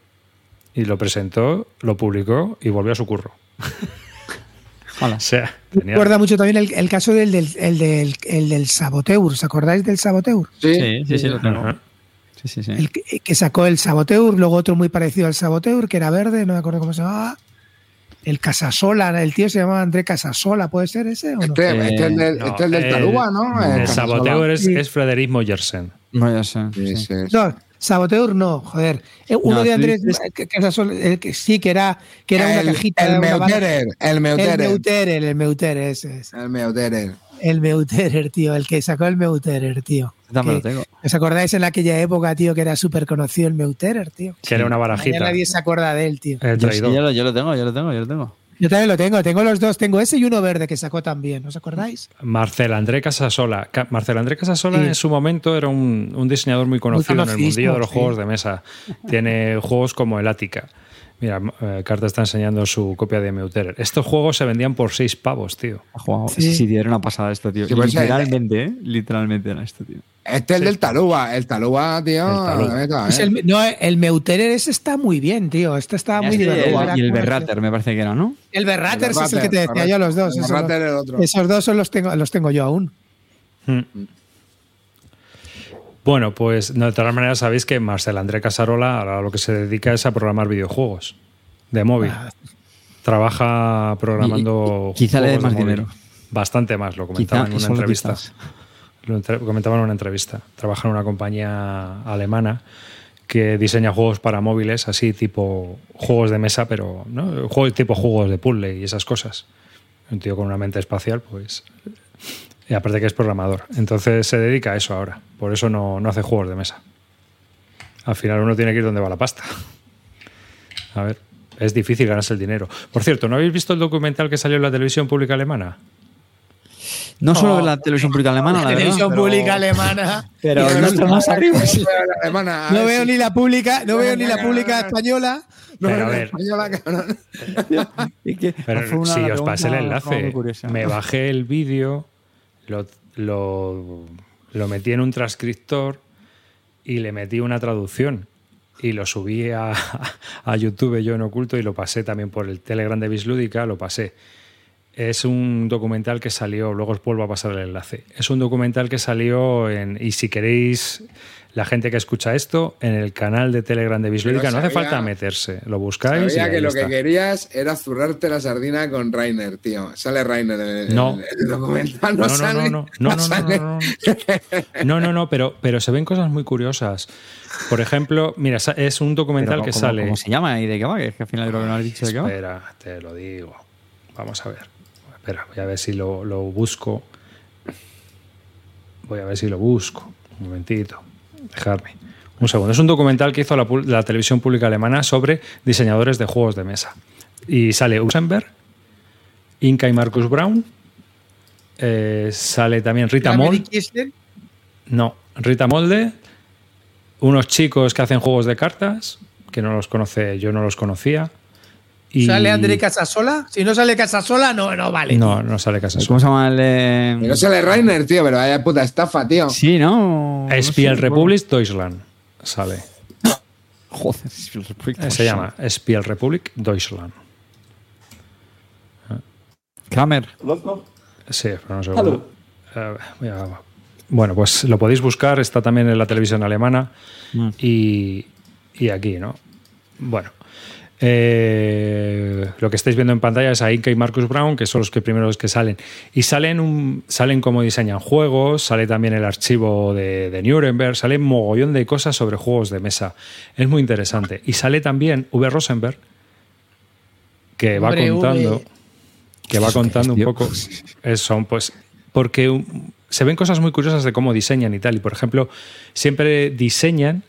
Y lo presentó, lo publicó y volvió a su curro. Hala. O sea, tenía- recuerda mucho también el, el caso del, del, el del, el del Saboteur. ¿Os acordáis del Saboteur? Sí, Sí, sí, sí, lo tengo. Ajá. Sí, sí, sí. El que, que sacó el Saboteur, luego otro muy parecido al Saboteur, que era verde, no me acuerdo cómo se llamaba. El Casasola, el tío se llamaba André Casasola, ¿puede ser ese o no? Este, Eh, este es del, No, este es del el- Taruga, ¿no? El, saboteur es, Sí. es Frederic Moyersen. No, ya sé, Sí, sí. sí, sí. No, Saboteur no, joder. Eh, Uno No, de tú Andrés dices- eh, el que sí, que era, que era una el, cajita. el una barra- Meuterer, el el Meuterer. Meuterer, el Meuterer, ese es. El Meuterer. El Meuterer, tío, el que sacó el Meuterer, tío. También lo Que- tengo. ¿Os acordáis en aquella época, tío, que era súper conocido el Meuterer, tío? Que era una Ya barajita. nadie se acuerda de él, tío. El Yo, sí, traidor. yo, lo, yo lo tengo, yo lo tengo, yo lo tengo. Yo también lo tengo, tengo los dos, tengo ese y uno verde que sacó también, ¿os acordáis? Marcel André Casasola. Ca- Marcel André Casasola Sí. en su momento era un, un diseñador muy conocido en el mundillo de los sí. juegos de mesa. Tiene juegos como el Ática. Mira, eh, Carta está enseñando su copia de Meuterer. Estos juegos se vendían por seis pavos, tío. Jugado. Sí. Sí, sí, tío, era una pasada esto, tío. Pues, literalmente, ¿eh? Literalmente era esto, tío. Este es el del Taluba. El Taluba, tío. El Taluba. la neta, Es ¿eh? el, no, el Meuterer ese está muy bien, tío. Este está muy divertido. el- y el Berrater, me parece que era, ¿no? El Berrater ese es el que te Berrater, decía yo, los dos. el esos Berrater dos. el otro. Esos dos son los tengo, los tengo yo aún. Mm. Bueno, pues de todas maneras sabéis que Marcel André Casarola ahora lo que se dedica es a programar videojuegos de móvil. Ah, Trabaja programando. Y- y quizá le dé de más dinero. Bastante más, lo comentaba Quizá, en una entrevista. quizás. Lo comentaba en una entrevista. Trabaja en una compañía alemana que diseña juegos para móviles, así tipo juegos de mesa, pero ¿no? juegos tipo juegos de puzzle y esas cosas. Un tío con una mente espacial, pues. Y aparte que es programador. Entonces se dedica a eso ahora. Por eso no, no hace juegos de mesa. Al final uno tiene que ir donde va la pasta. A ver, es difícil ganarse el dinero. Por cierto, ¿no habéis visto el documental que salió en la televisión pública alemana? No solo Oh, ver la televisión pública alemana, la La verdad. televisión pero- pública alemana. Pero no está más arriba. Alemana, No veo ni la pública, no veo ni la pública española. No, Pero no, a no, ver. española, cabrón. Pero si os pasé el enlace, me bajé el vídeo, lo, lo, metí en un transcriptor y le metí una traducción. Y lo subí a, a YouTube yo en oculto y lo pasé también por el Telegram de Bislúdica, lo pasé. Es un documental que salió, luego os vuelvo a pasar el enlace. Es un documental que salió en, y si queréis, la gente que escucha esto, en el canal de Telegram de Bislúdica, no hace falta meterse, lo buscáis. y Sabía que ahí lo está. que querías era zurrarte la sardina con Rainer, tío. Sale Rainer en el, No. el documental. No, No, no, sale. no, no, no, no, sale. no, no, no. No, no, no, pero, pero se ven cosas muy curiosas. Por ejemplo, mira, es un documental Pero que ¿cómo- sale. ¿Cómo se llama y de qué va? Que es que al final creo que no has dicho de qué va. Espera, te lo digo. Vamos a ver. Espera, voy a ver si lo, lo busco. Voy a ver si lo busco. Un momentito. Dejadme. Un segundo. Es un documental que hizo la, televisión pública alemana sobre diseñadores de juegos de mesa. Y sale Usenberg, Inca y Marcus Brown. eh, sale también Rita. Kisler. No, Rita Molde, unos chicos que hacen juegos de cartas, que no los conoce, yo no los conocía. Y ¿Sale André Casasola? Si no sale Casasola, no, no vale. No, no sale casa ¿Cómo se llama el Y no sale Rainer, tío, pero vaya puta estafa, tío. Sí, ¿no? No Spiel sé, Republic Deutschland sale. bueno. Joder, Spiel Republic. Eh, Se llama Spiel Republic Deutschland. Kramer. Sí, pero no sé. Eh, voy a- Bueno, pues lo podéis buscar, está también en la televisión alemana Mm. y, y aquí, ¿no? Bueno, eh, lo que estáis viendo en pantalla es a Inca y Marcus Brown, que son los que primeros que salen. Y salen, un, salen cómo diseñan juegos, sale también el archivo de, de Nuremberg, sale un mogollón de cosas sobre juegos de mesa. Es muy interesante. Y sale también V. Rosenberg, que va contando V. que va ¿Eso qué contando un poco eso, pues porque se ven cosas muy curiosas de cómo diseñan y tal. Y por ejemplo, siempre diseñan,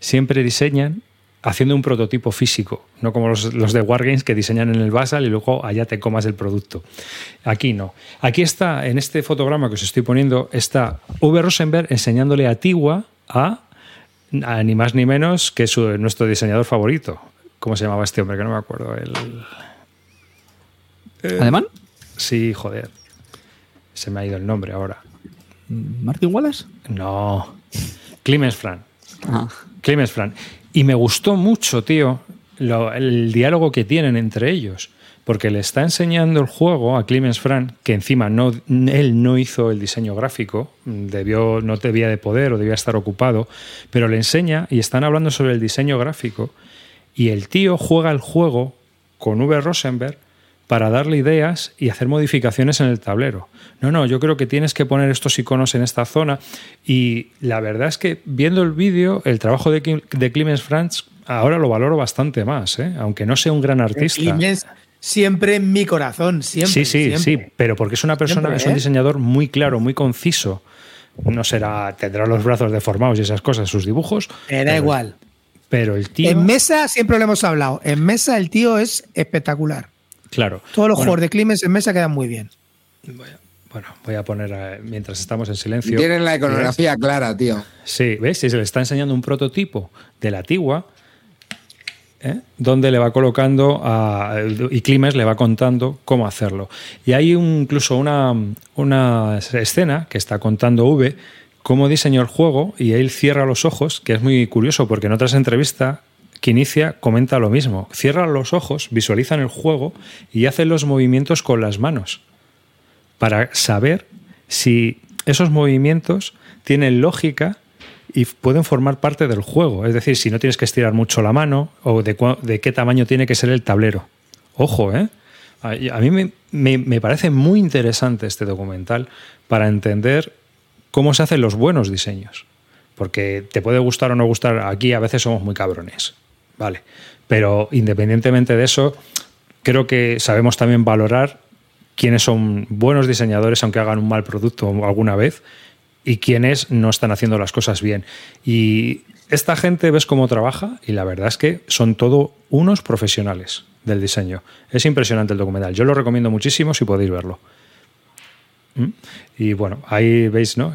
siempre diseñan haciendo un prototipo físico, no como los, los de Wargames que diseñan en el Basal y luego allá te comas el producto. Aquí no. Aquí está, en este fotograma que os estoy poniendo, está V. Rosenberg enseñándole a Tigua a, a ni más ni menos que su, nuestro diseñador favorito. ¿Cómo se llamaba este hombre? Que no me acuerdo. El, ¿Alemán? Sí, joder. Se me ha ido el nombre ahora. ¿Martin Wallace? No. Clemens Fran. Ah. Clemens Fran. Y me gustó mucho, tío, lo- el diálogo que tienen entre ellos. Porque le está enseñando el juego a Clemens Fran, que encima no, él no hizo el diseño gráfico, debió, no debía de poder o debía estar ocupado, pero le enseña y están hablando sobre el diseño gráfico. Y el tío juega el juego con V. Rosenberg para darle ideas y hacer modificaciones en el tablero. No, no, yo creo que tienes que poner estos iconos en esta zona. Y la verdad es que viendo el vídeo, el trabajo de, Kim- de Clemens Franz ahora lo valoro bastante más, ¿eh? aunque no sea un gran artista. Clemens, siempre en mi corazón, siempre. sí, sí, siempre. sí, pero porque es una persona, Siempre, es un ¿eh? diseñador muy claro, muy conciso. No será, tendrá los brazos deformados y esas cosas, sus dibujos. Me da igual. Pero el tío. En mesa siempre lo hemos hablado. En mesa el tío es espectacular. Claro. Todos los Bueno, juegos de Clemens en mesa quedan muy bien. Bueno, voy a poner, mientras estamos en silencio. Tienen la iconografía clara, tío. Sí, ¿ves? Si se le está enseñando un prototipo de la Tigua, ¿eh? donde le va colocando a, y Climes le va contando cómo hacerlo. Y hay un- incluso una, una escena que está contando V cómo diseñó el juego y él cierra los ojos, que es muy curioso porque en otras entrevistas que inicia comenta lo mismo. Cierra los ojos, visualizan el juego y hacen los movimientos con las manos para saber si esos movimientos tienen lógica y pueden formar parte del juego. Es decir, si no tienes que estirar mucho la mano o de, de qué tamaño tiene que ser el tablero. Ojo, ¿eh? A a mí me, me- me parece muy interesante este documental para entender cómo se hacen los buenos diseños. Porque te puede gustar o no gustar, aquí a veces somos muy cabrones, ¿vale? Pero independientemente de eso, creo que sabemos también valorar quiénes son buenos diseñadores, aunque hagan un mal producto alguna vez, y quiénes no están haciendo las cosas bien. Y esta gente ves cómo trabaja y la verdad es que son todo unos profesionales del diseño. Es impresionante el documental. Yo lo recomiendo muchísimo si podéis verlo. ¿Mm? Y bueno, ahí veis, ¿no?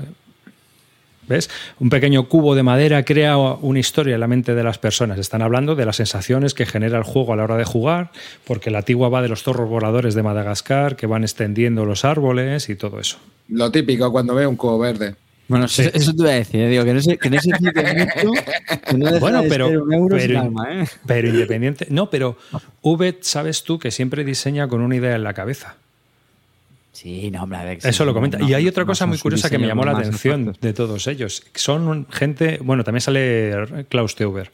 ¿Ves? Un pequeño cubo de madera crea una historia en la mente de las personas. Están hablando de las sensaciones que genera el juego a la hora de jugar, porque la tigua va de los zorros voladores de Madagascar que van extendiendo los árboles y todo eso. Lo típico cuando veo un cubo verde. Bueno, eso, eso te iba a decir, eh, digo, que no se, que no se explique mucho, que no deja Bueno, de pero, un euro sin pero, alma, ¿eh? pero independiente. No, pero V, sabes tú que siempre diseña con una idea en la cabeza. Sí, no, hombre, a ver, Eso sí, lo comenta. no, y hay otra cosa muy curiosa que me llamó la atención de todos ellos. Son gente, bueno, también sale Klaus Teuber.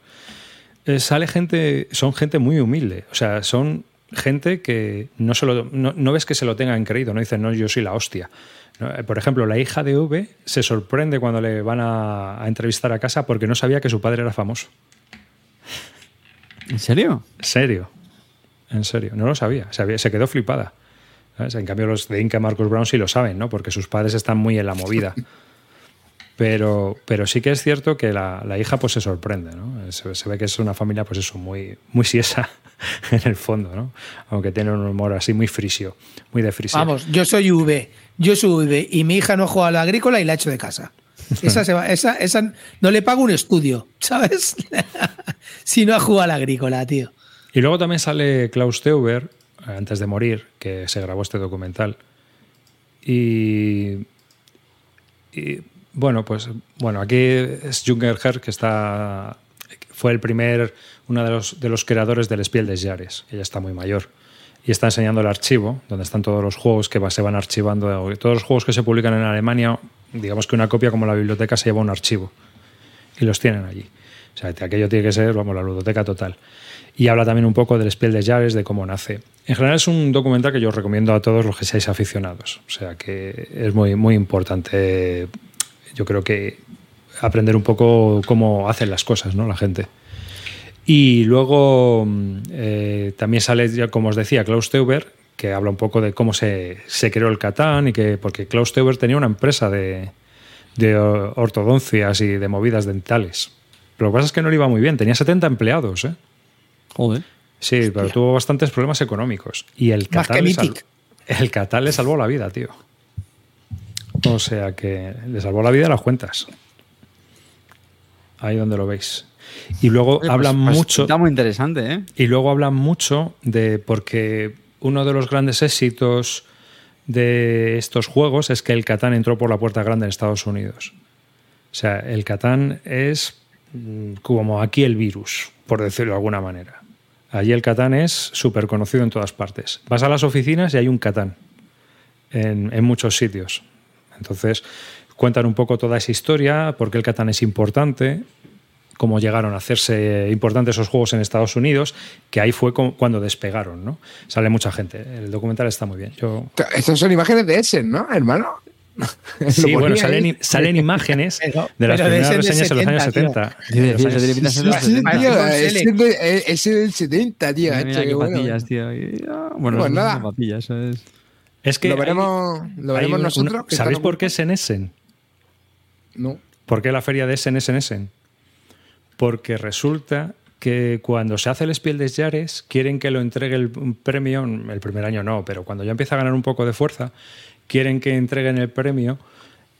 Eh, sale gente, son gente muy humilde. O sea, son gente que no, se lo- no, no ves que se lo tengan creído, no dicen, no, yo soy la hostia. Eh, Por ejemplo, la hija de V se sorprende cuando le van a, a entrevistar a casa porque no sabía que su padre era famoso. ¿En serio? En serio. En serio. No lo sabía. Sabía- se quedó flipada. ¿Sabes? En cambio, los de Inca Marcus Brown sí lo saben, ¿no? Porque sus padres están muy en la movida. Pero, pero sí que es cierto que la, la hija pues se sorprende, ¿no? Se, se ve que es una familia, pues eso, muy, muy siesa en el fondo, ¿no? Aunque tiene un humor así muy frisio, muy de frisio. Vamos, yo soy V, yo soy V y mi hija no juega a la agrícola y la echo de casa. Esa, se va- esa, esa no le pago un estudio, ¿sabes? si no ha jugado a la agrícola, tío. Y luego también sale Klaus Teuber, antes de morir, que se grabó este documental. Y, y, bueno, pues bueno, aquí es Junger Herr, que está fue el primer, uno de los, de los creadores del Spiel des Jahres, ya está muy mayor. Y está enseñando el archivo, donde están todos los juegos que se van archivando. Todos los juegos que se publican en Alemania, digamos que una copia como la biblioteca se lleva un archivo. Y los tienen allí. O sea, aquello tiene que ser, vamos, la ludoteca total. Y habla también un poco del Spiel des Jahres, de cómo nace. En general es un documental que yo os recomiendo a todos los que seáis aficionados. O sea, que es muy, muy importante, yo creo que aprender un poco cómo hacen las cosas, ¿no? La gente. Y luego mm, eh, también sale, como os decía, Klaus Teuber, que habla un poco de cómo se, se creó el Catán y que, porque Klaus Teuber tenía una empresa de, de ortodoncias y de movidas dentales. Pero lo que pasa es que no le iba muy bien, tenía 70 empleados, ¿eh? Joder. Sí, pero tuvo bastantes problemas económicos. Y el que le, sal- el Catán le salvó la vida, tío. O sea que le salvó la vida a las cuentas. Ahí donde lo veis. Y luego Oye, hablan pues- pues mucho. Está muy interesante, ¿eh? Y luego hablan mucho de porque uno de los grandes éxitos de estos juegos es que el Catán entró por la puerta grande en Estados Unidos. O sea, el Catán es mm, como aquí el virus, por decirlo de alguna manera. Allí el Catán es súper conocido en todas partes. Vas a las oficinas y hay un Catán en, muchos sitios. Entonces, cuentan un poco toda esa historia, por qué el Catán es importante, cómo llegaron a hacerse importantes esos juegos en Estados Unidos, que ahí fue cuando despegaron, ¿no? Sale mucha gente. El documental está muy bien. Estas son imágenes de Essen, ¿no, hermano? Sí, Lo bueno, salen, salen imágenes Pero- de las primeras de reseñas en los años 70, 70. Sí, De los años- eso tiene pinta de ser de los Sí, 70. tío, Marcos ese ese del 70, tío. Mira, este, qué bueno. patillas, tío. Ah, bueno, Pues nada. patillas, eso es. Que lo hay- veremos, lo hay veremos una- nosotros. una- que ¿Sabéis por qué es en Essen? No. ¿Por qué la feria de Essen es en Essen? Porque resulta que cuando se hace el Spiel des Jahres quieren que lo entregue el premio, el primer año no, pero cuando ya empieza a ganar un poco de fuerza, quieren que entreguen el premio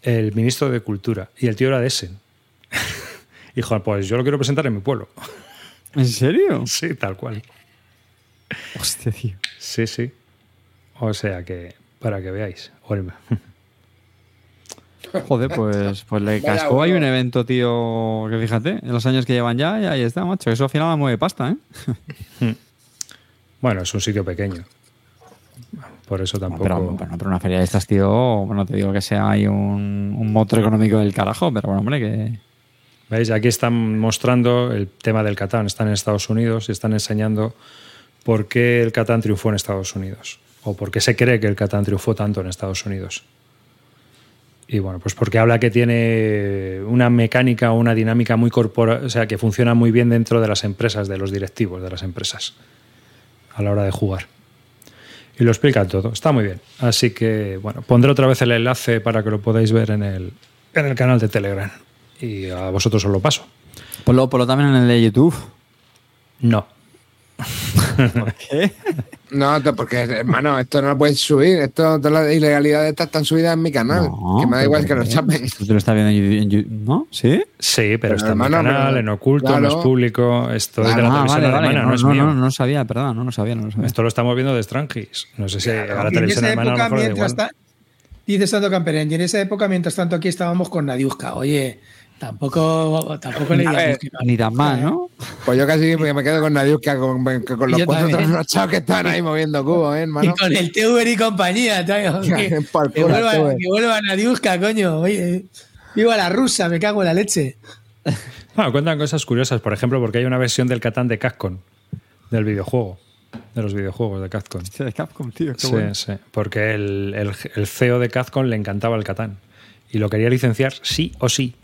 el ministro de Cultura. Y el tío era de Essen. Hijo, pues yo lo quiero presentar en mi pueblo. ¿En serio? Sí, tal cual. Hostia, tío. Sí, sí. O sea que, para que veáis. Joder, pues, pues le cascó. Hay un evento, tío, que fíjate, en los años que llevan ya, y ahí está, macho. Eso al final mueve pasta, ¿eh? Bueno, es un sitio pequeño. Por eso tampoco. pero, pero, pero una feria de estas, tío, bueno, te digo que sea ahí un, un motor económico del carajo, pero bueno, hombre, que. ¿Veis? Aquí están mostrando el tema del Catán. Están en Estados Unidos y están enseñando por qué el Catán triunfó en Estados Unidos. O por qué se cree que el Catán triunfó tanto en Estados Unidos. Y bueno, pues porque habla que tiene una mecánica o una dinámica muy corporal, o sea, que funciona muy bien dentro de las empresas, de los directivos de las empresas, a la hora de jugar. Y lo explica todo, está muy bien. Así que, bueno, pondré otra vez el enlace para que lo podáis ver en el, en el canal de Telegram. Y a vosotros os lo paso. Ponlo, ponlo también en el de YouTube. No. ¿Qué? No, porque, hermano, esto no lo puedes subir. Esto, todas las ilegalidades estas están subidas en mi canal. No, que me da igual ¿por que lo chapen. Tú te lo estás viendo en YouTube- ¿no? ¿Sí? Sí, pero, Pero, está en mi canal, pero- en oculto, no claro. es público. Esto es de la Ah, televisión vale, vale. alemana, No, no, es no, mío. no, no sabía, perdón, no lo sabía, no lo sabía. Esto lo estamos viendo de Strangis. No sé si a la televisión alemana a lo mejor dice Santo Camperen, y en esa época, mientras tanto, aquí estábamos con Nadiuska. Oye, tampoco, tampoco le no. Ni tan mal, ¿no? Pues yo casi me quedo con Nadiuska, con, con con los cuatro trasnochados que están ahí moviendo cubos, ¿eh, Y con el Teuber y compañía, tío, que, que vuelva, que vuelva Nadiuska, coño. Oye, viva la rusa, me cago en la leche. Bueno, cuentan cosas curiosas, por ejemplo, porque hay una versión del Catán de Capcom, del videojuego, de los videojuegos de Capcom. Hostia, de Capcom, tío. qué Sí, bueno. sí, porque el, el- el CEO de Capcom le encantaba el Catán y lo quería licenciar sí o sí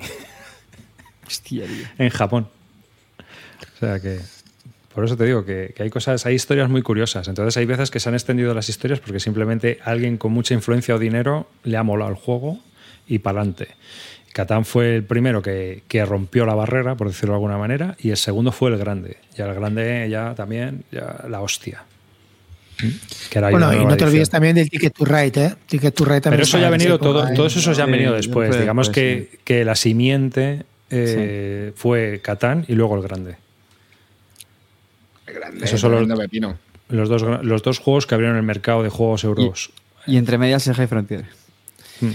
Hostia, tío. en Japón. O sea que por eso te digo que, que hay cosas, hay historias muy curiosas. Entonces hay veces que se han extendido las historias porque simplemente alguien con mucha influencia o dinero le ha molado el juego y para adelante. Catán fue el primero que, que rompió la barrera, por decirlo de alguna manera, y el segundo fue el grande. Y el grande ya también, ya la hostia. Que era Bueno, y no te olvides también del Ticket to Ride, ¿eh? Ticket to Ride también. Pero eso ya ha venido todo, todos esos ya han venido después. Digamos que, que la simiente eh, fue Catán y luego el grande. Grande, Eso solo- tremendo pepino. Los dos, los dos juegos que abrieron el mercado de juegos euros. Y entre medias el High Frontier. Hmm.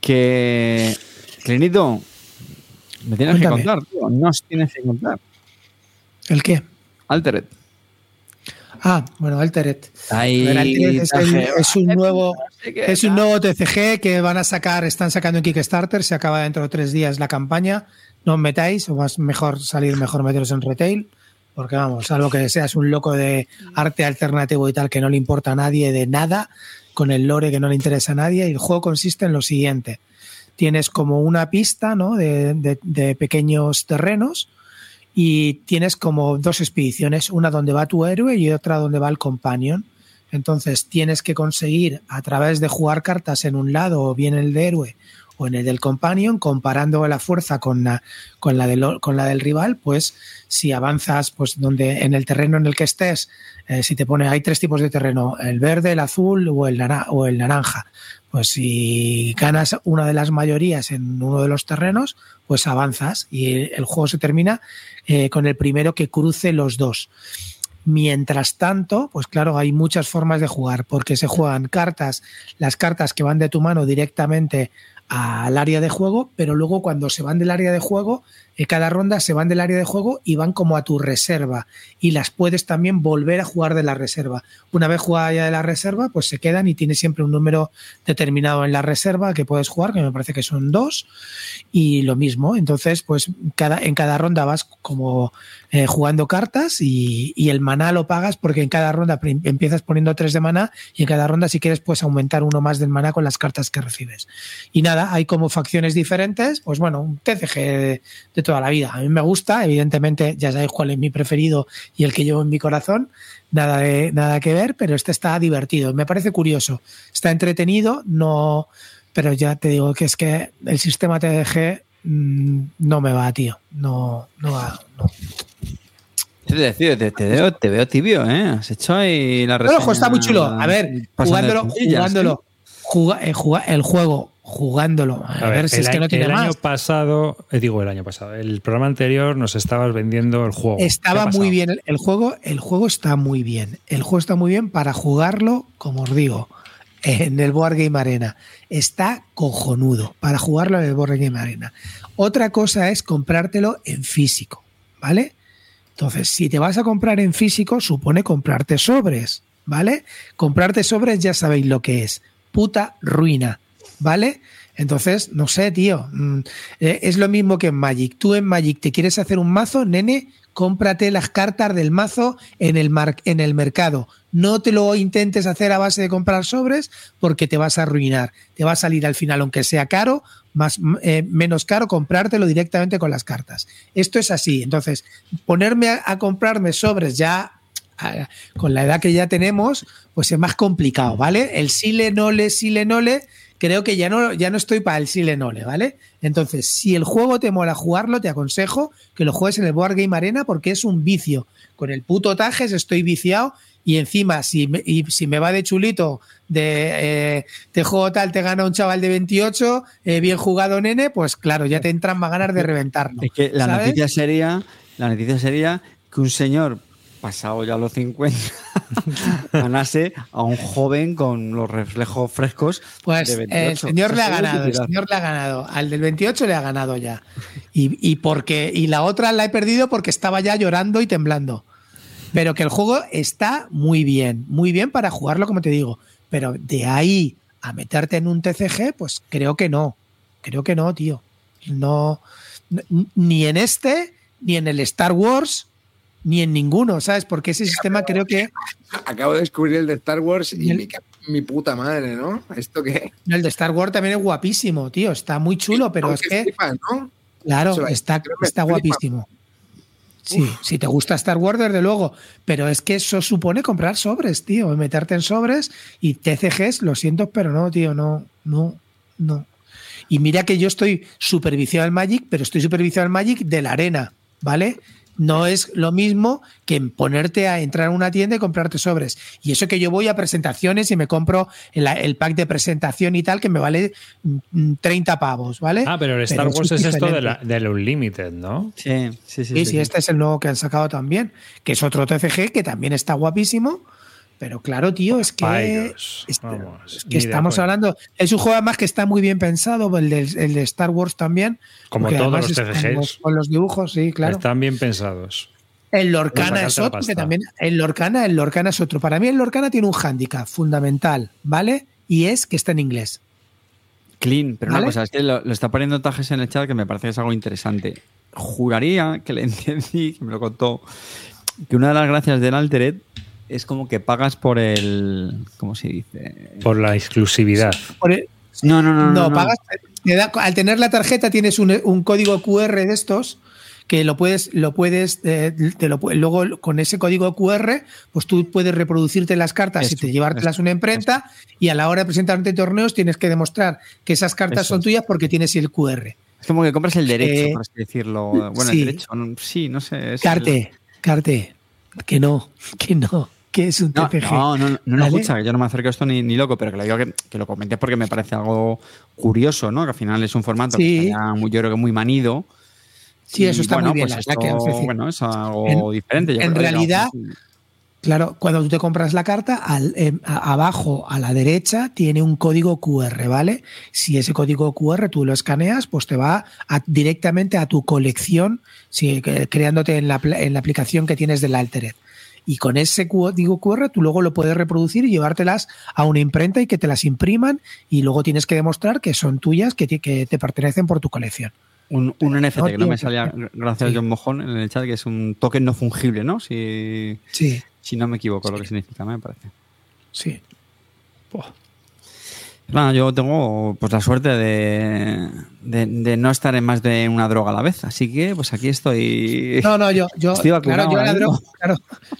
Que. Clinito, me tienes Cuéntame. que contar, tío. Nos tienes que contar. ¿El qué? Altered. Ah, bueno, Altered. Ahí. A ver, Altered es, el- es un nuevo, es un nuevo TCG que van a sacar, están sacando en Kickstarter, se acaba dentro de tres días la campaña. No os metáis, o más mejor salir, mejor meteros en retail, porque vamos, salvo que seas un loco de arte alternativo y tal que no le importa a nadie de nada, con el lore que no le interesa a nadie. Y el juego consiste en lo siguiente: tienes como una pista ¿no? de, de- de pequeños terrenos y tienes como dos expediciones, una donde va tu héroe y otra donde va el companion. Entonces tienes que conseguir a través de jugar cartas en un lado o bien el de héroe o en el del companion, comparando la fuerza con la, con la, del, con la del rival, pues si avanzas pues donde en el terreno en el que estés, eh, si te pone, hay tres tipos de terreno, el verde, el azul o el, o el naranja. Pues si ganas una de las mayorías en uno de los terrenos, pues avanzas y el juego se termina eh, con el primero que cruce los dos. Mientras tanto, pues claro, hay muchas formas de jugar, porque se juegan cartas, las cartas que van de tu mano directamente al área de juego, pero luego cuando se van del área de juego, cada ronda se van del área de juego y van como a tu reserva y las puedes también volver a jugar de la reserva. Una vez jugada ya de la reserva, pues se quedan y tienes siempre un número determinado en la reserva que puedes jugar, que me parece que son dos, y lo mismo. Entonces, pues cada, en cada ronda vas como eh, jugando cartas y, y el maná lo pagas porque en cada ronda empiezas poniendo tres de maná y en cada ronda si quieres puedes aumentar uno más del maná con las cartas que recibes. Y nada, hay como facciones diferentes, pues bueno, un TCG de, de toda la vida. A mí me gusta, evidentemente ya sabéis cuál es mi preferido y el que llevo en mi corazón, nada, de, nada que ver, pero este está divertido, me parece curioso, está entretenido, no, pero ya te digo que es que el sistema TDG mm, no me va, tío, no, no va, no. Te, decir, te, te veo, te veo tibio, ¿eh? Has hecho ahí la reseña. el juego está muy chulo. A ver, jugándolo, puntillas, jugándolo, juga- eh, el juego, jugándolo. A, ver, si el, es que no tiene el más. año pasado, eh, digo el año pasado, el programa anterior nos estabas vendiendo el juego. ¿Qué ha Estaba muy bien. El, el juego, el juego está muy bien. El juego está muy bien para jugarlo, como os digo, en el Board Game Arena. Está cojonudo para jugarlo en el Board Game Arena. Otra cosa es comprártelo en físico, ¿vale? Entonces, si te vas a comprar en físico, supone comprarte sobres, ¿vale? Comprarte sobres ya sabéis lo que es. Puta ruina, ¿vale? Entonces, no sé, tío. mm, eh, es lo mismo que en Magic. Tú en Magic te quieres hacer un mazo, nene, cómprate las cartas del mazo en el, mar- en el mercado. No te lo intentes hacer a base de comprar sobres porque te vas a arruinar. Te va a salir al final, aunque sea caro, más, eh, menos caro comprártelo directamente con las cartas. Esto es así. Entonces, ponerme a, comprarme sobres ya con la edad que ya tenemos, pues es más complicado, ¿vale? El sile nole, sile nole, creo que ya no, ya no estoy para el sile nole, ¿vale? Entonces, si el juego te mola jugarlo, te aconsejo que lo juegues en el Board Game Arena porque es un vicio. Con el puto Tajes estoy viciado y encima, si me, y si me va de chulito, de eh, te juego tal, te gana un chaval de 28, eh, bien jugado, nene, pues claro, ya te entran más ganas de reventarlo. Es que la ¿sabes? noticia sería, la noticia sería que un señor pasado ya los 50 ganase a un joven con los reflejos frescos Pues de eh, 28. el señor le ha ganado, el señor le ha ganado. Al del 28 le ha ganado ya. Y, y porque, y la otra la he perdido porque estaba ya llorando y temblando. Pero que el juego está muy bien, muy bien para jugarlo, como te digo. Pero de ahí a meterte en un TCG, pues creo que no. Creo que no, tío. No, ni en este, ni en el Star Wars, ni en ninguno, ¿sabes? Porque ese sistema creo que Acabo de descubrir el de Star Wars y el- mi, puta madre, ¿no? ¿Esto qué? el de Star Wars también es guapísimo, tío. Está muy chulo, pero es que. Claro, está, está guapísimo. Sí, si te gusta Star Wars, desde luego. Pero es que eso supone comprar sobres, tío. Meterte en sobres y TCGs, lo siento, pero no, tío, no, no, no. Y mira que yo estoy superviciado al Magic, pero estoy superviciado al Magic de la arena, ¿vale? No es lo mismo que ponerte a entrar a una tienda y comprarte sobres. Y eso que yo voy a presentaciones y me compro el, el pack de presentación y tal, que me vale mm, 30 pavos, ¿vale? Ah, pero el Star Wars es esto de del Unlimited, ¿no? Sí, sí, sí. Sí, sí. este es el nuevo que han sacado también, que es otro TCG que también está guapísimo. Pero claro, tío, es que, Payos, es- vamos, es ni que de estamos hablando. Es un juego además que está muy bien pensado, el de, el de Star Wars también. Como todos los TCGs. los- Con los dibujos, sí, claro. Están bien pensados. El Lorcana es otro, que también. El Lorcana, el Lorcana es otro. Para mí, el Lorcana tiene un hándicap fundamental, ¿vale? Y es que está en inglés. Clean, pero ¿Vale? una cosa, es que lo, lo está poniendo Tajes en el chat que me parece que es algo interesante. Juraría que le entendí, que me lo contó, que una de las gracias del Altered es como que pagas por el. ¿Cómo se dice? Por la exclusividad. Por el- No, no, no. No, No, no. pagas. te da- al tener la tarjeta tienes un, un código QR de estos que lo puedes, lo puedes, eh, te lo luego con ese código QR, pues tú puedes reproducirte las cartas y te llevártelas eso, a una imprenta y a la hora de presentarte en torneos tienes que demostrar que esas cartas Eso son tuyas porque tienes el QR. Es como que compras el derecho, Eh, por así decirlo. Bueno, sí. el derecho, sí, no sé. es Carte, Carte, que no, que no, que es un No, TPG. no, no, no, no, ¿Vale? escucha, que yo no me acerco a esto ni, ni loco, pero que lo digo que, que lo comenté porque me parece algo curioso, ¿no? Que al final es un formato Sí. que está muy, yo creo que muy manido. Sí, eso está bueno, muy bien, Pues la que, decir, bueno, es algo en- diferente. yo en creo realidad, digamos, Claro, cuando tú te compras la carta, al, em, a- abajo a la derecha tiene un código QR, ¿vale? Si ese código QR tú lo escaneas, pues te va a- directamente a tu colección, que- creándote en la, en la aplicación que tienes del Altered. Y con ese código QR tú luego lo puedes reproducir y llevártelas a una imprenta y que te las impriman y luego tienes que demostrar que son tuyas, que, ti- que te pertenecen por tu colección. Un, un NFT No, que no tío, me salía, gracias sí. a John Mojón en el chat, que es un token no fungible, ¿no? Si, Sí, si no me equivoco, lo que significa, me parece. sí. Nada, yo tengo pues la suerte de, de, de no estar en más de una droga a la vez. Así que, pues aquí estoy. No, no, yo, yo, Estoy vacunado claro, yo, la droga, mismo. claro,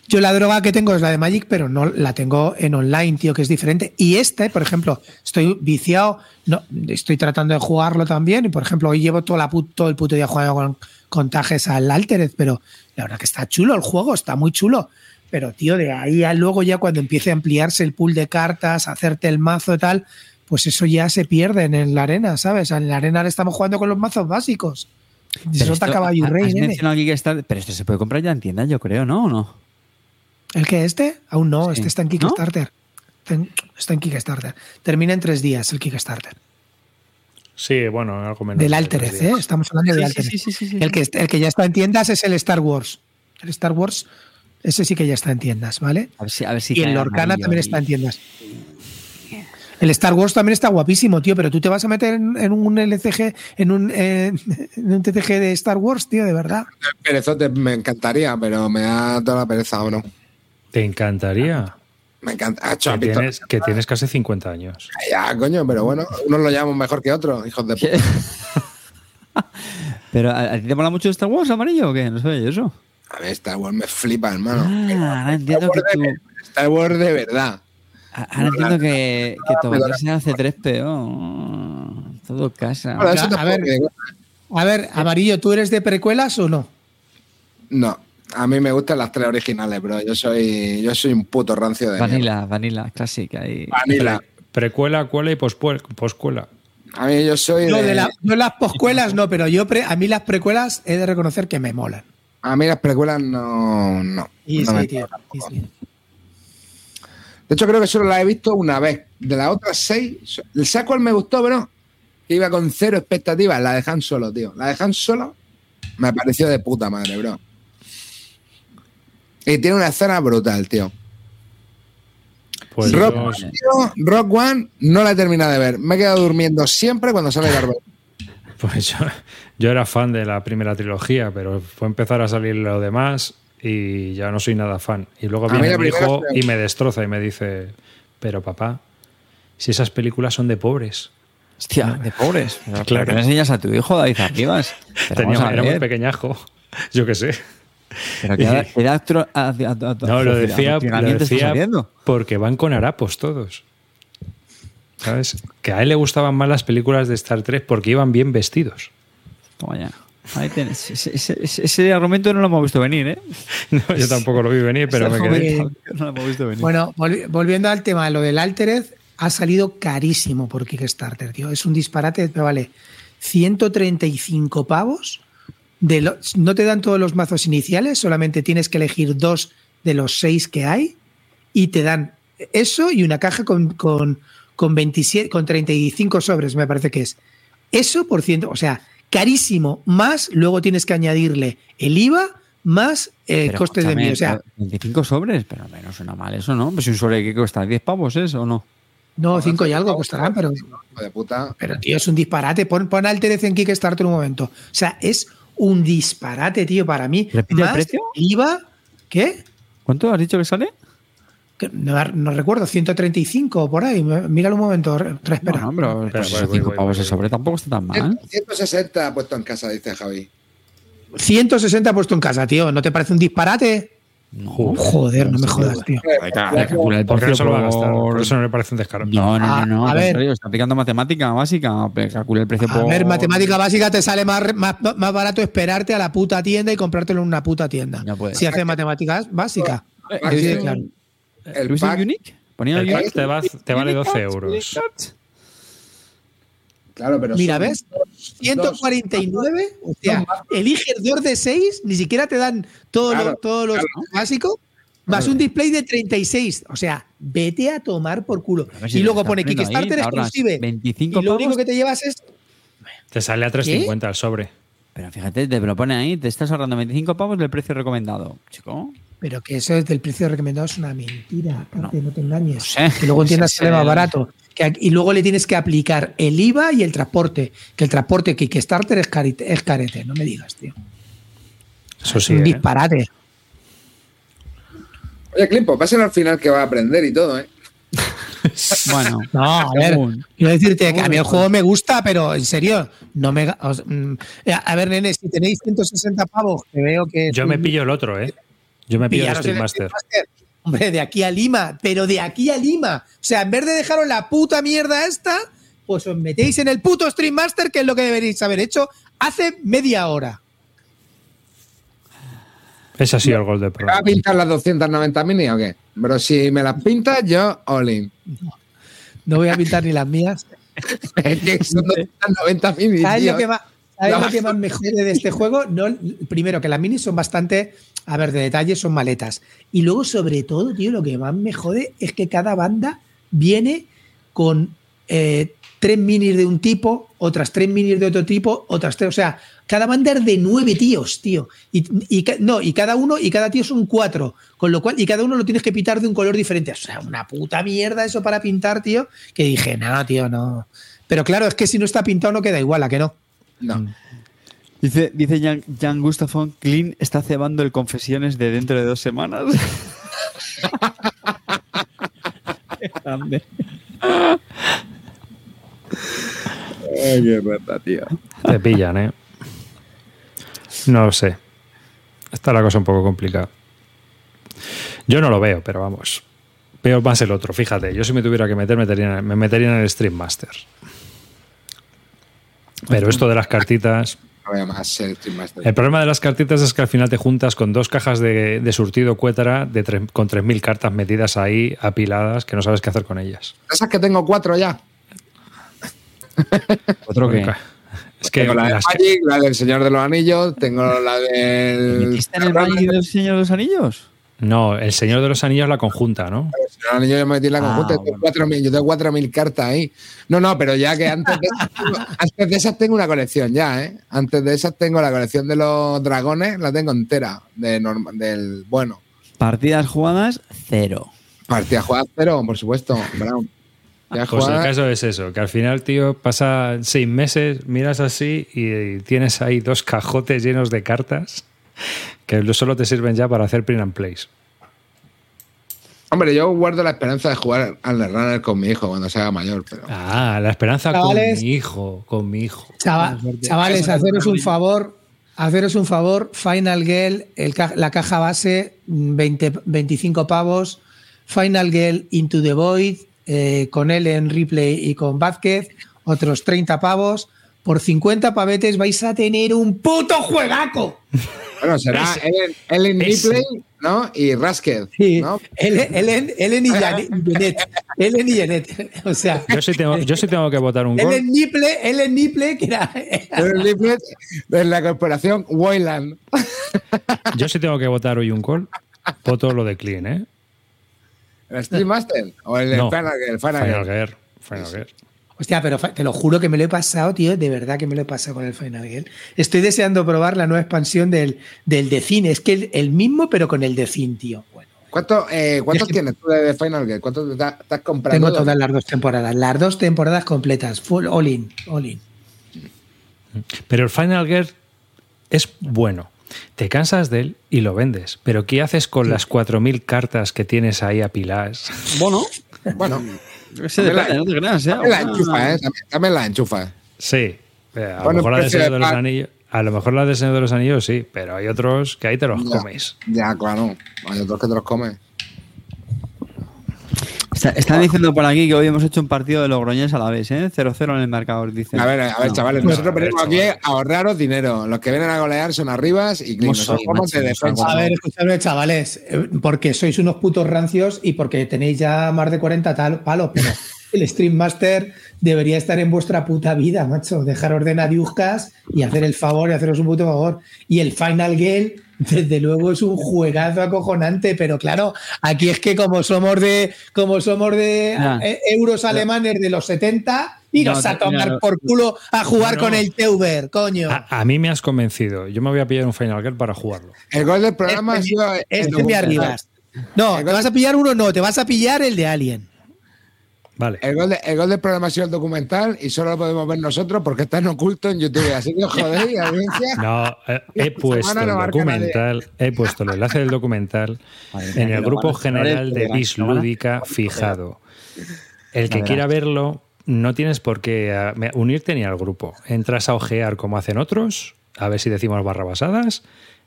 yo la droga que tengo es la de Magic, pero no la tengo en online, tío, que es diferente. Y este, por ejemplo, estoy viciado, no, estoy tratando de jugarlo también. Y por ejemplo, hoy llevo toda la todo el puto día jugando con, con tajes al Altered, pero la verdad que está chulo el juego, está muy chulo. Pero, tío, de ahí a luego ya cuando empiece a ampliarse el pool de cartas, hacerte el mazo y tal, pues eso ya se pierde en la arena, ¿sabes? En la arena ahora estamos jugando con los mazos básicos. Pero Disfruta esto- caballo y rey, nene. mencionado aquí que está- Pero esto se puede comprar ya en tiendas, yo creo, ¿no? ¿O no? ¿El que este? Aún no, Sí. este está en Kickstarter. Está en- Está en Kickstarter. Termina en tres días el Kickstarter. Sí, bueno, algo menos. Del de Altered. ¿eh? Estamos hablando del Sí, Altered. sí, sí, sí, sí, El, que, el que ya está en tiendas es el Star Wars. El Star Wars, ese sí que ya está en tiendas, ¿vale? A ver si, a ver si y el Lorcana también está en tiendas. El Star Wars también está guapísimo, tío, pero tú te vas a meter en, en un LCG, en un, eh, en un TCG de Star Wars, tío, de verdad. Perezote me encantaría, pero me da toda la pereza, bro. Te encantaría. Me encanta. Ah, cho, Que tienes, que tienes casi 50 años. Ya, coño, pero bueno, unos lo llamamos mejor que otros, hijos de puta. Pero ¿a, a ti te mola mucho Star Wars amarillo o qué? No sé yo eso. A ver, Star Wars me flipa, hermano. Ah, ahora entiendo que tú. Star Wars de verdad. Ahora entiendo que, que se hace 3PO. Todo casa. Bueno, eso a ver. me- A ver, Amarillo, ¿tú eres de precuelas o no? No, a mí me gustan las tres originales, bro. Yo soy, yo soy un puto rancio de mierda. Vanilla, Vanilla, Classic. Ahí. Vanilla. Precuela, cuela y poscuela. A mí yo soy Yo, de, de la- yo las poscuelas no, pero yo pre- a mí las precuelas he de reconocer que me molan. A mí las precuelas no, no. Y no sí, me- tío. y sí. De hecho, creo que solo la he visto una vez. De las otras seis, el cuál me gustó. Que iba con cero expectativas. La dejan solo, tío. La dejan solo. Me pareció de puta madre, bro. Y tiene una escena brutal, tío. Pues Rock, yo- tío, Rock One no la he terminado de ver. Me he quedado durmiendo siempre cuando sale Vader. Pues yo, yo era fan de la primera trilogía, pero fue empezar a salir lo demás y ya no soy nada fan. Y luego viene mi hijo y me destroza y me dice, pero papá, si esas películas son de pobres. Hostia, de pobres. Pero, Claro. claro. ¿Qué le enseñas a tu hijo, David Arribas? Tenía, era muy pequeñajo, yo qué sé. Pero qué edad- qué edad tro- a- a- a- No, lo decía, lo decía porque van con harapos todos. ¿Sabes? Que a él le gustaban más las películas de Star Trek porque iban bien vestidos. Toma ya. Ahí tienes. Ese, ese- ese- ese argumento no lo hemos visto venir, ¿eh? No, yo tampoco lo vi venir, pero me quedé. argumento No lo hemos visto venir. Bueno, volvi- volviendo al tema, lo del Altered ha salido carísimo por Kickstarter, tío. Es un disparate, pero vale 135 pavos. De lo- no te dan todos los mazos iniciales, solamente tienes que elegir dos de los seis que hay y te dan eso y una caja con, con, con 27, con 35 sobres, me parece que es. Eso por ciento, o sea, carísimo, más luego tienes que añadirle el IVA más eh, Pero costes de envío. O sea, 25 sobres, pero menos suena mal eso, ¿no? Pues un sobre que cuesta 10 pavos, ¿es o no? no, cinco y algo costarán, pero Hijo de puta. Pero, tío, es un disparate. Pon, pon Altered en Kickstarter un momento. O sea, es un disparate, tío, para mí. ¿Repite el Más precio? IVA, ¿qué? ¿Cuánto has dicho que sale? Que No, no recuerdo, 135 o por ahí. Míralo un momento, espera. No, pero pues voy, voy, 5 voy, pavos el sobre tampoco está tan mal. 160 puesto en casa, dice Javi. 160 puesto en casa, tío. ¿No te parece un disparate? No. Joder, no me jodas, tío. Calcular el Porque no precio se lo va a gastar. por- Por eso no le parece un descaro. No, no, Ah, no, no. a ver. Está aplicando matemática básica. pero Calcula el precio A por. ver, matemática básica te sale más, más, más barato esperarte a la puta tienda y comprártelo en una puta tienda. No si haces matemáticas básicas. Eh, Así de ¿eh, claro. El ¿Luis pack, Unique? ¿Ponía El Unique? pack te, va- te vale Unique 12 Cards, euros. Claro, pero Mira, ¿ves? dos- 149, o sea, eliges dos de 6, ni siquiera te dan todo Claro, lo, todo lo claro. básico, más un display de 36. O sea, vete a tomar por culo. Si Y luego pone poniendo ahí, Kickstarter te ahorras exclusive. 25 y lo único que te llevas es. Te sale a 3.50 el sobre. Pero fíjate, te lo pone ahí, te estás ahorrando 25 pavos del precio recomendado. Chico. Pero que eso es del precio recomendado es una mentira. Cate, no, te engañes. No sé. Que luego entiendas que sale más barato. Que y luego le tienes que aplicar el IVA y el transporte. Que el transporte Kickstarter es, carite- es carete. No me digas, tío. Eso es sí. un ¿eh? disparate. Oye, Climpo, pasen al final que va a aprender y todo, ¿eh? Bueno, No, a ver, quiero decirte que a mí el juego me gusta, pero en serio, no me. os- mm, a ver, nene, si tenéis 160 pavos, que veo que. Yo me pillo el otro, ¿eh? Yo me pillo el Pillaros el Stream Master. Stream Master. Hombre, de aquí a Lima, pero de aquí a Lima. O sea, en vez de dejaros la puta mierda esta, pues os metéis en el puto Stream Master, que es lo que deberéis haber hecho hace media hora. Ese ha sido el gol del ¿Me vas a pintar las 290 mini o qué? Pero si me las pintas, yo all in. No voy a pintar ni las mías. Es que son 290 mini. ¿Sabes tío. lo que ¿sabes lo que más me jode de este juego? No, primero, que las minis son bastante, a ver, de detalles son maletas. Y luego, sobre todo, tío, lo que más me jode es que cada banda viene con eh, tres minis de un tipo, otras tres minis de otro tipo, otras tres. O sea, cada banda es de nueve tíos, tío. Y, no, y cada uno, y cada tío son cuatro. Con lo cual, y cada uno lo tienes que pintar de un color diferente. O sea, una puta mierda eso para pintar, tío. Que dije, no, tío, no. Pero claro, es que si no está pintado no queda igual, ¿a que no? No. Dice, dice Jan, Jan Gustafsson, Clean está cebando el confesiones de dentro de dos semanas. Qué grande. Ay, qué rata, tío. Te pillan, ¿eh? No lo sé. Está la cosa un poco complicada. Yo no lo veo, pero vamos. Veo más el otro, fíjate. Yo si me tuviera que meter, metería- me metería en el Stream Master. Pero esto de las cartitas. Más el problema de las cartitas es que al final te juntas con dos cajas de, de surtido cuétara de tres- con 3.000 cartas metidas ahí, apiladas, que no sabes qué hacer con ellas. Esas que tengo cuatro ya. ¿Otro qué? Es que tengo la de las- Magic, la del Señor de los Anillos, tengo la del. ¿Metiste en el Magic del Señor de los Anillos? No, el Señor de los Anillos la conjunta, ¿no? El Señor de los Anillos yo me metí en la Ah, conjunta. tengo bueno. 4.000, yo tengo 4.000 cartas ahí. No, no, pero ya que antes de, esas tengo, antes de esas tengo una colección ya, ¿eh? Antes de esas tengo la colección de los dragones, la tengo entera. De norma- del bueno. Partidas jugadas, cero. Partida jugada cero, por supuesto. Brown. Pues el caso es eso, que al final, tío, pasa seis meses, miras así y tienes ahí dos cajotes llenos de cartas que solo te sirven ya para hacer print and plays. Hombre, yo guardo la esperanza de jugar al Runner con mi hijo cuando sea mayor, pero. Ah, la esperanza Chavales. con mi hijo, con mi hijo. Chava- chavales, haceros un favor, haceros un favor, Final Girl, el ca- la caja base, mm, 20, 25 pavos, Final Girl Into the Void, eh, con él en replay y con Vázquez, otros 30 pavos. Por 50 pavetes vais a tener un puto juegaco. Bueno, será Ellen, Ellen. Ripley, ¿no? Y Rasked, Sí, ¿no? Ellen, Ellen- Ellen y Janet-. Ellen y Janet. O sea, Yo sí tengo, yo sí tengo que votar un gol. Ellen Nipple, Ellen Nipple, que era. Ellen Ripley de la corporación Wayland. Yo sí tengo que votar hoy un gol. Voto lo de Clean, ¿eh? ¿El Stream Master? ¿O el, No. Final, el Final, Final Girl? Gear. Final Gear. Hostia, pero te lo juro que me lo he pasado, tío. De verdad que me lo he pasado con el Final Girl. Estoy deseando probar la nueva expansión del, del The Zine. Es que el, el mismo, pero con el The Zine, tío. Bueno, ¿Cuánto, eh, ¿Cuántos Es que- tienes tú de, Final Girl? ¿Cuántos te, has- te has comprado? tengo todas las dos temporadas. Las dos temporadas completas. Full all in. All in. Pero el Final Gear es bueno. Te cansas de él y lo vendes. Pero ¿qué haces con las 4.000 cartas que tienes ahí apiladas? Bueno, Bueno, se depende, no te creas, ¿eh? también la enchufa, ¿eh? También, también la enchufa. Sí. A lo mejor la de Señor de los. Anillos. A lo mejor la de Señor de los Anillos sí, pero hay otros que ahí te los Ya. comes. Ya, claro. Hay otros que te los comen. Está- están diciendo por aquí que hoy hemos hecho un partido de Logroñés a la vez, ¿eh? 0-0 en el marcador, dicen. A ver, a ver, No. chavales, No, nosotros a venimos aquí a ahorraros dinero. Los que vienen a golear son arribas y clean. ¿Cómo Nosotros soy, jugamos de defensa. A ver, escuchadme, chavales. eh, Porque sois unos putos rancios y porque tenéis ya más de 40 tal, palos. Pero el Stream Master debería estar en vuestra puta vida, macho. Dejar ordenadiuzcas y hacer el favor y haceros un puto favor. Y el Final Game, desde luego, es un juegazo acojonante. Pero claro, aquí es que como somos de, como somos de eh, euros alemanes de los 70, iros No, a tomar no. por culo a jugar No. con el Teuber, coño. A, a mí me has convencido. Yo me voy a pillar un Final Gear para jugarlo. El gol del programa ha Este, sido. el este me documental. arribas. No, te vas a pillar uno, no, te vas a pillar el de Alien. Vale. El gol, de- el gol del programa ha sido el documental y solo lo podemos ver nosotros porque está en oculto en YouTube. Así que os jodéis, audiencia. No, eh, he puesto el documental, he puesto el enlace del documental Madre en el grupo general de en Bis la cámara. Lúdica fijado. El que quiera verlo, no tienes por qué eh, unirte ni al grupo. Entras a ojear como hacen otros, a ver si decimos barra basadas,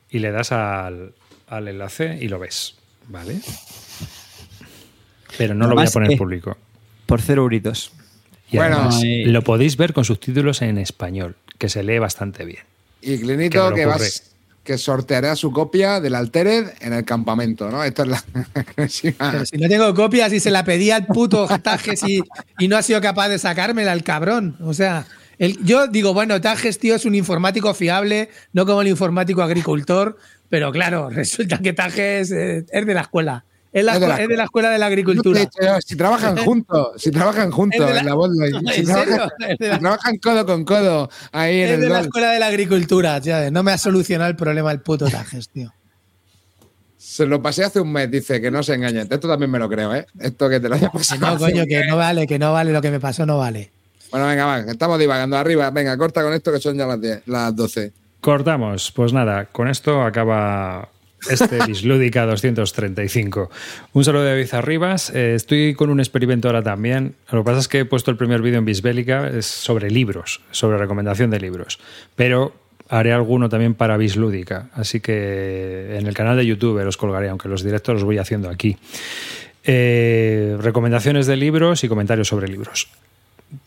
y le das al, al enlace y lo ves. ¿Vale? Pero no lo voy a poner eh, público. Por cero euritos. Y Bueno, además, lo podéis ver con subtítulos en español, que se lee bastante bien. Y Que Clinito que, vas que sorteará su copia del Altered en el campamento, ¿no? Esta es la. Pero si no tengo copias y se la pedí al puto Tajes y, y no ha sido capaz de sacármela el cabrón. O sea, el- yo digo, bueno, Tajes, tío, es un informático fiable, no como el informático agricultor, pero claro, resulta que Tajes eh, es de la escuela. Es, la- Es de la es de la escuela de la agricultura. Si trabajan juntos, si trabajan juntos en la ¿En si, trabajan, si codo con codo ahí en Es el de la escuela de la agricultura, ya, no me ha solucionado el problema el puto Tajes, tío. se lo pasé hace un mes, dice que no se engañen. Esto también me lo creo, ¿eh? Esto que te lo haya pasado. no, coño, que no vale, que no vale lo que me pasó, no vale. Bueno, venga, va, estamos divagando arriba. Venga, corta con esto que son ya las, 10, las 12. Cortamos. Pues nada, con esto acaba este Bislúdica 235. Un saludo de David Arribas. Eh, estoy con un experimento ahora también. Lo que pasa es que he puesto el primer vídeo en Bisbélica, es sobre libros, sobre recomendación de libros. Pero haré alguno también para Bislúdica. Así que en el canal de YouTube los colgaré, aunque los directos los voy haciendo aquí. Eh, recomendaciones de libros y comentarios sobre libros.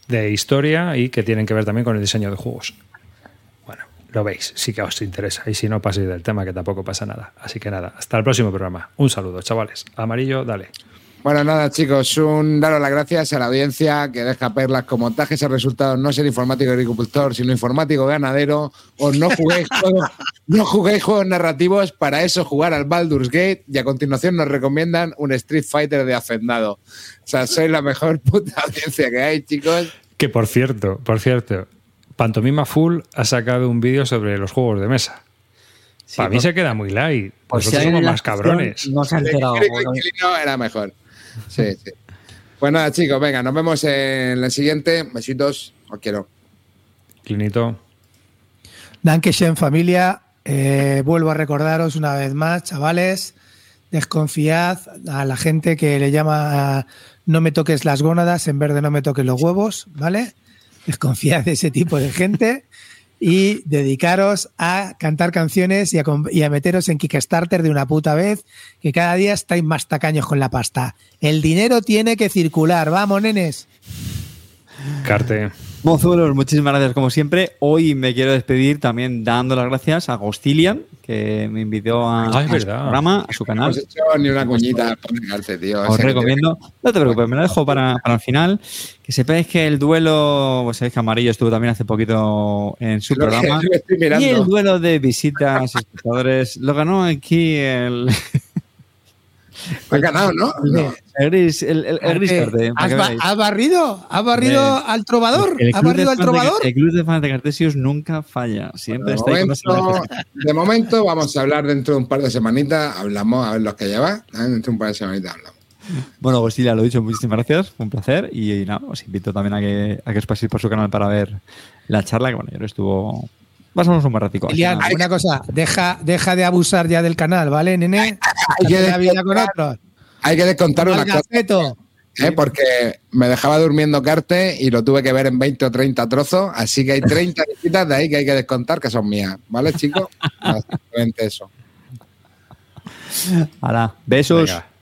De historia y que tienen que ver también con el diseño de juegos. Lo veis, sí que os interesa. Y si no, paséis del tema, que tampoco pasa nada. Así que nada, hasta el próximo programa. Un saludo, chavales. Amarillo, dale. Bueno, nada, chicos, un daros las gracias a la audiencia que deja perlas como tajes el resultado no ser informático agricultor, sino informático ganadero, o no juguéis juegos, no juguéis juegos narrativos, para eso jugar al Baldur's Gate y a continuación nos recomiendan un Street Fighter de Hacendado. O sea, sois la mejor puta audiencia que hay, chicos. Que por cierto, por cierto, Pantomima Full ha sacado un vídeo sobre los juegos de mesa. Sí, Para mí por- se queda muy light. si Nosotros somos la más cabrones. No se ha enterado. Era mejor. Sí, sí. Pues nada, chicos, venga, nos vemos en el siguiente. Besitos, os quiero. Clinito. Dankeschön familia, Eh, vuelvo a recordaros una vez más, chavales, desconfiad a la gente que le llama no me toques las gónadas en vez de no me toques los huevos, ¿vale? Desconfiad de ese tipo de gente y dedicaros a cantar canciones y a, y a meteros en Kickstarter de una puta vez, que cada día estáis más tacaños con la pasta. El dinero tiene que circular, vamos, nenes. Carte. Mozuelos, muchísimas gracias como siempre. Hoy me quiero despedir también dando las gracias a Gostilian, que me invitó a, Ah, a su programa, a su No canal. hemos hecho ni una cuñita por pegarte, tío. O Os recomiendo, no te preocupes, me lo dejo para, para el final. Que sepáis que el duelo, pues sabéis que Amarillo estuvo también hace poquito en su Lo programa. Y el duelo de visitas espectadores lo ganó aquí el, Ha ganado, ¿no? No. El gris, el, el- el gris para ¿Has, que ba- veáis. has barrido? ¿Has barrido al trovador? El ¿Has club, de barrido al de, trovador? el club de fans de Cartesius nunca falla. Siempre De está ahí cuando se le momento, de momento vamos a hablar dentro de un par de semanitas. Hablamos a ver los que lleva. ¿eh? Dentro de un par de semanitas hablamos. Bueno, Gostilla, lo he dicho, muchísimas gracias, fue un placer. Y, nada, os invito también a que, a que os paséis por su canal para ver la charla, que bueno, yo estuvo. Pasamos un buen ratico. nada. una cosa, deja, deja de abusar ya del canal, ¿vale, nene? Hay que vida con otros. Hay que descontar una cosa, gaceto. ¿eh? porque me dejaba durmiendo Carte y lo tuve que ver en 20 o 30 trozos. Así que hay 30 visitas de ahí que hay que descontar que son mías. ¿Vale, chicos? Simplemente eso. Hala, besos. Venga.